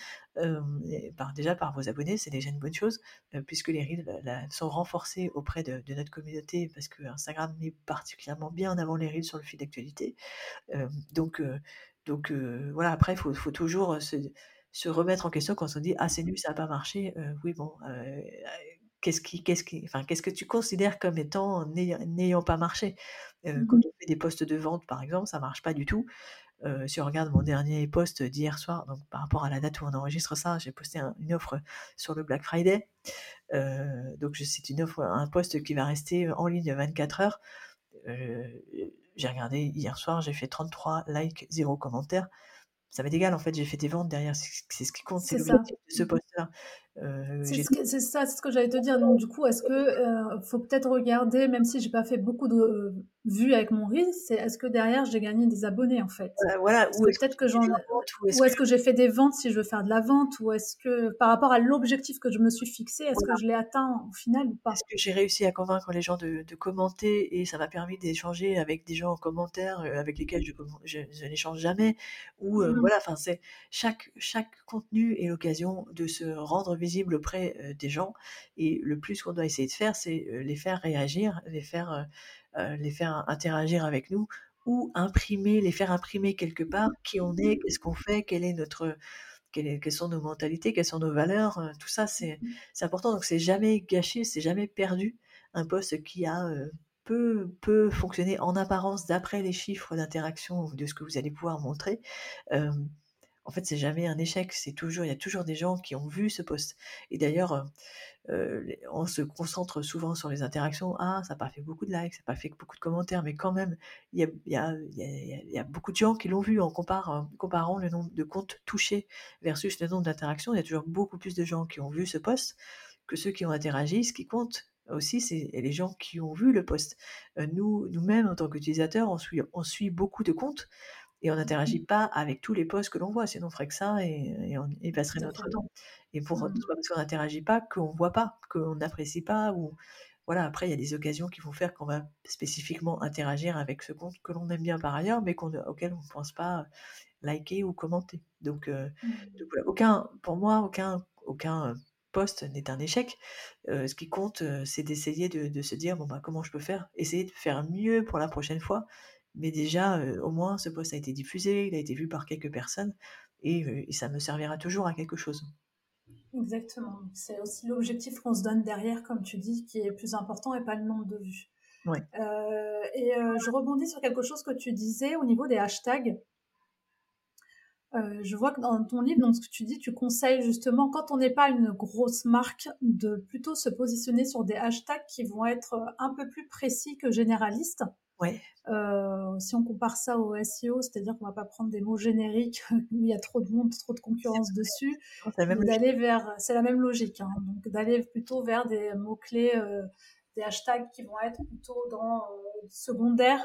par, déjà par vos abonnés, c'est déjà une bonne chose, puisque les reels sont renforcés auprès de, notre communauté, parce que Instagram met particulièrement bien en avant les reels sur le fil d'actualité. donc, donc voilà, après, il faut, faut, toujours se, remettre en question quand on dit ah c'est nul, ça n'a pas marché. oui bon, qu'est-ce qui, qu'est-ce qui, enfin qu'est-ce que tu considères comme étant n'ayant pas marché? Mmh Quand on fait des postes de vente par exemple, ça marche pas du tout. Euh, si on regarde mon dernier post d'hier soir, donc par rapport à la date où on enregistre ça, j'ai posté une offre sur le Black Friday. Euh, donc c'est une offre, un post qui va rester en ligne 24 heures. Euh, j'ai regardé hier soir, j'ai fait 33 likes, 0 commentaires. Ça m'est égal en fait, j'ai fait des ventes derrière, c'est ce qui compte, c'est l'objectif de ce post-là. c'est ça, c'est ce que j'allais te dire. Donc, du coup, est-ce que faut peut-être regarder, même si j'ai pas fait beaucoup de vues avec mon reel, c'est est-ce que derrière j'ai gagné des abonnés en fait? Voilà. Ou peut-être que, j'en ou est-ce que, j'ai fait des ventes si je veux faire de la vente, ou est-ce que par rapport à l'objectif que je me suis fixé, est-ce que je l'ai atteint au final ou pas? Est-ce que j'ai réussi à convaincre les gens de, de commenter et ça m'a permis d'échanger avec des gens en commentaire avec lesquels je, je, n'échange jamais? Ou mmh voilà, enfin c'est chaque chaque contenu est l'occasion de se rendre visible auprès des gens. Et le plus qu'on doit essayer de faire, c'est les faire réagir, les faire, les faire interagir avec nous ou imprimer, les faire imprimer quelque part qui on est, qu'est-ce qu'on fait, quelle est notre, quelles, sont nos mentalités, quelles sont nos valeurs, tout ça c'est important. Donc c'est jamais gâché, c'est jamais perdu. Un poste qui a peut, peut fonctionner en apparence d'après les chiffres d'interaction de ce que vous allez pouvoir montrer en fait, c'est jamais un échec. C'est toujours, il y a toujours des gens qui ont vu ce post. Et d'ailleurs, euh, on se concentre souvent sur les interactions. Ah, ça n'a pas fait beaucoup de likes, ça n'a pas fait beaucoup de commentaires, mais quand même, il y a, beaucoup de gens qui l'ont vu en comparant le nombre de comptes touchés versus le nombre d'interactions. Il y a toujours beaucoup plus de gens qui ont vu ce post que ceux qui ont interagi. Ce qui compte aussi, c'est les gens qui ont vu le post. nous, nous-mêmes, en tant qu'utilisateurs, on suit beaucoup de comptes et on n'interagit pas avec tous les posts que l'on voit, sinon on ferait que ça et, on y passerait notre temps. Et pour mmh. parce qu'on n'interagit pas, qu'on voit pas, qu'on n'apprécie pas, ou voilà, après il y a des occasions qui vont faire qu'on va spécifiquement interagir avec ce compte que l'on aime bien par ailleurs, mais auquel on ne pense pas liker ou commenter. Donc, euh, mmh. voilà, aucun, pour moi, aucun, aucun poste n'est un échec. Euh, ce qui compte, euh, c'est d'essayer de, de, se dire bon bah comment je peux faire, essayer de faire mieux pour la prochaine fois mais déjà, au moins, ce post a été diffusé, il a été vu par quelques personnes, et, ça me servira toujours à quelque chose. Exactement. C'est aussi l'objectif qu'on se donne derrière, comme tu dis, qui est plus important et pas le nombre de vues. Ouais. et je rebondis sur quelque chose que tu disais au niveau des hashtags. je vois que dans ton livre, dans ce que tu dis, tu conseilles justement, quand on n'est pas une grosse marque, de plutôt se positionner sur des hashtags qui vont être un peu plus précis que généralistes. Ouais. Euh, si on compare ça au SEO, c'est-à-dire qu'on va pas prendre des mots génériques où il y a trop de monde, trop de concurrence dessus, d'aller vers, c'est la même logique, hein, donc d'aller plutôt vers des mots clés, euh, des hashtags qui vont être plutôt dans euh, secondaire,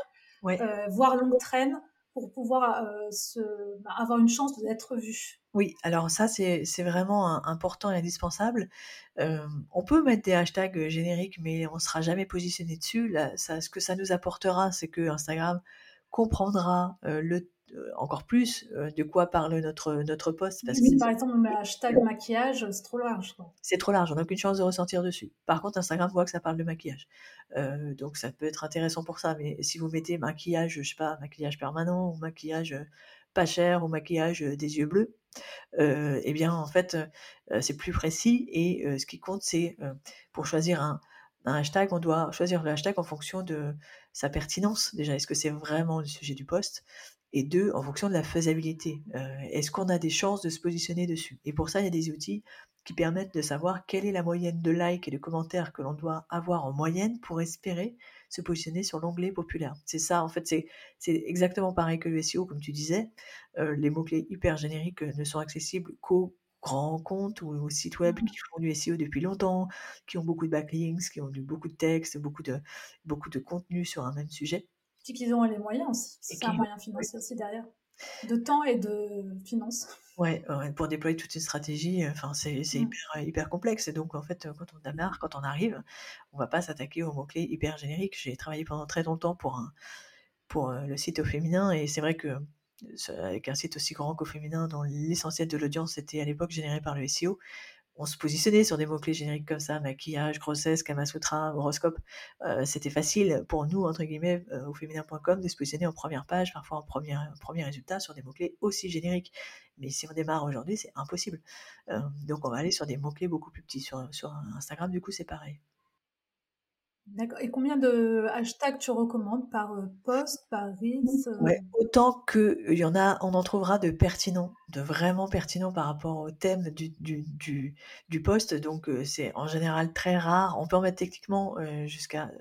voire longue traîne, pour pouvoir se, bah, avoir une chance d'être vu. Oui, alors ça, c'est vraiment important et indispensable. on peut mettre des hashtags génériques, mais on ne sera jamais positionné dessus. Ce que ça nous apportera, c'est que Instagram comprendra le encore plus de quoi parle notre, notre poste. Parce par exemple, met hashtag maquillage, c'est trop large. C'est trop large, on n'a aucune chance de ressortir dessus. Par contre, Instagram voit que ça parle de maquillage. donc ça peut être intéressant pour ça. Mais si vous mettez maquillage, je sais pas, maquillage permanent ou maquillage pas cher ou maquillage des yeux bleus, eh bien en fait c'est plus précis et ce qui compte c'est pour choisir un, hashtag, on doit choisir le hashtag en fonction de sa pertinence. Déjà, est-ce que c'est vraiment le sujet du poste? Et deux, en fonction de la faisabilité. est-ce qu'on a des chances de se positionner dessus? Et pour ça, il y a des outils qui permettent de savoir quelle est la moyenne de likes et de commentaires que l'on doit avoir en moyenne pour espérer se positionner sur l'onglet populaire. C'est ça, en fait, c'est exactement pareil que le SEO, comme tu disais. Euh, les mots-clés hyper génériques ne sont accessibles qu'aux grands comptes ou aux sites web mmh. qui font du SEO depuis longtemps, qui ont beaucoup de backlinks, qui ont du, beaucoup de textes, beaucoup de, beaucoup de contenu sur un même sujet. Et qu'ils ont les moyens aussi. C'est un moyen financier aussi derrière de temps et de finances. Ouais, pour déployer toute une stratégie, enfin c'est mmh. hyper, hyper complexe. Et donc en fait, quand on démarre, quand on arrive, on va pas s'attaquer aux mots-clés hyper génériques. J'ai travaillé pendant très longtemps pour un, pour le site au féminin et c'est vrai que avec un site aussi grand qu'au féminin dont l'essentiel de l'audience était à l'époque généré par le SEO, on se positionnait sur des mots-clés génériques comme ça, maquillage, grossesse, Kamasutra, horoscope. Euh, c'était facile pour nous, entre guillemets, euh, au féminin.com, de se positionner en première page, parfois en premier, résultat, sur des mots-clés aussi génériques. Mais si on démarre aujourd'hui, c'est impossible. Euh, donc on va aller sur des mots-clés beaucoup plus petits. Sur, sur Instagram, du coup, c'est pareil. D'accord. Et combien de hashtags tu recommandes par euh, post, par reels euh? ouais, Autant qu'il y en a, on en trouvera de pertinents, de vraiment pertinents par rapport au thème du, du, du, post. Donc euh, c'est en général très rare. On peut en mettre techniquement jusqu'à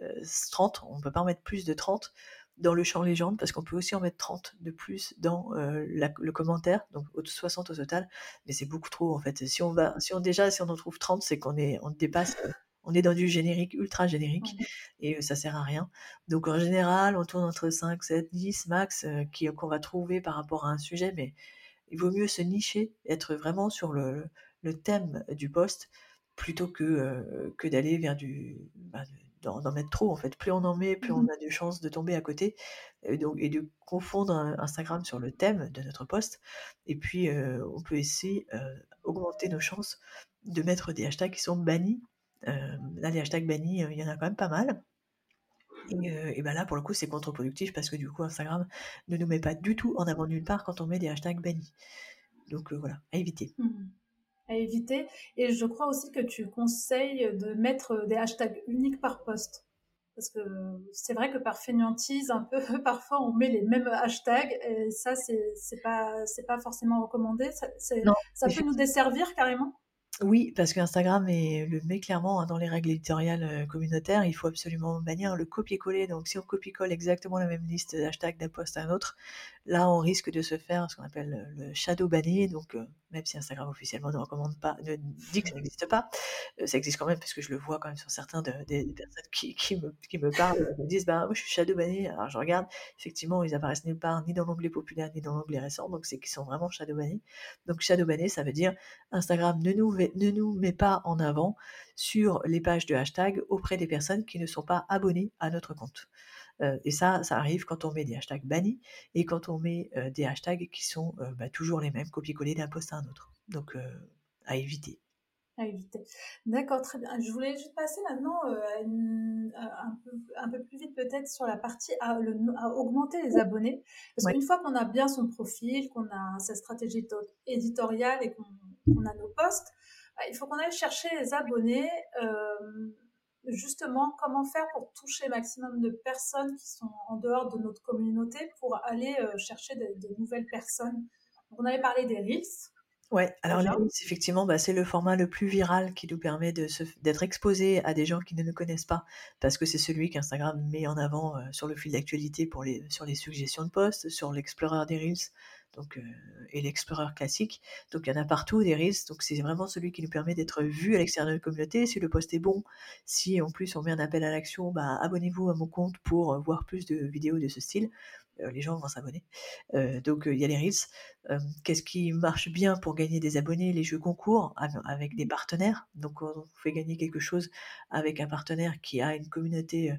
30, on ne peut pas en mettre plus de 30. dans le champ légende, parce qu'on peut aussi en mettre 30 de plus dans le commentaire, donc 60 au total, mais c'est beaucoup trop en fait. Si on va, si on déjà, si on en trouve 30, c'est qu'on on dépasse on est dans du générique, ultra générique, et ça sert à rien. Donc en général, on tourne entre 5, 7, 10 max qu'on va trouver par rapport à un sujet, mais il vaut mieux se nicher, être vraiment sur le, thème du poste, plutôt que, que d'aller vers du... Bah, d'en mettre trop en fait. Plus on en met, plus on mmh a de chances de tomber à côté et, donc, et de confondre Instagram sur le thème de notre poste. Et puis on peut essayer augmenter nos chances de mettre des hashtags qui sont bannis euh, là, les hashtags bannis, euh, il y en a quand même pas mal. Et, euh, ben là, pour le coup, c'est contre-productif parce que du coup, Instagram ne nous met pas du tout en avant nulle part quand on met des hashtags bannis. Donc voilà, à éviter. Mmh. À éviter. Et je crois aussi que tu conseilles de mettre des hashtags uniques par poste. Parce que c'est vrai que par fainéantise, un peu, parfois on met les mêmes hashtags et ça, c'est pas, pas forcément recommandé. Ça, ça peut nous desservir carrément? Oui, parce qu'Instagram le met clairement hein, dans les règles éditoriales euh, communautaires. Il faut absolument bannir le copier-coller. Donc, si on copie-colle exactement la même liste d'hashtags d'un post à un autre, là, on risque de se faire ce qu'on appelle le shadow banner. Donc, euh, même si Instagram officiellement ne recommande pas, ne dit que ça n'existe pas, euh, ça existe quand même parce que je le vois quand même sur certains des, personnes qui, me, qui me parlent, me disent bah moi je suis shadow banné. Alors je regarde, effectivement ils apparaissent nulle part, ni dans l'onglet populaire ni dans l'onglet récent, donc c'est qu'ils sont vraiment shadow bannés. Donc shadow banné, ça veut dire Instagram ne nous, ne nous met pas en avant sur les pages de hashtag auprès des personnes qui ne sont pas abonnées à notre compte. Euh, et ça, ça arrive quand on met des hashtags bannis et quand on met euh, des hashtags qui sont euh, bah, toujours les mêmes, copier-coller d'un post à un autre. Donc, à éviter. À éviter. D'accord, très bien. Je voulais juste passer maintenant un, peu, plus vite peut-être sur la partie à, augmenter les abonnés. Parce qu'une fois qu'on a bien son profil, qu'on a sa stratégie éditoriale et qu'on a nos posts, bah, il faut qu'on aille chercher les abonnés justement comment faire pour toucher maximum de personnes qui sont en dehors de notre communauté pour aller euh, chercher de, nouvelles personnes. on avait parlé des Reels. Ouais, alors les Reels, effectivement, bah, c'est le format le plus viral qui nous permet d'être exposé à des gens qui ne nous connaissent pas, parce que c'est celui qu'Instagram met en avant euh, sur le fil d'actualité pour les, sur les suggestions de posts, sur l'explorer des Reels, donc, euh, et l'Explorer classique. Donc il y en a partout des Reels. Donc c'est vraiment celui qui nous permet d'être vu à l'extérieur de la communauté. Si le post est bon, si en plus on met un appel à l'action, bah, abonnez-vous à mon compte pour voir plus de vidéos de ce style. Euh, les gens vont s'abonner. donc il y a les Reels. Qu'est-ce qui marche bien pour gagner des abonnés? Les jeux concours avec des partenaires. Donc on fait gagner quelque chose avec un partenaire qui a une communauté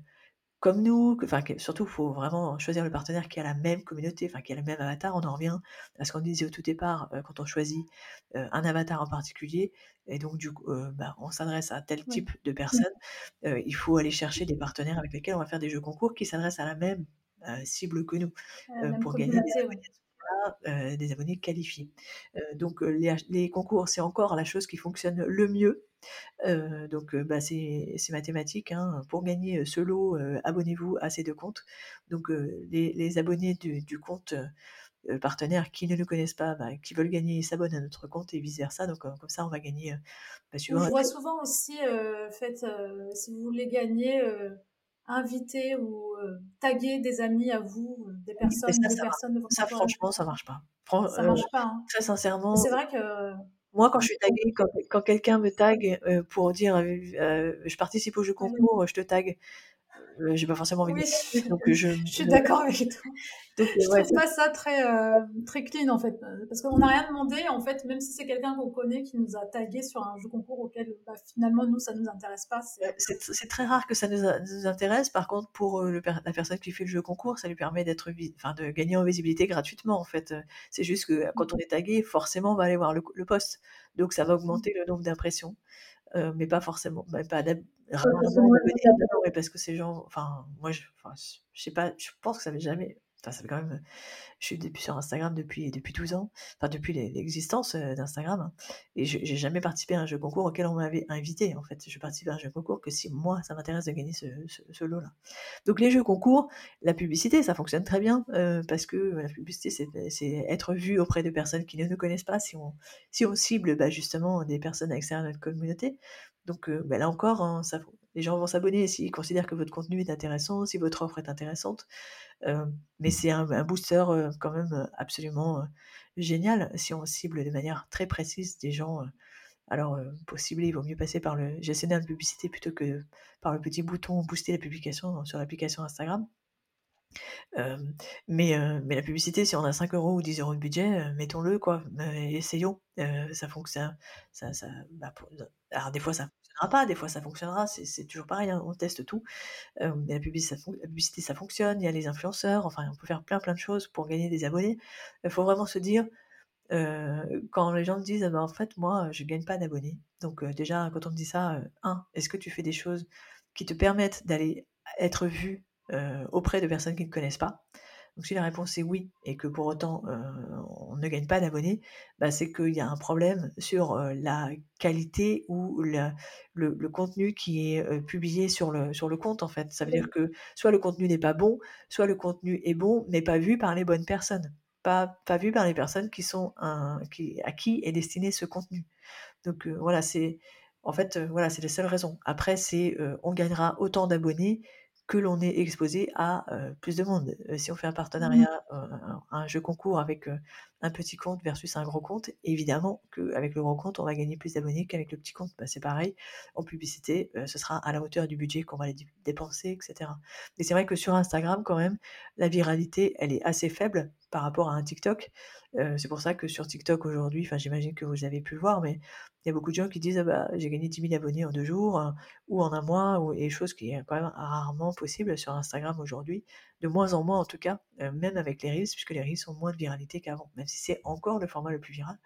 comme nous, enfin, surtout, il faut vraiment choisir le partenaire qui a la même communauté, enfin, qui a le même avatar. On en revient à ce qu'on disait au tout départ, euh, quand on choisit euh, un avatar en particulier, et donc, du coup, euh, bah, on s'adresse à tel type de personnes. il faut aller chercher des partenaires avec lesquels on va faire des jeux concours qui s'adressent à la même cible que nous, pour gagner des abonnés, des abonnés qualifiés. donc, les, les concours, c'est encore la chose qui fonctionne le mieux donc bah, c'est mathématique. Hein. Pour gagner ce lot, abonnez-vous à ces deux comptes. Donc les, abonnés du, compte partenaire qui ne nous connaissent pas, bah, qui veulent gagner, s'abonnent à notre compte et vice versa. Donc comme ça, on va gagner. Bah, je vois souvent aussi, fait, si vous voulez gagner, inviter ou taguer des amis à vous, des personnes, ça, des personnes de Ça, franchement, ça marche pas. ça marche pas. Hein. Très sincèrement. C'est vrai que moi, quand je suis taguée, quand, quelqu'un me tag euh, pour dire euh, euh, je participe au jeu concours, je te tag, euh, j'ai pas forcément envie de donc je, je suis d'accord avec toi. Donc, je trouve pas ça très euh, très clean en fait, parce qu'on n'a rien demandé en fait, même si c'est quelqu'un qu'on connaît qui nous a tagué sur un jeu concours auquel bah, finalement nous ça nous intéresse pas. C'est très rare que ça nous, nous, intéresse. Par contre, pour le, la personne qui fait le jeu concours, ça lui permet d'être, enfin, de gagner en visibilité gratuitement en fait. C'est juste que quand on est tagué, forcément on va aller voir le, le post, donc ça va augmenter le nombre d'impressions. Euh, mais pas forcément, bah, pas parce que ces gens, enfin, moi, je, enfin, je sais pas, je pense que ça m'est jamais, ça fait quand même, je suis depuis sur Instagram depuis, depuis 12 ans, enfin depuis l'existence euh, d'Instagram, hein, et j'ai jamais participé à un jeu concours auquel on m'avait invité, en fait. Je participe à un jeu concours que si moi, ça m'intéresse de gagner ce, lot-là. Donc les jeux concours, la publicité, ça fonctionne très bien, euh, parce que la publicité, c'est être vu auprès de personnes qui ne nous connaissent pas, si on, si on cible bah, justement des personnes à notre communauté. Donc euh, bah, là encore, hein, ça, Les gens vont s'abonner s'ils considèrent que votre contenu est intéressant, si votre offre est intéressante. mais c'est un, un, booster quand même absolument génial si on cible de manière très précise des gens alors, euh, pour cibler, il vaut mieux passer par le gestionnaire de publicité plutôt que par le petit bouton booster la publication sur l'application Instagram. Euh, mais, euh, mais la publicité, si on a 5 euros ou 10 euros de budget, mettons-le, quoi, essayons. ça fonctionne. Ça, ça, bah, alors, des fois, ça pas, des fois, ça fonctionnera, c'est toujours pareil, hein, on teste tout. mais la publicité, ça, la publicité, ça fonctionne, il y a les influenceurs, enfin, on peut faire plein, plein de choses pour gagner des abonnés. Il faut vraiment se dire, euh, quand les gens me disent: «Ah bah, en fait, moi, je gagne pas d'abonnés». Donc, heu, déjà, quand on me dit ça, 1: est-ce que tu fais des choses qui te permettent d'aller être vu, auprès de personnes qui ne connaissent pas? Donc si la réponse est oui et que pour autant, heu, on ne gagne pas d'abonnés, bah, c'est qu'il y a un problème sur, heu, la qualité ou la le le contenu qui est, heu, publié sur le sur le compte, en fait. Ça veut dire que soit le contenu n'est pas bon, soit le contenu est bon, mais pas vu par les bonnes personnes pas, pas vu par les personnes qui sont un, qui, à qui est destiné ce contenu. Donc euh, voilà, c'est en fait euh, voilà, c'est la seule raison. Après, c'est euh, on gagnera autant d'abonnés que l'on est exposé à plus de monde. si on fait un mmh. partenariat, un jeu concours avec un petit compte versus un gros compte, évidemment qu'avec le gros compte, on va gagner plus d'abonnés qu'avec le petit compte. Bah, c'est pareil, en publicité, ce sera à la hauteur du budget qu'on va les dépenser, etc. Mais c'est vrai que sur Instagram, quand même, la viralité, elle est assez faible par rapport à un TikTok. c'est pour ça que sur TikTok aujourd'hui, enfin j'imagine que vous avez pu le voir, mais il y a beaucoup de gens qui disent ah bah, j'ai gagné 10 000 abonnés en deux jours hein, ou en un mois, ou, et chose qui est quand même rarement possible sur Instagram aujourd'hui, de moins en moins en tout cas, euh, même avec les Reels, puisque les Reels ont moins de viralité qu'avant, même si c'est encore le format le plus viral,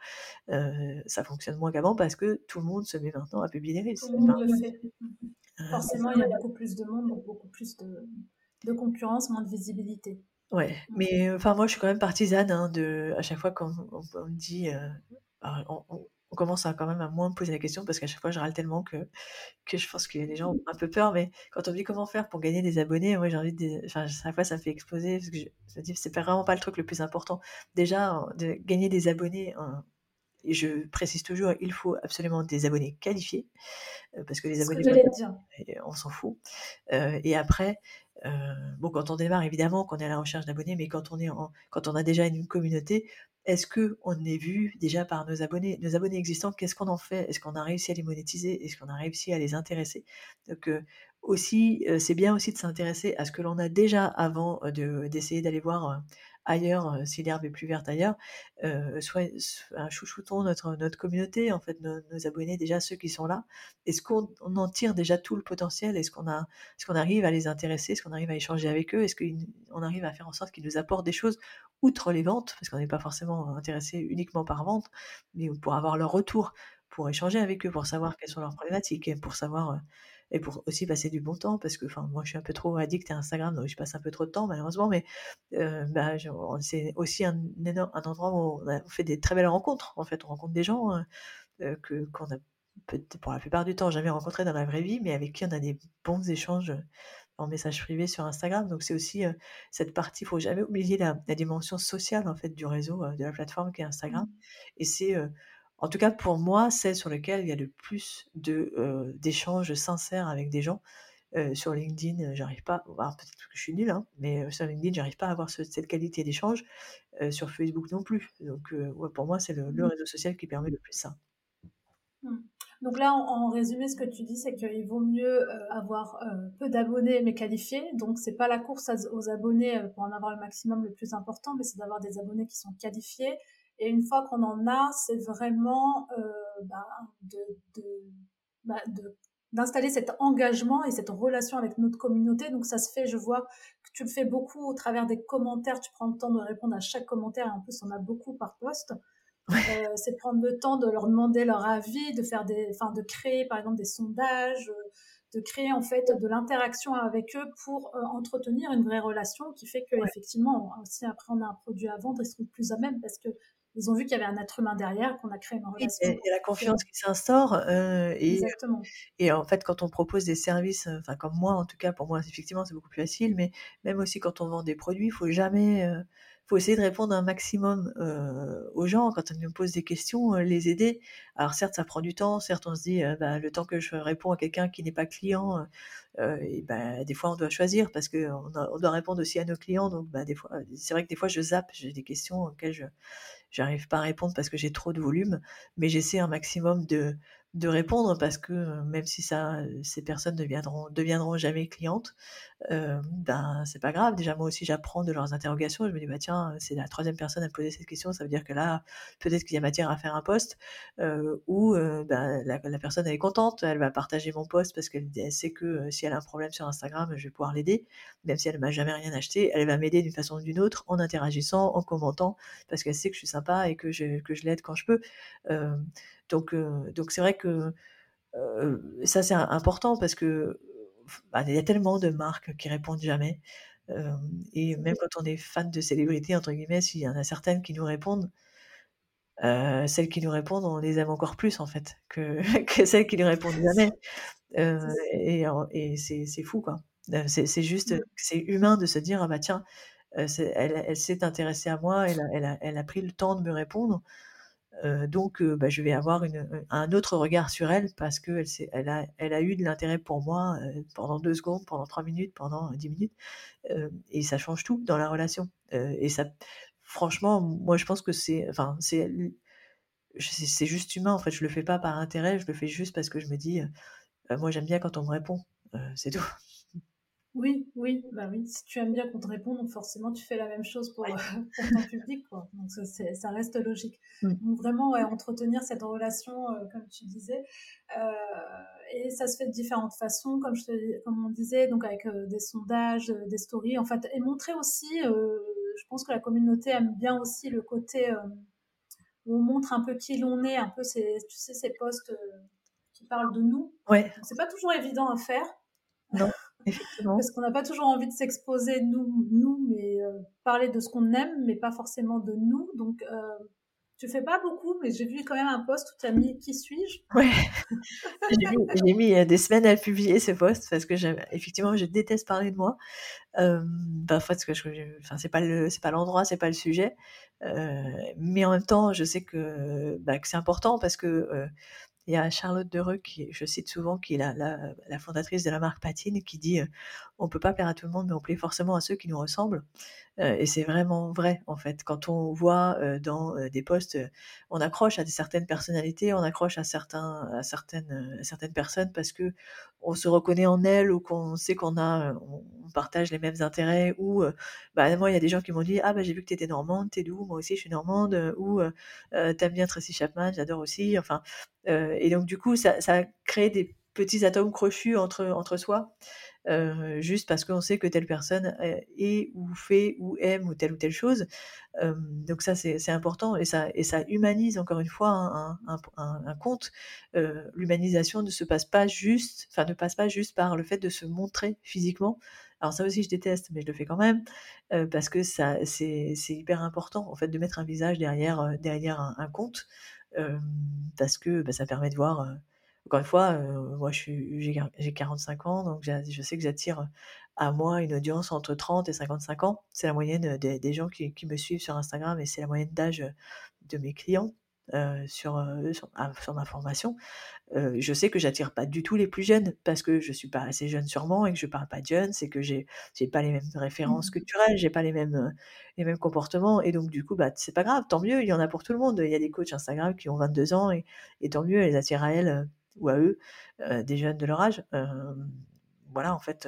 euh, ça fonctionne moins qu'avant parce que tout le monde se met maintenant à publier les Reels. Tout le monde le fait. Forcément, il y a beaucoup plus de monde, donc beaucoup plus de, de concurrence, moins de visibilité. Ouais, mais enfin moi je suis quand même partisane hein, de à chaque fois qu'on on, me dit on commence à quand même à moins me poser la question parce qu'à chaque fois je râle tellement que, que je pense qu'il y a des gens ont un peu peur, mais quand on me dit comment faire pour gagner des abonnés, moi j'ai envie de, enfin à chaque fois ça me fait exploser parce que je, me dis c'est vraiment pas le truc le plus important. Déjà de gagner des abonnés, et je précise toujours, il faut absolument des abonnés qualifiés euh, parce que les abonnés, on s'en fout. Euh, et après, euh, bon, quand on démarre, évidemment qu'on est à la recherche d'abonnés, mais quand on est en, quand on a déjà une communauté, est-ce que on est vu déjà par nos abonnés, nos abonnés existants? Qu'est-ce qu'on en fait? Est-ce qu'on a réussi à les monétiser? Est-ce qu'on a réussi à les intéresser? Donc euh, aussi, euh, c'est bien aussi de s'intéresser à ce que l'on a déjà avant de d'essayer d'aller voir ailleurs, si l'herbe est plus verte ailleurs, euh, soit, un chouchouton notre, notre communauté, en fait, nos, abonnés, déjà ceux qui sont là. Est-ce qu'on en tire déjà tout le potentiel? Est-ce qu'on a, est qu'on arrive à les intéresser? Est-ce qu'on arrive à échanger avec eux? Est-ce qu'on arrive à faire en sorte qu'ils nous apportent des choses outre les ventes? Parce qu'on n'est pas forcément intéressé uniquement par vente, mais pour avoir leur retour, pour échanger avec eux, pour savoir quelles sont leurs problématiques, pour savoir et pour aussi passer du bon temps parce que enfin moi je suis un peu trop addict à Instagram donc je passe un peu trop de temps malheureusement mais euh, bah, c'est aussi un énorme un endroit où on, fait des très belles rencontres en fait on rencontre des gens euh, euh, que qu'on a peut-être pour la plupart du temps jamais rencontrés dans la vraie vie mais avec qui on a des bons échanges en message privé sur Instagram donc c'est aussi cette partie il faut jamais oublier la, la, dimension sociale en fait du réseau de la plateforme qui est Instagram mmh. et c'est en tout cas pour moi, celle sur laquelle il y a le plus de, euh, d'échanges sincères avec des gens. Euh, sur LinkedIn, j'arrive pas, peut-être que je suis nulle, hein, mais sur LinkedIn, j'arrive pas à avoir cette qualité d'échange. sur Facebook non plus. Donc, pour moi, c'est le, mmh. réseau social qui permet le plus ça. Mmh. Donc là, en, résumé, ce que tu dis, c'est qu'il vaut mieux avoir peu d'abonnés mais qualifiés. Donc c'est pas la course aux abonnés pour en avoir le maximum le plus important, mais c'est d'avoir des abonnés qui sont qualifiés et une fois qu'on en a, c'est vraiment euh, bah, bah, de, d'installer cet engagement et cette relation avec notre communauté. Donc ça se fait, je vois que tu le fais beaucoup au travers des commentaires, tu prends le temps de répondre à chaque commentaire, et en plus on a beaucoup par poste. Euh, c'est prendre le temps de leur demander leur avis, de faire des, enfin de créer par exemple des sondages, de créer en fait de l'interaction avec eux pour euh, entretenir une vraie relation qui fait que effectivement si après on a un produit à vendre, ils seront plus à même parce que ils ont vu qu'il y avait un être humain derrière, qu'on a créé une relation. Il y a la confiance qui s'instaure. Euh, et, Exactement. Et en fait, quand on propose des services, enfin comme moi en tout cas, pour moi effectivement c'est beaucoup plus facile, mais même aussi quand on vend des produits, il faut jamais, euh, faut essayer de répondre un maximum aux gens quand on nous pose des questions, les aider. Alors certes, ça prend du temps. Certes, on se dit, bah, le temps que je réponds à quelqu'un qui n'est pas client, et bah, des fois, on doit choisir parce qu'on on doit répondre aussi à nos clients. Donc, bah, des fois, c'est vrai que des fois, je zappe. J'ai des questions auxquelles je j'arrive pas à répondre parce que j'ai trop de volume, mais j'essaie un maximum de de répondre parce que même si ça, ces personnes ne deviendront, jamais clientes, euh, ben c'est pas grave. Déjà moi aussi j'apprends de leurs interrogations. Je me dis bah tiens c'est la troisième personne à me poser cette question, ça veut dire que là peut-être qu'il y a matière à faire un post euh, ou ben, la, personne elle est contente, elle va partager mon post parce qu'elle sait que si elle a un problème sur Instagram, je vais pouvoir l'aider, même si elle m'a jamais rien acheté, elle va m'aider d'une façon ou d'une autre en interagissant, en commentant parce qu'elle sait que je suis sympa et que je, que je l'aide quand je peux. Donc, donc c'est vrai que ça c'est important parce que bah, il y a tellement de marques qui répondent jamais. et même quand on est fan de célébrités, entre guillemets, s'il y en a certaines qui nous répondent, celles qui nous répondent, on les aime encore plus en fait que, que celles qui nous répondent jamais. et, et c'est fou quoi. C'est juste, mmh. c'est humain de se dire ah bah tiens, elle, elle s'est intéressée à moi, elle a, elle, a, elle a, pris le temps de me répondre donc, bah, je vais avoir un autre regard sur elle parce qu'elle elle a, elle a eu de l'intérêt pour moi pendant deux secondes, pendant trois minutes, pendant dix minutes. et ça change tout dans la relation. et ça, franchement, moi, je pense que c'est, enfin, c'est, c'est juste humain. En fait, je le fais pas par intérêt, je le fais juste parce que je me dis, moi, j'aime bien quand on me répond. c'est tout. Oui, oui, bah oui. Si tu aimes bien qu'on te réponde, donc forcément tu fais la même chose pour, ton public, quoi. Donc ça, reste logique. Donc vraiment, entretenir cette relation, euh, comme tu disais, euh, et ça se fait de différentes façons, comme je te, comme on disait, donc avec euh, des sondages, des stories, en fait, et montrer aussi. je pense que la communauté aime bien aussi le côté où on montre un peu qui l'on est, un peu ces, tu sais, ces posts qui parlent de nous. Ouais. C'est pas toujours évident à faire. Non. Parce qu'on n'a pas toujours envie de s'exposer nous, nous, mais euh, parler de ce qu'on aime, mais pas forcément de nous. Donc, euh, tu fais pas beaucoup, mais j'ai vu quand même un post où tu as mis Qui suis-je? Ouais. j'ai mis, mis, des semaines à publier ce post parce que effectivement, je déteste parler de moi. Euh, en fait, que je, enfin, c'est pas le, c'est pas l'endroit, c'est pas le sujet. Euh, mais en même temps, je sais que, bah, que c'est important parce que il y a Charlotte Dereux, qui, je cite souvent, qui est la, la, fondatrice de la marque Patine, qui dit on on peut pas plaire à tout le monde, mais on plaît forcément à ceux qui nous ressemblent. Euh, et c'est vraiment vrai, en fait. Quand on voit euh, dans euh, des postes, on accroche à certaines personnalités, on accroche à, certains, à, certaines, certaines personnes parce que on se reconnaît en elles ou qu'on sait qu'on a, on, partage les mêmes intérêts. Ou, bah, moi, il y a des gens qui m'ont dit Ah, bah, j'ai vu que tu étais normande, t'es d'où? Moi aussi, je suis normande. Ou t'aimes bien Tracy Chapman, j'adore aussi. Enfin, et donc, du coup, ça, ça crée des petits atomes crochus entre, entre soi. Euh, juste parce qu'on sait que telle personne est ou fait ou aime ou telle ou telle chose. donc ça, c'est important et ça, et ça humanise encore une fois un, un, compte. L'humanisation ne se passe pas juste, enfin ne passe pas juste par le fait de se montrer physiquement. Alors ça aussi, je déteste, mais je le fais quand même parce que c'est hyper important en fait de mettre un visage derrière, derrière un, compte parce que bah, ça permet de voir encore une fois, euh, moi j'ai 45 ans, donc je sais que j'attire à moi une audience entre 30 et 55 ans. C'est la moyenne des, gens qui, me suivent sur Instagram et c'est la moyenne d'âge de mes clients euh, sur, euh, ah, sur, ma formation. je sais que j'attire pas du tout les plus jeunes parce que je suis pas assez jeune sûrement et que je parle pas de jeunes, c'est que j'ai j'ai pas les mêmes références mmh. culturelles, j'ai pas les mêmes les mêmes comportements et donc du coup bah c'est pas grave, tant mieux, il y en a pour tout le monde. Il y a des coachs Instagram qui ont 22 ans et, et tant mieux, elles attirent à elles ou à eux, des jeunes de leur âge. voilà, en fait.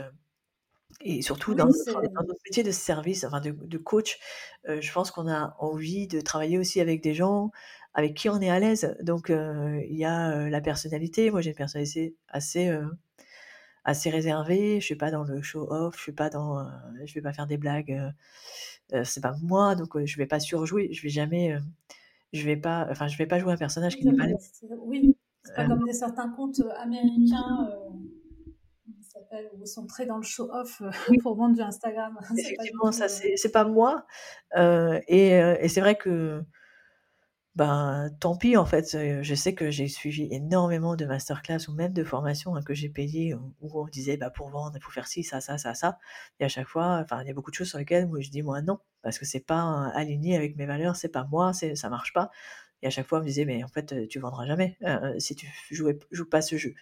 et surtout dans, notre, métier de service, enfin de, coach, je pense qu'on a envie de travailler aussi avec des gens avec qui on est à l'aise. Donc il y a la personnalité. Moi, j'ai une personnalité assez assez réservée. Je suis pas dans le show off. Je suis pas dans. je vais pas faire des blagues. c'est pas moi, donc je vais pas surjouer. Je vais jamais. je vais pas. Enfin, je vais pas jouer un personnage qui n'est pas. Oui, c'est pas comme des certains comptes euh, américains euh, où ils sont très dans le show-off euh, pour vendre du Instagram. Effectivement, ça, c'est pas moi. et, et c'est vrai que ben, tant pis en fait, je sais que j'ai suivi énormément de masterclass ou même de formations, hein, que j'ai payées, où on disait: «Bah, pour vendre, il faut faire ci, ça, ça, ça, ça» et à chaque fois, enfin, il y a beaucoup de choses sur lesquelles moi je dis: «Moi non», parce que c'est pas aligné avec mes valeurs, c'est pas moi, ça marche pas et à chaque fois on me disait: «Mais en fait, tu vendras jamais, si tu jouais joues pas ce jeu».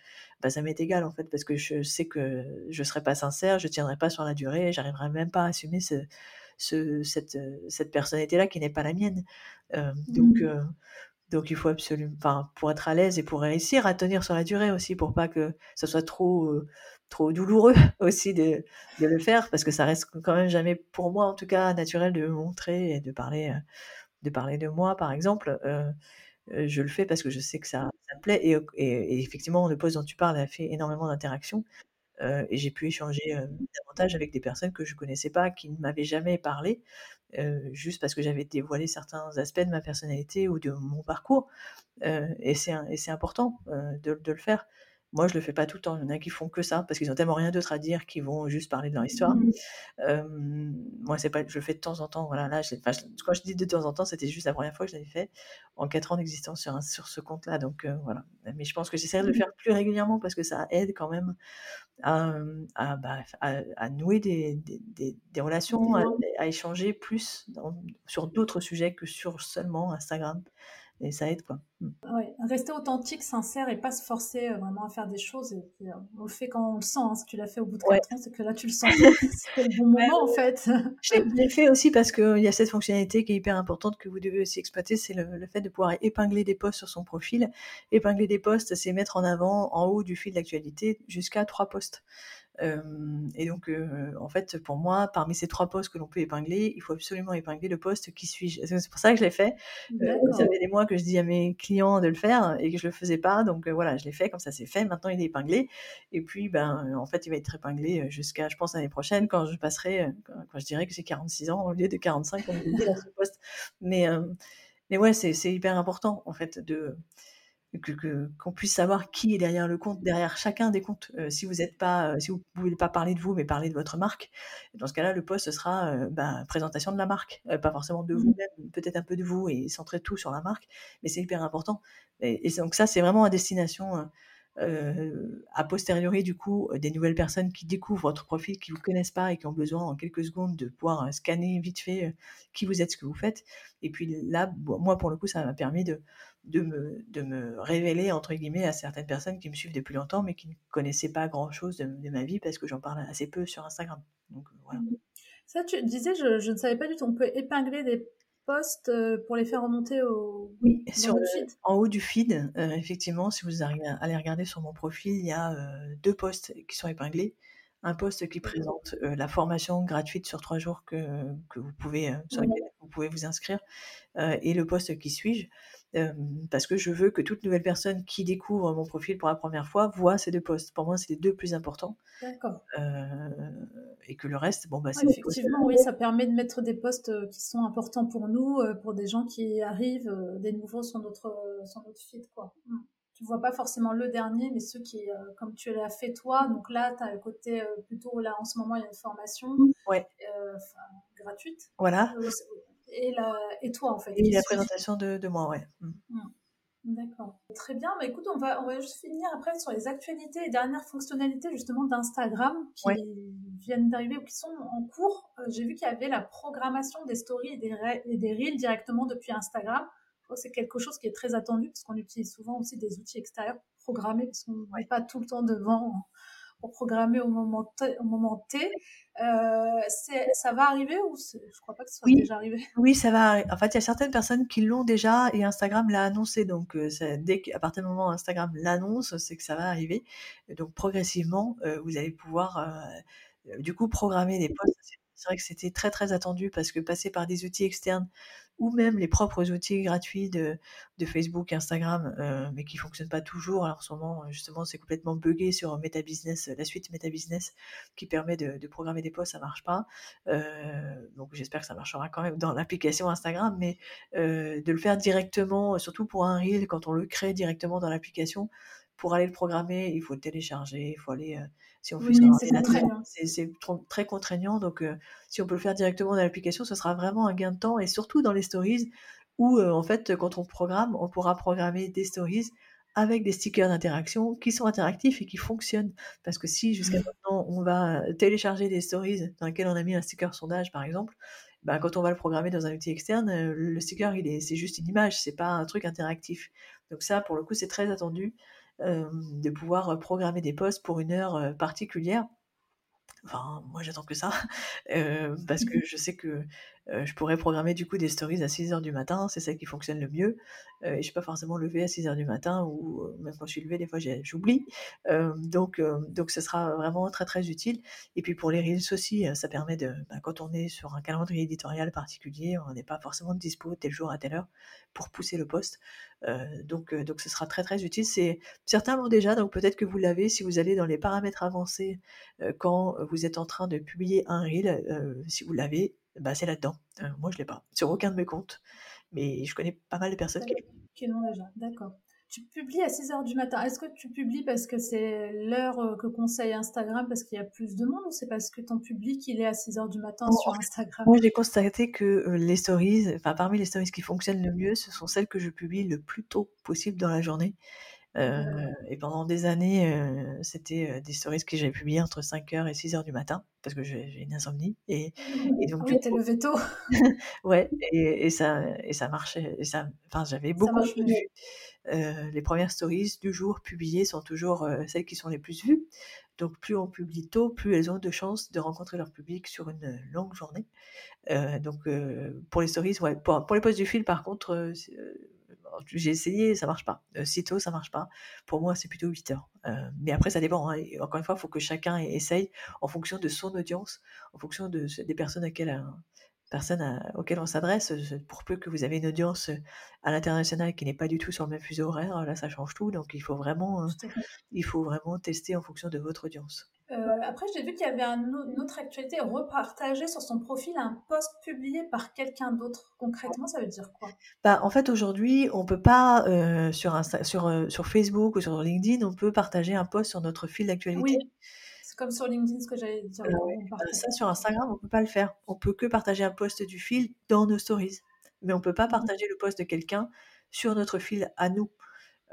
Bah, ça m'est égal en fait parce que je sais que je serai pas sincère, je tiendrai pas sur la durée, j'arriverai même pas à assumer ce ce cette, cette personnalité-là qui n'est pas la mienne. donc Mmh. donc il faut absolument enfin, pour être à l'aise et pour réussir à tenir sur la durée aussi, pour pas que ça soit trop, trop douloureux aussi de de le faire parce que ça reste quand même jamais, pour moi en tout cas, naturel de me montrer et de parler, de parler de moi par exemple. Heu heu, je le fais parce que je sais que ça ça me plaît et et et effectivement le post dont tu parles a fait énormément d'interactions, heu et j'ai pu échanger, davantage avec des personnes que je connaissais pas, qui ne m'avaient jamais parlé, juste parce que j'avais dévoilé certains aspects de ma personnalité ou de mon parcours, et c'est important, de le faire. Moi, je le fais pas tout le temps, il y en a qui font que ça, parce qu'ils ont tellement rien d'autre à dire qu'ils vont juste parler de leur histoire. Mmh. Moi, c'est pas je le fais de temps en temps, voilà, là, enfin, quand je dis de temps en temps, c'était juste la première fois que je l'avais fait en 4 ans d'existence sur un sur ce compte-là, donc heu, voilà. Mais je pense que j'essaierai de le Mmh. faire plus régulièrement parce que ça aide quand même à, à, bah, à à nouer des des des des relations, à à échanger plus dans sur d'autres sujets que sur seulement Instagram et ça aide, quoi. Ouais, rester authentique, sincère et pas se forcer, heu, vraiment à faire des choses et heu, on le fait quand on le sent, hein. Si tu l'as fait au bout de Ouais. 4 ans, c'est que là, tu le que c'était le bon moment, en fait. Je l'ai fait aussi parce qu'il y a cette fonctionnalité qui est hyper importante que vous devez aussi exploiter, c'est le le fait de pouvoir épingler des posts sur son profil. Épingler des posts, c'est mettre en avant, en haut du fil d'actualité, jusqu'à 3 posts. Et donc en fait, pour moi, parmi ces 3 posts que l'on peut épingler, il faut absolument épingler le post «Qui suis-je?» c'est pour ça que je l'ai fait? Ça fait des mois que je dis à mes clients de le faire et que je le faisais pas, donc voilà, je l'ai fait, comme ça c'est fait, maintenant il est épinglé et puis, ben, en fait, il va être épinglé, jusqu'à, je pense, l'année prochaine quand je passerai, quand je dirai que j'ai 46 ans au lieu de 45 comme je dit dans ce post. Mais hem, mais ouais, c'est hyper important, en fait, de que que qu'on puisse savoir qui est derrière le compte, derrière chacun des comptes. Heu, si vous êtes pas, si vous pouvez pas parler de vous, mais parler de votre marque, dans ce cas-là, le post ce sera, heu, bah, présentation de la marque, pas forcément de Mmh. vous-même, peut-être un peu de vous et centrer tout sur la marque, mais c'est hyper important et et donc ça, c'est vraiment à destination, a posteriori, du coup, des nouvelles personnes qui découvrent votre profil, qui vous connaissent pas et qui ont besoin en quelques secondes de pouvoir scanner vite fait, qui vous êtes, ce que vous faites et puis là, moi, pour le coup, ça m'a permis de de me de me «révéler» entre guillemets à certaines personnes qui me suivent depuis longtemps, mais qui ne connaissaient pas grand chose de de ma vie parce que j'en parle assez peu sur Instagram, donc voilà. Mmh. Ça, tu disais, je je ne savais pas du tout, on peut épingler des posts, heu, pour les faire remonter au Oui, sur le feed? en haut du feed, heu, effectivement, si vous arrivez à allez regarder sur mon profil, il y a, heu, 2 posts qui sont épinglés. Un post qui présente, la formation gratuite sur 3 jours que que vous pouvez, sur laquelle vous pouvez vous inscrire, et le post «Qui suis-je?» parce que je veux que toute nouvelle personne qui découvre mon profil pour la première fois voit ces 2 posts. Pour moi, c'est les 2 plus importants, D'accord. et que le reste, bon, bah, Ouais, c'est effectivement, oui, ça permet de mettre des posts, heu, qui sont importants pour nous, pour des gens qui arrivent, des nouveaux sur notre, sur notre feed, quoi. Mmh. Tu vois pas forcément le dernier, mais ceux qui, heu, comme tu l'as fait toi, donc là, tu as le côté, heu, plutôt là, en ce moment, il y a une formation, Ouais. heu, enfin, gratuite, Voilà. et la et toi, en fait, Et la présentation de de moi, ouais. Mmh. Mmh. D'accord. Très bien, bah, écoute, on va on va juste finir après sur les actualités et dernières fonctionnalités justement d'Instagram qui Ouais. viennent d'arriver ou qui sont en cours. J'ai vu qu'il y avait la programmation des stories et des et des reels directement depuis Instagram. Que c'est quelque chose qui est très attendu parce qu'on utilise souvent aussi des outils extérieurs pour programmer parce qu'on n'est pas tout le temps devant pour programmer au moment T au moment T. Heu, c'est ça va arriver ou je crois pas que ce soit Oui, déjà arrivé? oui, ça va en fait, il y a certaines personnes qui l'ont déjà et Instagram l'a annoncé donc c'est dès qu'à partir du moment où Instagram l'annonce, c'est que ça va arriver et donc progressivement, heu, vous allez pouvoir, du coup, programmer des posts. C'est vrai que c'était très, très attendu parce que passer par des outils externes ou même les propres outils gratuits de de Facebook, Instagram, heu, mais qui fonctionnent pas toujours. Alors en ce moment, justement, c'est complètement buggé sur Meta Business, la suite Meta Business qui permet de programmer des posts, ça marche pas. Heu, donc j'espère que ça marchera quand même dans l'application Instagram, mais heu, de le faire directement, surtout pour un reel, quand on le crée directement dans l'application, pour aller le programmer, il faut le télécharger, il faut aller, si on fait sur Oui, c'est ordinateur, c'est c'est très contraignant donc heu, si on peut le faire directement dans l'application, ce sera vraiment un gain de temps et surtout dans les stories, où en fait, quand on programme, on pourra programmer des stories avec des stickers d'interaction qui sont interactifs et qui fonctionnent. Parce que si jusqu'à mmh. maintenant on va télécharger des stories dans lesquelles on a mis un sticker sondage par exemple, bah, quand on va le programmer dans un outil externe, le sticker il est, c'est juste une image, c'est pas un truc interactif. Donc ça, pour le coup, c'est très attendu de pouvoir programmer des posts pour une heure particulière. Enfin, moi j'attends que ça, parce que je sais que je pourrais programmer du coup des stories à 6 heures du matin, c'est ça qui fonctionne le mieux. et je suis pas forcément levée à 6 heures du matin, ou même quand je suis levée, des fois j'oublie. donc, donc ce sera vraiment très très utile. Et puis pour les Reels aussi, ça permet de, bah, quand on est sur un calendrier éditorial particulier, on n'est pas forcément dispo tel jour à telle heure pour pousser le poste. donc, donc ce sera très très utile. C'est certains l'ont déjà, donc peut-être que vous l'avez si vous allez dans les paramètres avancés quand vous êtes en train de publier un reel. si vous l'avez, bah, c'est là-dedans. moi je l'ai pas sur aucun de mes comptes, mais je connais pas mal de personnes qui l'ont déjà. D'accord. Tu publies à 6 heures du matin. Est-ce que tu publies parce que c'est l'heure que conseille Instagram parce qu'il y a plus de monde ou c'est parce que ton public il est à 6 heures du matin sur Instagram? Moi j'ai constaté que les stories, enfin parmi les stories qui fonctionnent le mieux, ce sont celles que je publie le plus tôt possible dans la journée. Et pendant des années, c'était des stories que j'avais publiées entre 5h et 6h du matin, parce que j'ai une insomnie. Et, et donc, oui, t'es levé tôt. ouais, et, et, ça, et ça marchait. Et ça, enfin, j'avais beaucoup de vues. les premières stories du jour publiées sont toujours celles qui sont les plus vues. Donc, plus on publie tôt, plus elles ont de chances de rencontrer leur public sur une longue journée. donc, pour les stories, ouais, pour, pour les posts du fil, par contre, j'ai essayé, ça marche pas. Euh, sitôt, ça marche pas. Pour moi, c'est plutôt 8 heures. Euh, mais après, ça dépend. Hein. Encore une fois, il faut que chacun essaye en fonction de son audience, en fonction de, des personnes euh, personnes auxquelles on s'adresse. Pour peu que vous avez une audience à l'international qui n'est pas du tout sur le même fuseau horaire, là, ça change tout. Donc, il faut vraiment, il faut vraiment tester en fonction de votre audience. Euh, après, j'ai vu qu'il y avait une autre actualité, repartager sur son profil un post publié par quelqu'un d'autre. Concrètement, ça veut dire quoi? Bah, En fait, aujourd'hui, on peut pas, euh, sur, sur, euh, sur Facebook ou sur LinkedIn, on peut partager un post sur notre fil d'actualité. Oui, c'est comme sur LinkedIn ce que j'allais dire. ça, sur Instagram, on peut pas le faire. On peut que partager un post du fil dans nos stories. Mais on peut pas mmh partager le post de quelqu'un sur notre fil à nous.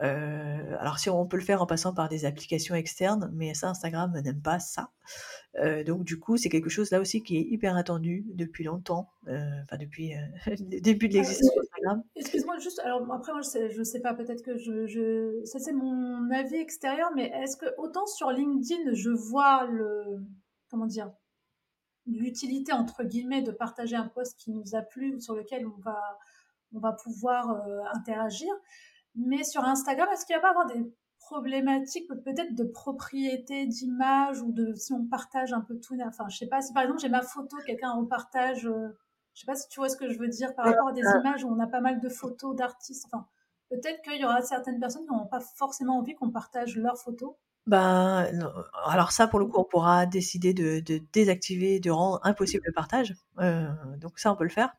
Euh, alors si on peut le faire en passant par des applications externes, mais ça Instagram n'aime pas ça. Euh, donc du coup c'est quelque chose là aussi qui est hyper attendu depuis longtemps, euh, enfin depuis le début de ah, l'existence d'Instagram. Excuse-moi juste, alors après moi je sais, je sais pas, peut-être que je, je ça c'est mon avis extérieur, mais est-ce que autant sur LinkedIn je vois le comment dire l'utilité entre guillemets de partager un post qui nous a plu ou sur lequel on va on va pouvoir interagir. Mais sur Instagram, est-ce qu'il va pas avoir des problématiques peut-être de propriété d'image ou de si on partage un peu tout enfin je sais pas si par exemple j'ai ma photo quelqu'un repartage euh, je sais pas si tu vois ce que je veux dire par rapport à des images où on a pas mal de photos d'artistes enfin peut-être qu'il y aura certaines personnes qui n'ont pas forcément envie qu'on partage leurs photos bah, alors ça, pour le coup, on pourra décider de, désactiver, de rendre impossible le partage. Euh, donc ça, on peut le faire.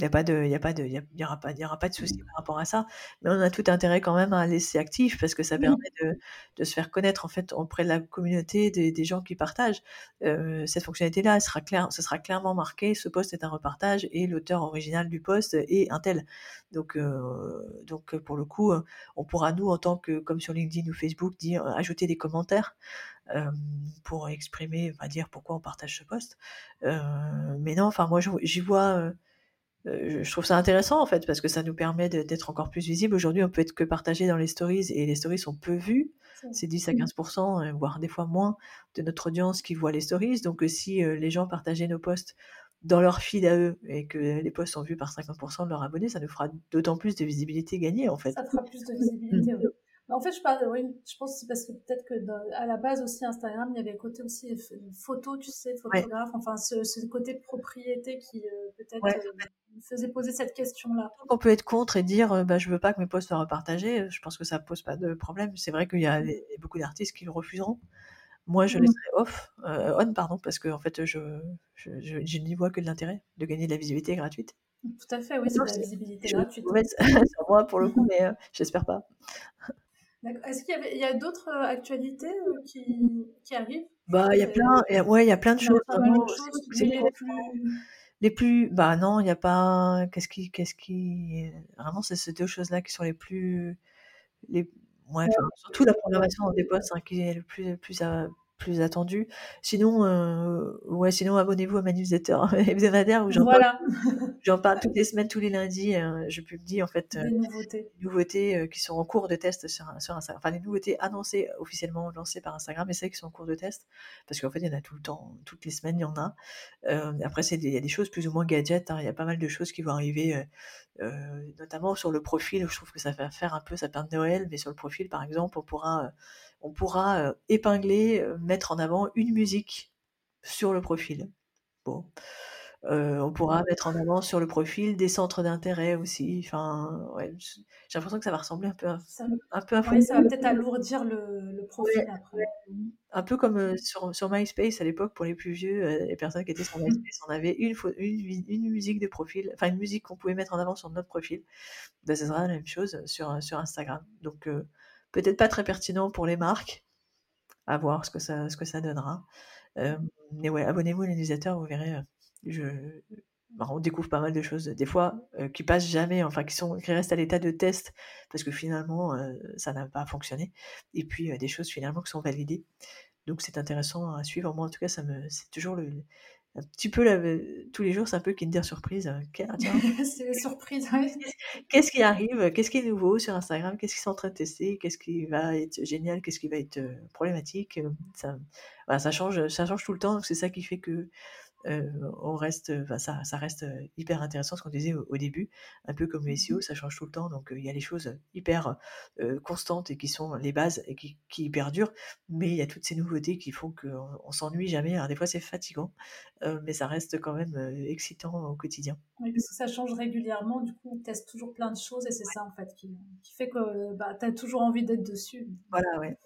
Il n'y a pas de, il y a pas de, il y, aura pas, il y aura pas de souci par rapport à ça. Mais on a tout intérêt quand même à laisser actif parce que ça permet de, de se faire connaître en fait auprès de la communauté des, des gens qui partagent. Euh, cette fonctionnalité-là, elle sera ce sera clairement marqué. Ce poste est un repartage et l'auteur original du poste est un tel. Donc, euh, donc pour le coup, on pourra nous en tant que, comme sur LinkedIn ou Facebook, dire ajouter des commentaires. Euh, pour exprimer, on va dire pourquoi on partage ce poste. Euh, mais non, enfin moi j'y vois euh, je trouve ça intéressant en fait parce que ça nous permet d'être encore plus visible. Aujourd'hui, on peut être que partagé dans les stories et les stories sont peu vues. C'est 10 à 15% mmh. euh, voire des fois moins de notre audience qui voit les stories. Donc, euh, si les gens partageaient nos posts dans leur feed à eux et que les posts sont vus par 50% de leurs abonnés, ça nous fera d'autant plus de visibilité gagnée en fait. Ça fera plus de visibilité, oui. En fait, je parle, oui, je pense que c'est parce que peut-être que à la base aussi Instagram, il y avait le côté aussi photo, tu sais, photographe, enfin ce, ce, côté propriété qui peut-être faisait poser cette question-là. On peut être contre et dire euh, bah, je veux pas que mes posts soient repartagés. Je pense que ça pose pas de problème. C'est vrai qu'il y a beaucoup d'artistes qui le refuseront. Moi, je mmh. laisserai off, euh, on, pardon, parce que en fait, je, je, je, n'y vois que de l'intérêt de gagner de la visibilité gratuite. Tout à fait, oui, c'est de la visibilité gratuite. sur moi pour le coup, mais euh, j'espère pas. Est-ce qu'il y, avait, il y a d'autres actualités qui, qui arrivent? Bah, il y a plein, ouais, il y a plein de choses. Vraiment, Les plus, bah non, il n'y a pas. Qu'est-ce qui, qu'est-ce qui, vraiment, c'est ces deux choses-là qui sont les plus, les, ouais, surtout la programmation des postes hein, qui est le plus, plus, plus attendu. Sinon, euh, ouais, sinon abonnez-vous à ma newsletter hebdomadaire où j'en voilà. parle, j'en parle toutes les semaines, tous les lundis. Euh, je publie en fait nouveautés, des nouveautés qui sont en cours de test sur, sur Instagram. Enfin, les nouveautés annoncées officiellement lancées par Instagram, mais celles qui sont en cours de test, parce qu'en fait, il y en a tout le temps, toutes les semaines, il y en a. Euh, après, il y a des choses plus ou moins gadgets. Hein, il y a pas mal de choses qui vont arriver. notamment sur le profil, je trouve que ça va faire un peu sapin de Noël, mais sur le profil, par exemple, on pourra on pourra épingler, mettre en avant une musique sur le profil. Bon. on pourra mettre en avant sur le profil des centres d'intérêt aussi. Enfin, ouais, j'ai l'impression que ça va ressembler un peu à un peu à ça va peut-être alourdir le, profil après. Un peu comme sur, sur MySpace à l'époque pour les plus vieux, les personnes qui étaient sur MySpace, on avait une, une, une musique de profil, enfin une musique qu'on pouvait mettre en avant sur notre profil. Ben, ça sera la même chose sur, sur Instagram. Donc Peut-être pas très pertinent pour les marques. À voir ce que ça, donnera. Euh, mais ouais, abonnez-vous à l'utilisateur, vous verrez. Euh, bah, on découvre pas mal de choses, des fois, euh, qui passent jamais, enfin, qui, qui restent à l'état de test, parce que finalement, ça n'a pas fonctionné. Et puis, des choses finalement qui sont validées. Donc, c'est intéressant à suivre. Moi, en tout cas, ça me, c'est toujours le, un petit peu tous les jours, c'est un peu Kinder Surprise. Hein. c'est surprise. Qu'est-ce qui arrive? Qu'est-ce qui est nouveau sur Instagram? Qu'est-ce qu'ils sont en train de tester? Qu'est-ce qui va être génial? Qu'est-ce qui va être euh, problématique? Ça, ça, change, ça change tout le temps. C'est ça qui fait que euh, on reste, ça, ça, reste hyper intéressant ce qu'on disait au, début, un peu comme le SEO, mmh ça change tout le temps, donc il y a les choses hyper constantes et qui sont les bases et qui, qui, perdurent, mais il y a toutes ces nouveautés qui font qu'on on, s'ennuie jamais. Alors des fois c'est fatigant, mais ça reste quand même excitant au quotidien. Oui, parce que ça change régulièrement, du coup on teste toujours plein de choses et c'est ça en fait qui, qui fait que bah, tu as toujours envie d'être dessus. Voilà, ouais.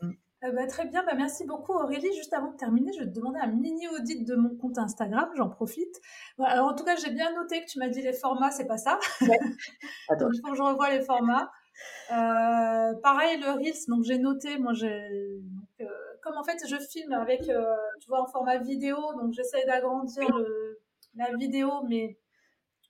Euh, bah, très bien, bah, merci beaucoup Aurélie. Juste avant de terminer, je vais te demander un mini audit de mon compte Instagram, j'en profite. alors en tout cas, j'ai bien noté que tu m'as dit les formats, c'est pas ça. Ouais. Attends. il faut que je revoie les formats. Euh, pareil, le Reels, donc j'ai noté, moi j'ai... Euh, comme en fait je filme avec, tu vois, en format vidéo, donc j'essaie d'agrandir la vidéo, mais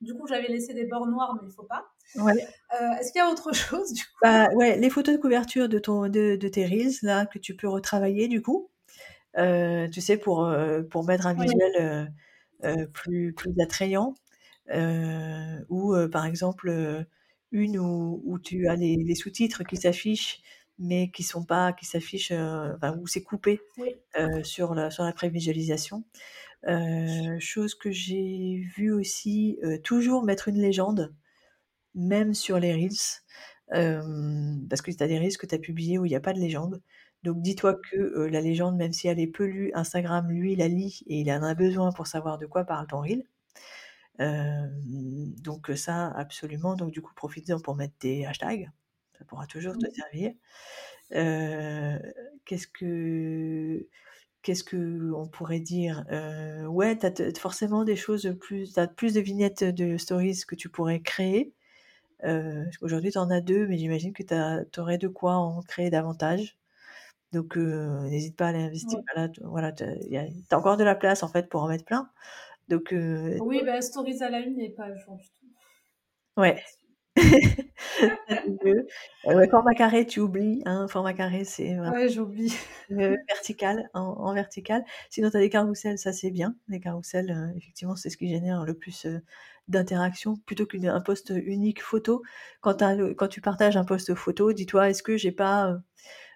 du coup, j'avais laissé des bords noirs, mais il faut pas. Ouais. Euh, est-ce qu'il y a autre chose du coup? Bah, ouais, les photos de couverture de ton de, de, tes reels là que tu peux retravailler du coup. Euh, tu sais pour euh, pour mettre un visuel plus plus attrayant. Ou par exemple une où, où, tu as les, les sous-titres qui s'affichent mais qui sont pas qui s'affichent enfin, où c'est coupé sur la sur la prévisualisation. Chose que j'ai vu aussi, toujours mettre une légende, même sur les reels, parce que tu as des reels que tu as publiés où il n'y a pas de légende. Donc dis-toi que euh, la légende, même si elle est peu lue, Instagram, lui, la lit et il en a besoin pour savoir de quoi parle ton reel. donc ça, absolument. Donc du coup, profite-en pour mettre des hashtags. Ça pourra toujours te servir. Qu'est-ce que qu'est-ce que on pourrait dire? Euh, Ouais, tu as forcément des choses plus, as plus de vignettes de stories que tu pourrais créer. Euh, Aujourd'hui, tu en as deux, mais j'imagine que tu aurais de quoi en créer davantage. Donc, euh, n'hésite pas à aller investir. Là, voilà, tu as, encore de la place en fait pour en mettre plein. Donc, euh, oui, bah, stories à la une n'est pas jour du tout. Ouais. format carré, tu oublies. Hein, format carré, c'est ouais, j'oublie. vertical, en, vertical. Sinon, tu as des carousels, ça c'est bien. Les carousels, euh, effectivement, c'est ce qui génère le plus euh, d'interaction plutôt qu'un post unique photo. Quand, quand tu partages un post photo, dis-toi, est-ce que j'ai pas.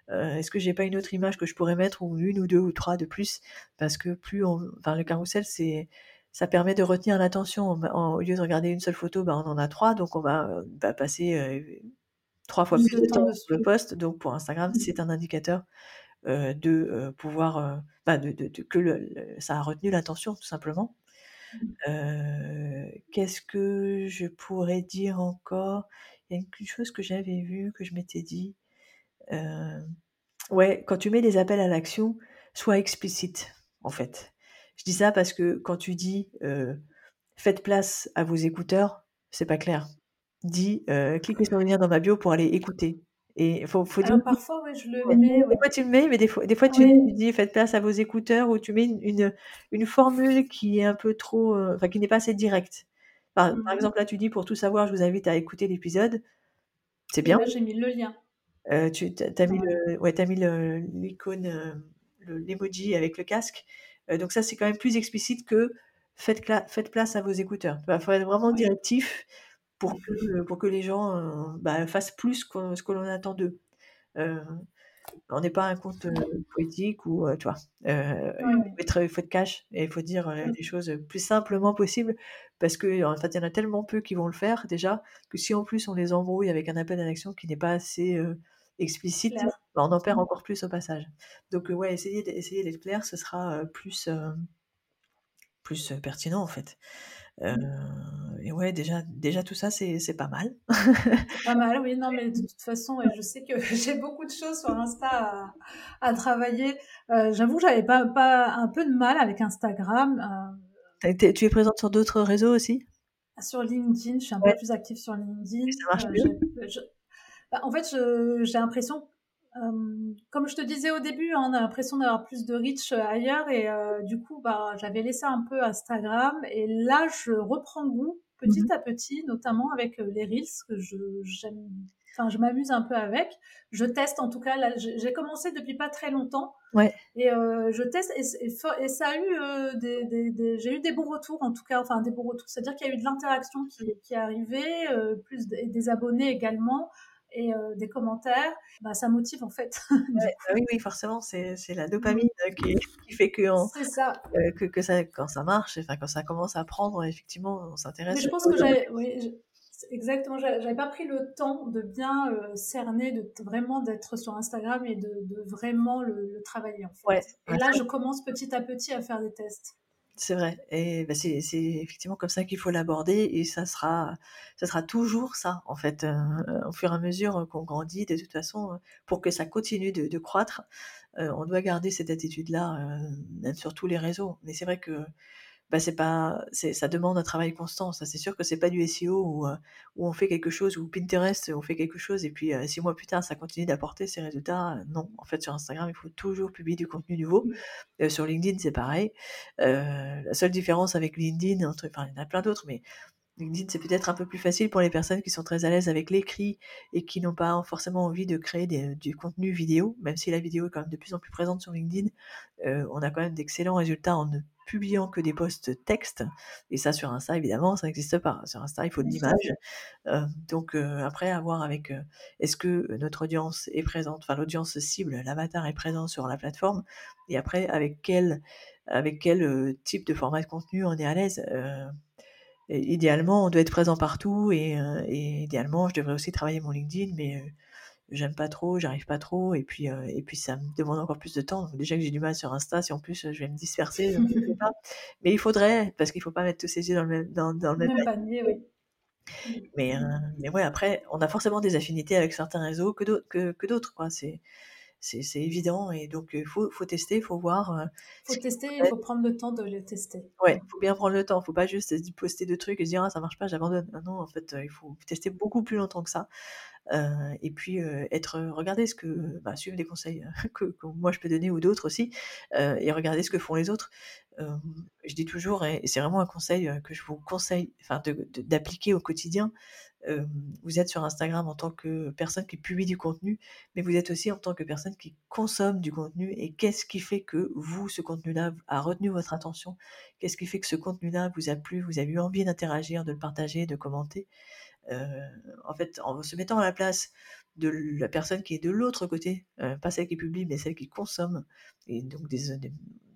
Euh, est-ce que j'ai pas une autre image que je pourrais mettre ou une ou deux ou trois de plus? Parce que plus on, enfin le carrousel c'est ça permet de retenir l'attention. Au lieu de regarder une seule photo, bah, on en a trois, donc on va, bah, passer euh, trois fois plus de temps sur le poste. Donc pour Instagram, mmh. c'est un indicateur euh, de euh, pouvoir, bah, de, que ça a retenu l'attention tout simplement. Mmh. Qu'est-ce que je pourrais dire encore? Il y a une chose que j'avais vue, que je m'étais dit. ouais, quand tu mets des appels à l'action, sois explicite en fait. Je dis ça parce que quand tu dis faites place à vos écouteurs, c'est pas clair. Dis cliquez sur le lien dans ma bio pour aller écouter. Et faut, faut Alors parfois, oui, je le mets. Des fois, tu le mets, mais des fois, des fois tu, dis faites place à vos écouteurs ou tu mets une, une, formule qui est un peu trop, euh, enfin, qui n'est pas assez directe. Par, par, mmh exemple, là, tu dis pour tout savoir, je vous invite à écouter l'épisode. C'est bien. J'ai mis le lien. Euh, tu as, mis le, ouais, as mis l'icône, euh, l'emoji avec le casque. Donc ça, c'est quand même plus explicite que faites, faites place à vos écouteurs. Il faut être vraiment directif pour que, pour que les gens bah, fassent plus que ce que l'on attend d'eux. Euh, on n'est pas un conte euh, poétique ou, tu vois, euh, il, faut être, cash et il faut dire les choses plus simplement possible parce que en fait, il y en a tellement peu qui vont le faire déjà que si en plus on les embrouille avec un appel à l'action qui n'est pas assez explicite, on en perd mmh. encore plus au passage. Donc ouais, essayer d'être clair, ce sera plus plus pertinent en fait. Euh, et ouais, déjà, déjà tout ça, c'est, pas mal. pas mal, oui. Non, mais de toute façon, je sais que j'ai beaucoup de choses sur Insta à, à travailler. Euh, j'avoue que j'avais pas, pas un peu de mal avec Instagram. Euh. tu es présente sur d'autres réseaux aussi? Sur LinkedIn, je suis un peu plus active sur LinkedIn. ça marche bien. Bah, en fait, j'ai l'impression euh, comme je te disais au début, hein, on a l'impression d'avoir plus de reach euh, ailleurs et euh, du coup, bah, j'avais laissé un peu Instagram et là, je reprends goût petit mhm. à petit, notamment avec les reels que je j'aime. Enfin, je m'amuse un peu avec. Je teste en tout cas. J'ai commencé depuis pas très longtemps. Ouais. Et je teste et, et, ça a eu des, des, des j'ai eu des bons retours en tout cas. Enfin, des bons retours. C'est-à-dire qu'il y a eu de l'interaction qui, qui est arrivée, plus des abonnés également et euh, des commentaires, bah, ça motive en fait. Bah oui, oui, forcément, c'est, la dopamine mmh. qui, qui fait que, ça. Euh, que, que, ça, quand ça marche, enfin, quand ça commence à prendre, effectivement, on s'intéresse. Mais je pense que j'avais, oui, exactement, j'avais pas pris le temps de bien euh, cerner, de vraiment d'être sur Instagram et de, de vraiment le, travailler en fait. et là, je commence petit à petit à faire des tests. C'est vrai. Et bah, c'est effectivement comme ça qu'il faut l'aborder et ça sera, ça sera toujours ça, en fait, euh, au fur et à mesure qu'on grandit. De toute façon, euh, pour que ça continue de, croître, euh, on doit garder cette attitude-là sur tous les réseaux. Mais c'est vrai que bah, c'est pas, ça demande un travail constant. Ça, c'est sûr que c'est pas du SEO où, euh, où, on fait quelque chose, ou Pinterest, on fait quelque chose, et puis euh, six mois plus tard, ça continue d'apporter ses résultats. Non, en fait, sur Instagram, il faut toujours publier du contenu nouveau. Euh, sur LinkedIn, c'est pareil. la seule différence avec LinkedIn, entre, enfin, il y en a plein d'autres, mais LinkedIn, c'est peut-être un peu plus facile pour les personnes qui sont très à l'aise avec l'écrit et qui n'ont pas forcément envie de créer du contenu vidéo, même si la vidéo est quand même de plus en plus présente sur LinkedIn. on a quand même d'excellents résultats en ne publiant que des posts textes. Et ça, sur Insta, évidemment, ça n'existe pas. Sur Insta, il faut de l'image. Euh, donc, euh, après, à voir avec euh, est-ce que notre audience est présente, enfin, l'audience cible, l'avatar est présent sur la plateforme? Et après, avec quel, avec quel type de format de contenu on est à l'aise? Idéalement, on doit être présent partout. Et, et, idéalement, je devrais aussi travailler mon LinkedIn, mais j'aime pas trop, j'arrive pas trop, et puis, euh, et puis ça me demande encore plus de temps. Donc déjà que j'ai du mal sur Insta, si en plus je vais me disperser, je ne pas. Mais il faudrait, parce qu'il faut pas mettre tous ses yeux dans le même, dans, dans le même, panier. Oui. Mais, euh, mais ouais, après, on a forcément des affinités avec certains réseaux que d'autres, que, que d'autres, quoi. C'est, c'est, c'est évident, et donc il faut, faut tester, il faut voir. Il faut tester, il faut prendre le temps de le tester. Ouais, il faut bien prendre le temps, il faut pas juste poster deux trucs et se dire ah, ça marche pas, j'abandonne. non, en fait, il faut tester beaucoup plus longtemps que ça. Euh, et puis euh, être regarder ce que bah, suivre les conseils que, moi je peux donner ou d'autres aussi euh, et regarder ce que font les autres je dis toujours et, c'est vraiment un conseil que je vous conseille enfin d'appliquer au quotidien vous êtes sur Instagram en tant que personne qui publie du contenu mais vous êtes aussi en tant que personne qui consomme du contenu. Et qu'est-ce qui fait que vous ce contenu là a retenu votre attention? Qu'est-ce qui fait que ce contenu là vous a plu vous avez eu envie d'interagir de le partager de commenter? En fait, en se mettant à la place de la personne qui est de l'autre côté, pas celle qui publie, mais celle qui consomme, et donc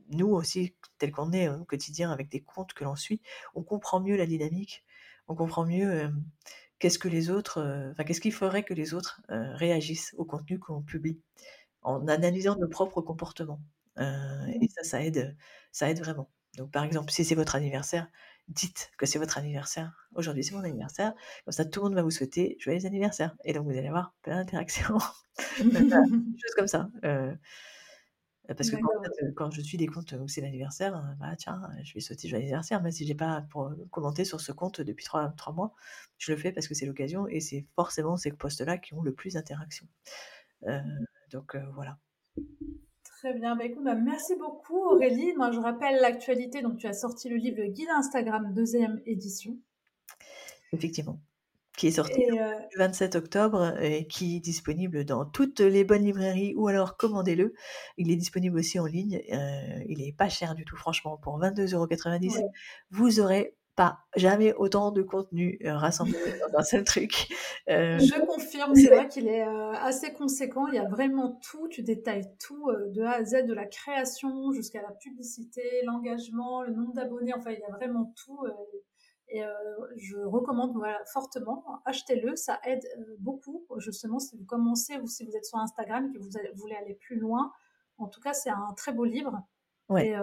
nous aussi, tel qu'on est au quotidien avec des comptes que l'on suit, on comprend mieux la dynamique, on comprend mieux qu'est-ce que les autres, enfin qu'est-ce qu'il faudrait que les autres réagissent au contenu qu'on publie, en analysant nos propres comportements. et ça, ça aide, ça aide vraiment. Donc par exemple, si c'est votre anniversaire, dites que c'est votre anniversaire. Aujourd'hui, c'est mon anniversaire. Comme ça, tout le monde va vous souhaiter joyeux anniversaire. Et donc, vous allez avoir plein d'interactions. des choses comme ça. Euh, Parce que quand, je suis des comptes où c'est l'anniversaire, bah tiens, je vais sauter joyeux anniversaire, même si j'ai pas pour commenter sur ce compte depuis trois, trois mois, je le fais parce que c'est l'occasion et c'est forcément ces postes-là qui ont le plus d'interaction. donc voilà. Très bien. Bah, écoute, bah, merci beaucoup Aurélie. Moi, je rappelle l'actualité. Donc, tu as sorti le livre Guide Instagram, deuxième édition. Effectivement. Qui est sorti le 27 octobre et qui est disponible dans toutes les bonnes librairies ou alors commandez-le. Il est disponible aussi en ligne. il est pas cher du tout, franchement. Pour 22,90€, vous aurez pas jamais autant de contenu euh, rassemblé dans un seul truc. Euh, Je confirme, c'est vrai qu'il est euh, assez conséquent. Il y a vraiment tout, tu détailles tout de A à Z, de la création jusqu'à la publicité, l'engagement, le nombre d'abonnés. Enfin, il y a vraiment tout. Et je recommande fortement, achetez-le, ça aide beaucoup. Justement, si vous commencez ou si vous êtes sur Instagram et que vous voulez aller plus loin, en tout cas, c'est un très beau livre. Ouais.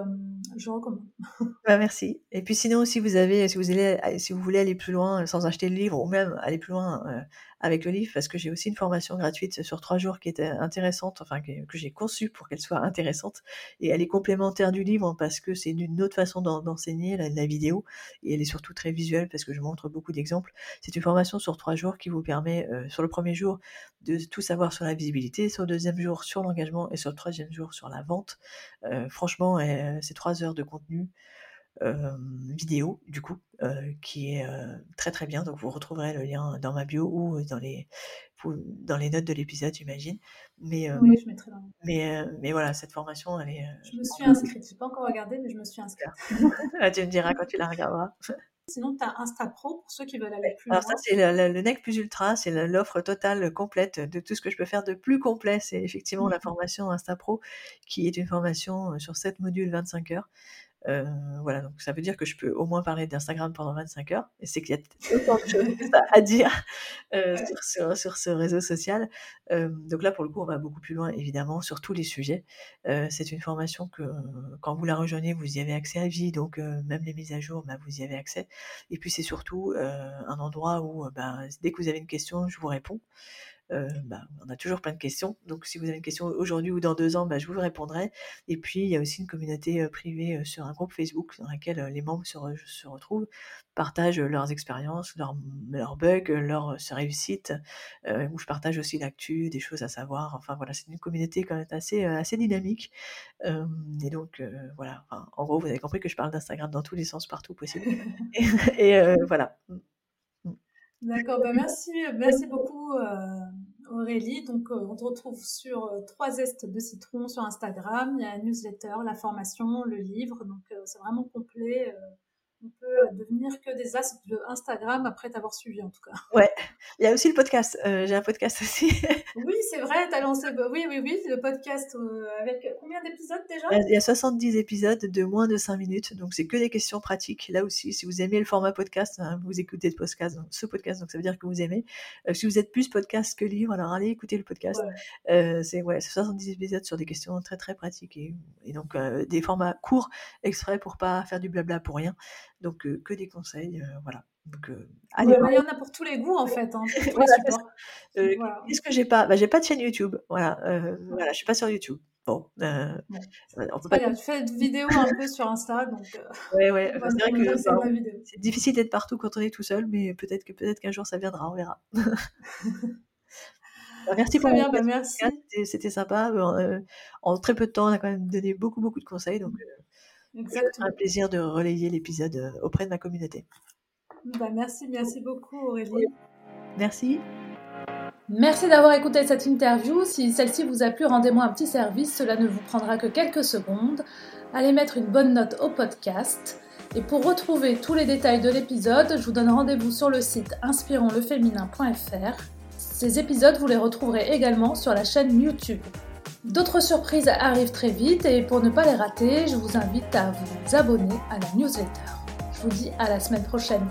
je recommande. Bah, merci. Et puis sinon, si vous avez, si vous allez, si vous voulez aller plus loin sans acheter le livre, ou même aller plus loin avec le livre, parce que j'ai aussi une formation gratuite sur trois jours qui était intéressante, enfin que, j'ai conçue pour qu'elle soit intéressante, et elle est complémentaire du livre parce que c'est une autre façon d'enseigner la, la, vidéo, et elle est surtout très visuelle parce que je montre beaucoup d'exemples. C'est une formation sur trois jours qui vous permet, sur le premier jour, de tout savoir sur la visibilité, sur le deuxième jour sur l'engagement, et sur le troisième jour sur la vente. franchement, c'est trois heures de contenu vidéo, du coup, qui est très très bien. Donc vous retrouverez le lien dans ma bio ou dans les, dans les notes de l'épisode, j'imagine. Mais, oui, je mettrai dans mais, mais voilà, cette formation, elle est. Je me suis inscrite. Je n'ai pas encore regardé, mais je me suis inscrite. Ah, tu me diras quand tu la regarderas. Sinon, tu as Insta Pro pour ceux qui veulent aller plus loin. Alors, ça, c'est le, le, NEC plus ultra, c'est l'offre totale complète de tout ce que je peux faire de plus complet. C'est effectivement la mmh formation Insta Pro, qui est une formation sur 7 modules, 25 heures. Euh, voilà, donc ça veut dire que je peux au moins parler d'Instagram pendant 25 heures. Et c'est qu'il y a autant de choses à dire euh, sur, sur, ce réseau social. Euh, donc là, pour le coup, on va beaucoup plus loin, évidemment, sur tous les sujets. c'est une formation que, quand vous la rejoignez, vous y avez accès à vie. Donc, même les mises à jour, bah, vous y avez accès. Et puis, c'est surtout un endroit où, bah, dès que vous avez une question, je vous réponds. Euh, bah, on a toujours plein de questions. Donc, si vous avez une question aujourd'hui ou dans deux ans, bah, je vous répondrai. Et puis, il y a aussi une communauté euh, privée euh, sur un groupe Facebook dans laquelle les membres se, se retrouvent, partagent leurs expériences, leurs, leurs bugs, leurs réussites, où je partage aussi l'actu, des choses à savoir. Enfin, voilà, c'est une communauté quand même assez, assez dynamique. et donc, voilà, en gros, vous avez compris que je parle d'Instagram dans tous les sens, partout possible. et, voilà. D'accord, bah merci, merci beaucoup Aurélie. Donc, on te retrouve sur trois zestes de citron sur Instagram. Il y a la newsletter, la formation, le livre. Donc, c'est vraiment complet on peut euh, devenir que des as de Instagram après t'avoir suivi en tout cas. Ouais, il y a aussi le podcast. Euh, j'ai un podcast aussi. oui, c'est vrai, t'as lancé. Oui, oui, oui, le podcast euh, avec combien d'épisodes déjà? Il y a 70 épisodes de moins de 5 minutes, donc c'est que des questions pratiques. Là aussi, si vous aimez le format podcast, hein, vous écoutez ce podcast, ce podcast, donc ça veut dire que vous aimez. si vous êtes plus podcast que livre, alors allez écouter le podcast. c'est ouais, 70 épisodes sur des questions très très pratiques et, et donc des formats courts exprès pour pas faire du blabla pour rien. Donc que des conseils, voilà. Donc, allez, il y en a pour tous les goûts en fait. Hein, Qu'est-ce que j'ai pas? Bah, J'ai pas de chaîne YouTube. Voilà, voilà, je suis pas sur YouTube. Bon, euh, on peut pas. Tu fais une vidéo un peu sur Insta, donc. ouais, ouais. c'est vrai que c'est difficile d'être partout quand on est tout seul, mais peut-être que peut-être qu'un jour ça viendra, on verra. Bah, merci pour bien, bah, merci. C'était sympa. en très peu de temps, on a quand même donné beaucoup beaucoup de conseils, donc. C'est un plaisir de relayer l'épisode euh, auprès de ma communauté. Bah, merci, merci beaucoup Aurélie. Merci. Merci d'avoir écouté cette interview. Si celle-ci vous a plu, rendez-moi un petit service. Cela ne vous prendra que quelques secondes. Allez mettre une bonne note au podcast. Et pour retrouver tous les détails de l'épisode, je vous donne rendez-vous sur le site inspironsleféminin.fr. Ces épisodes, vous les retrouverez également sur la chaîne YouTube. D'autres surprises arrivent très vite et pour ne pas les rater, je vous invite à vous abonner à la newsletter. Je vous dis à la semaine prochaine.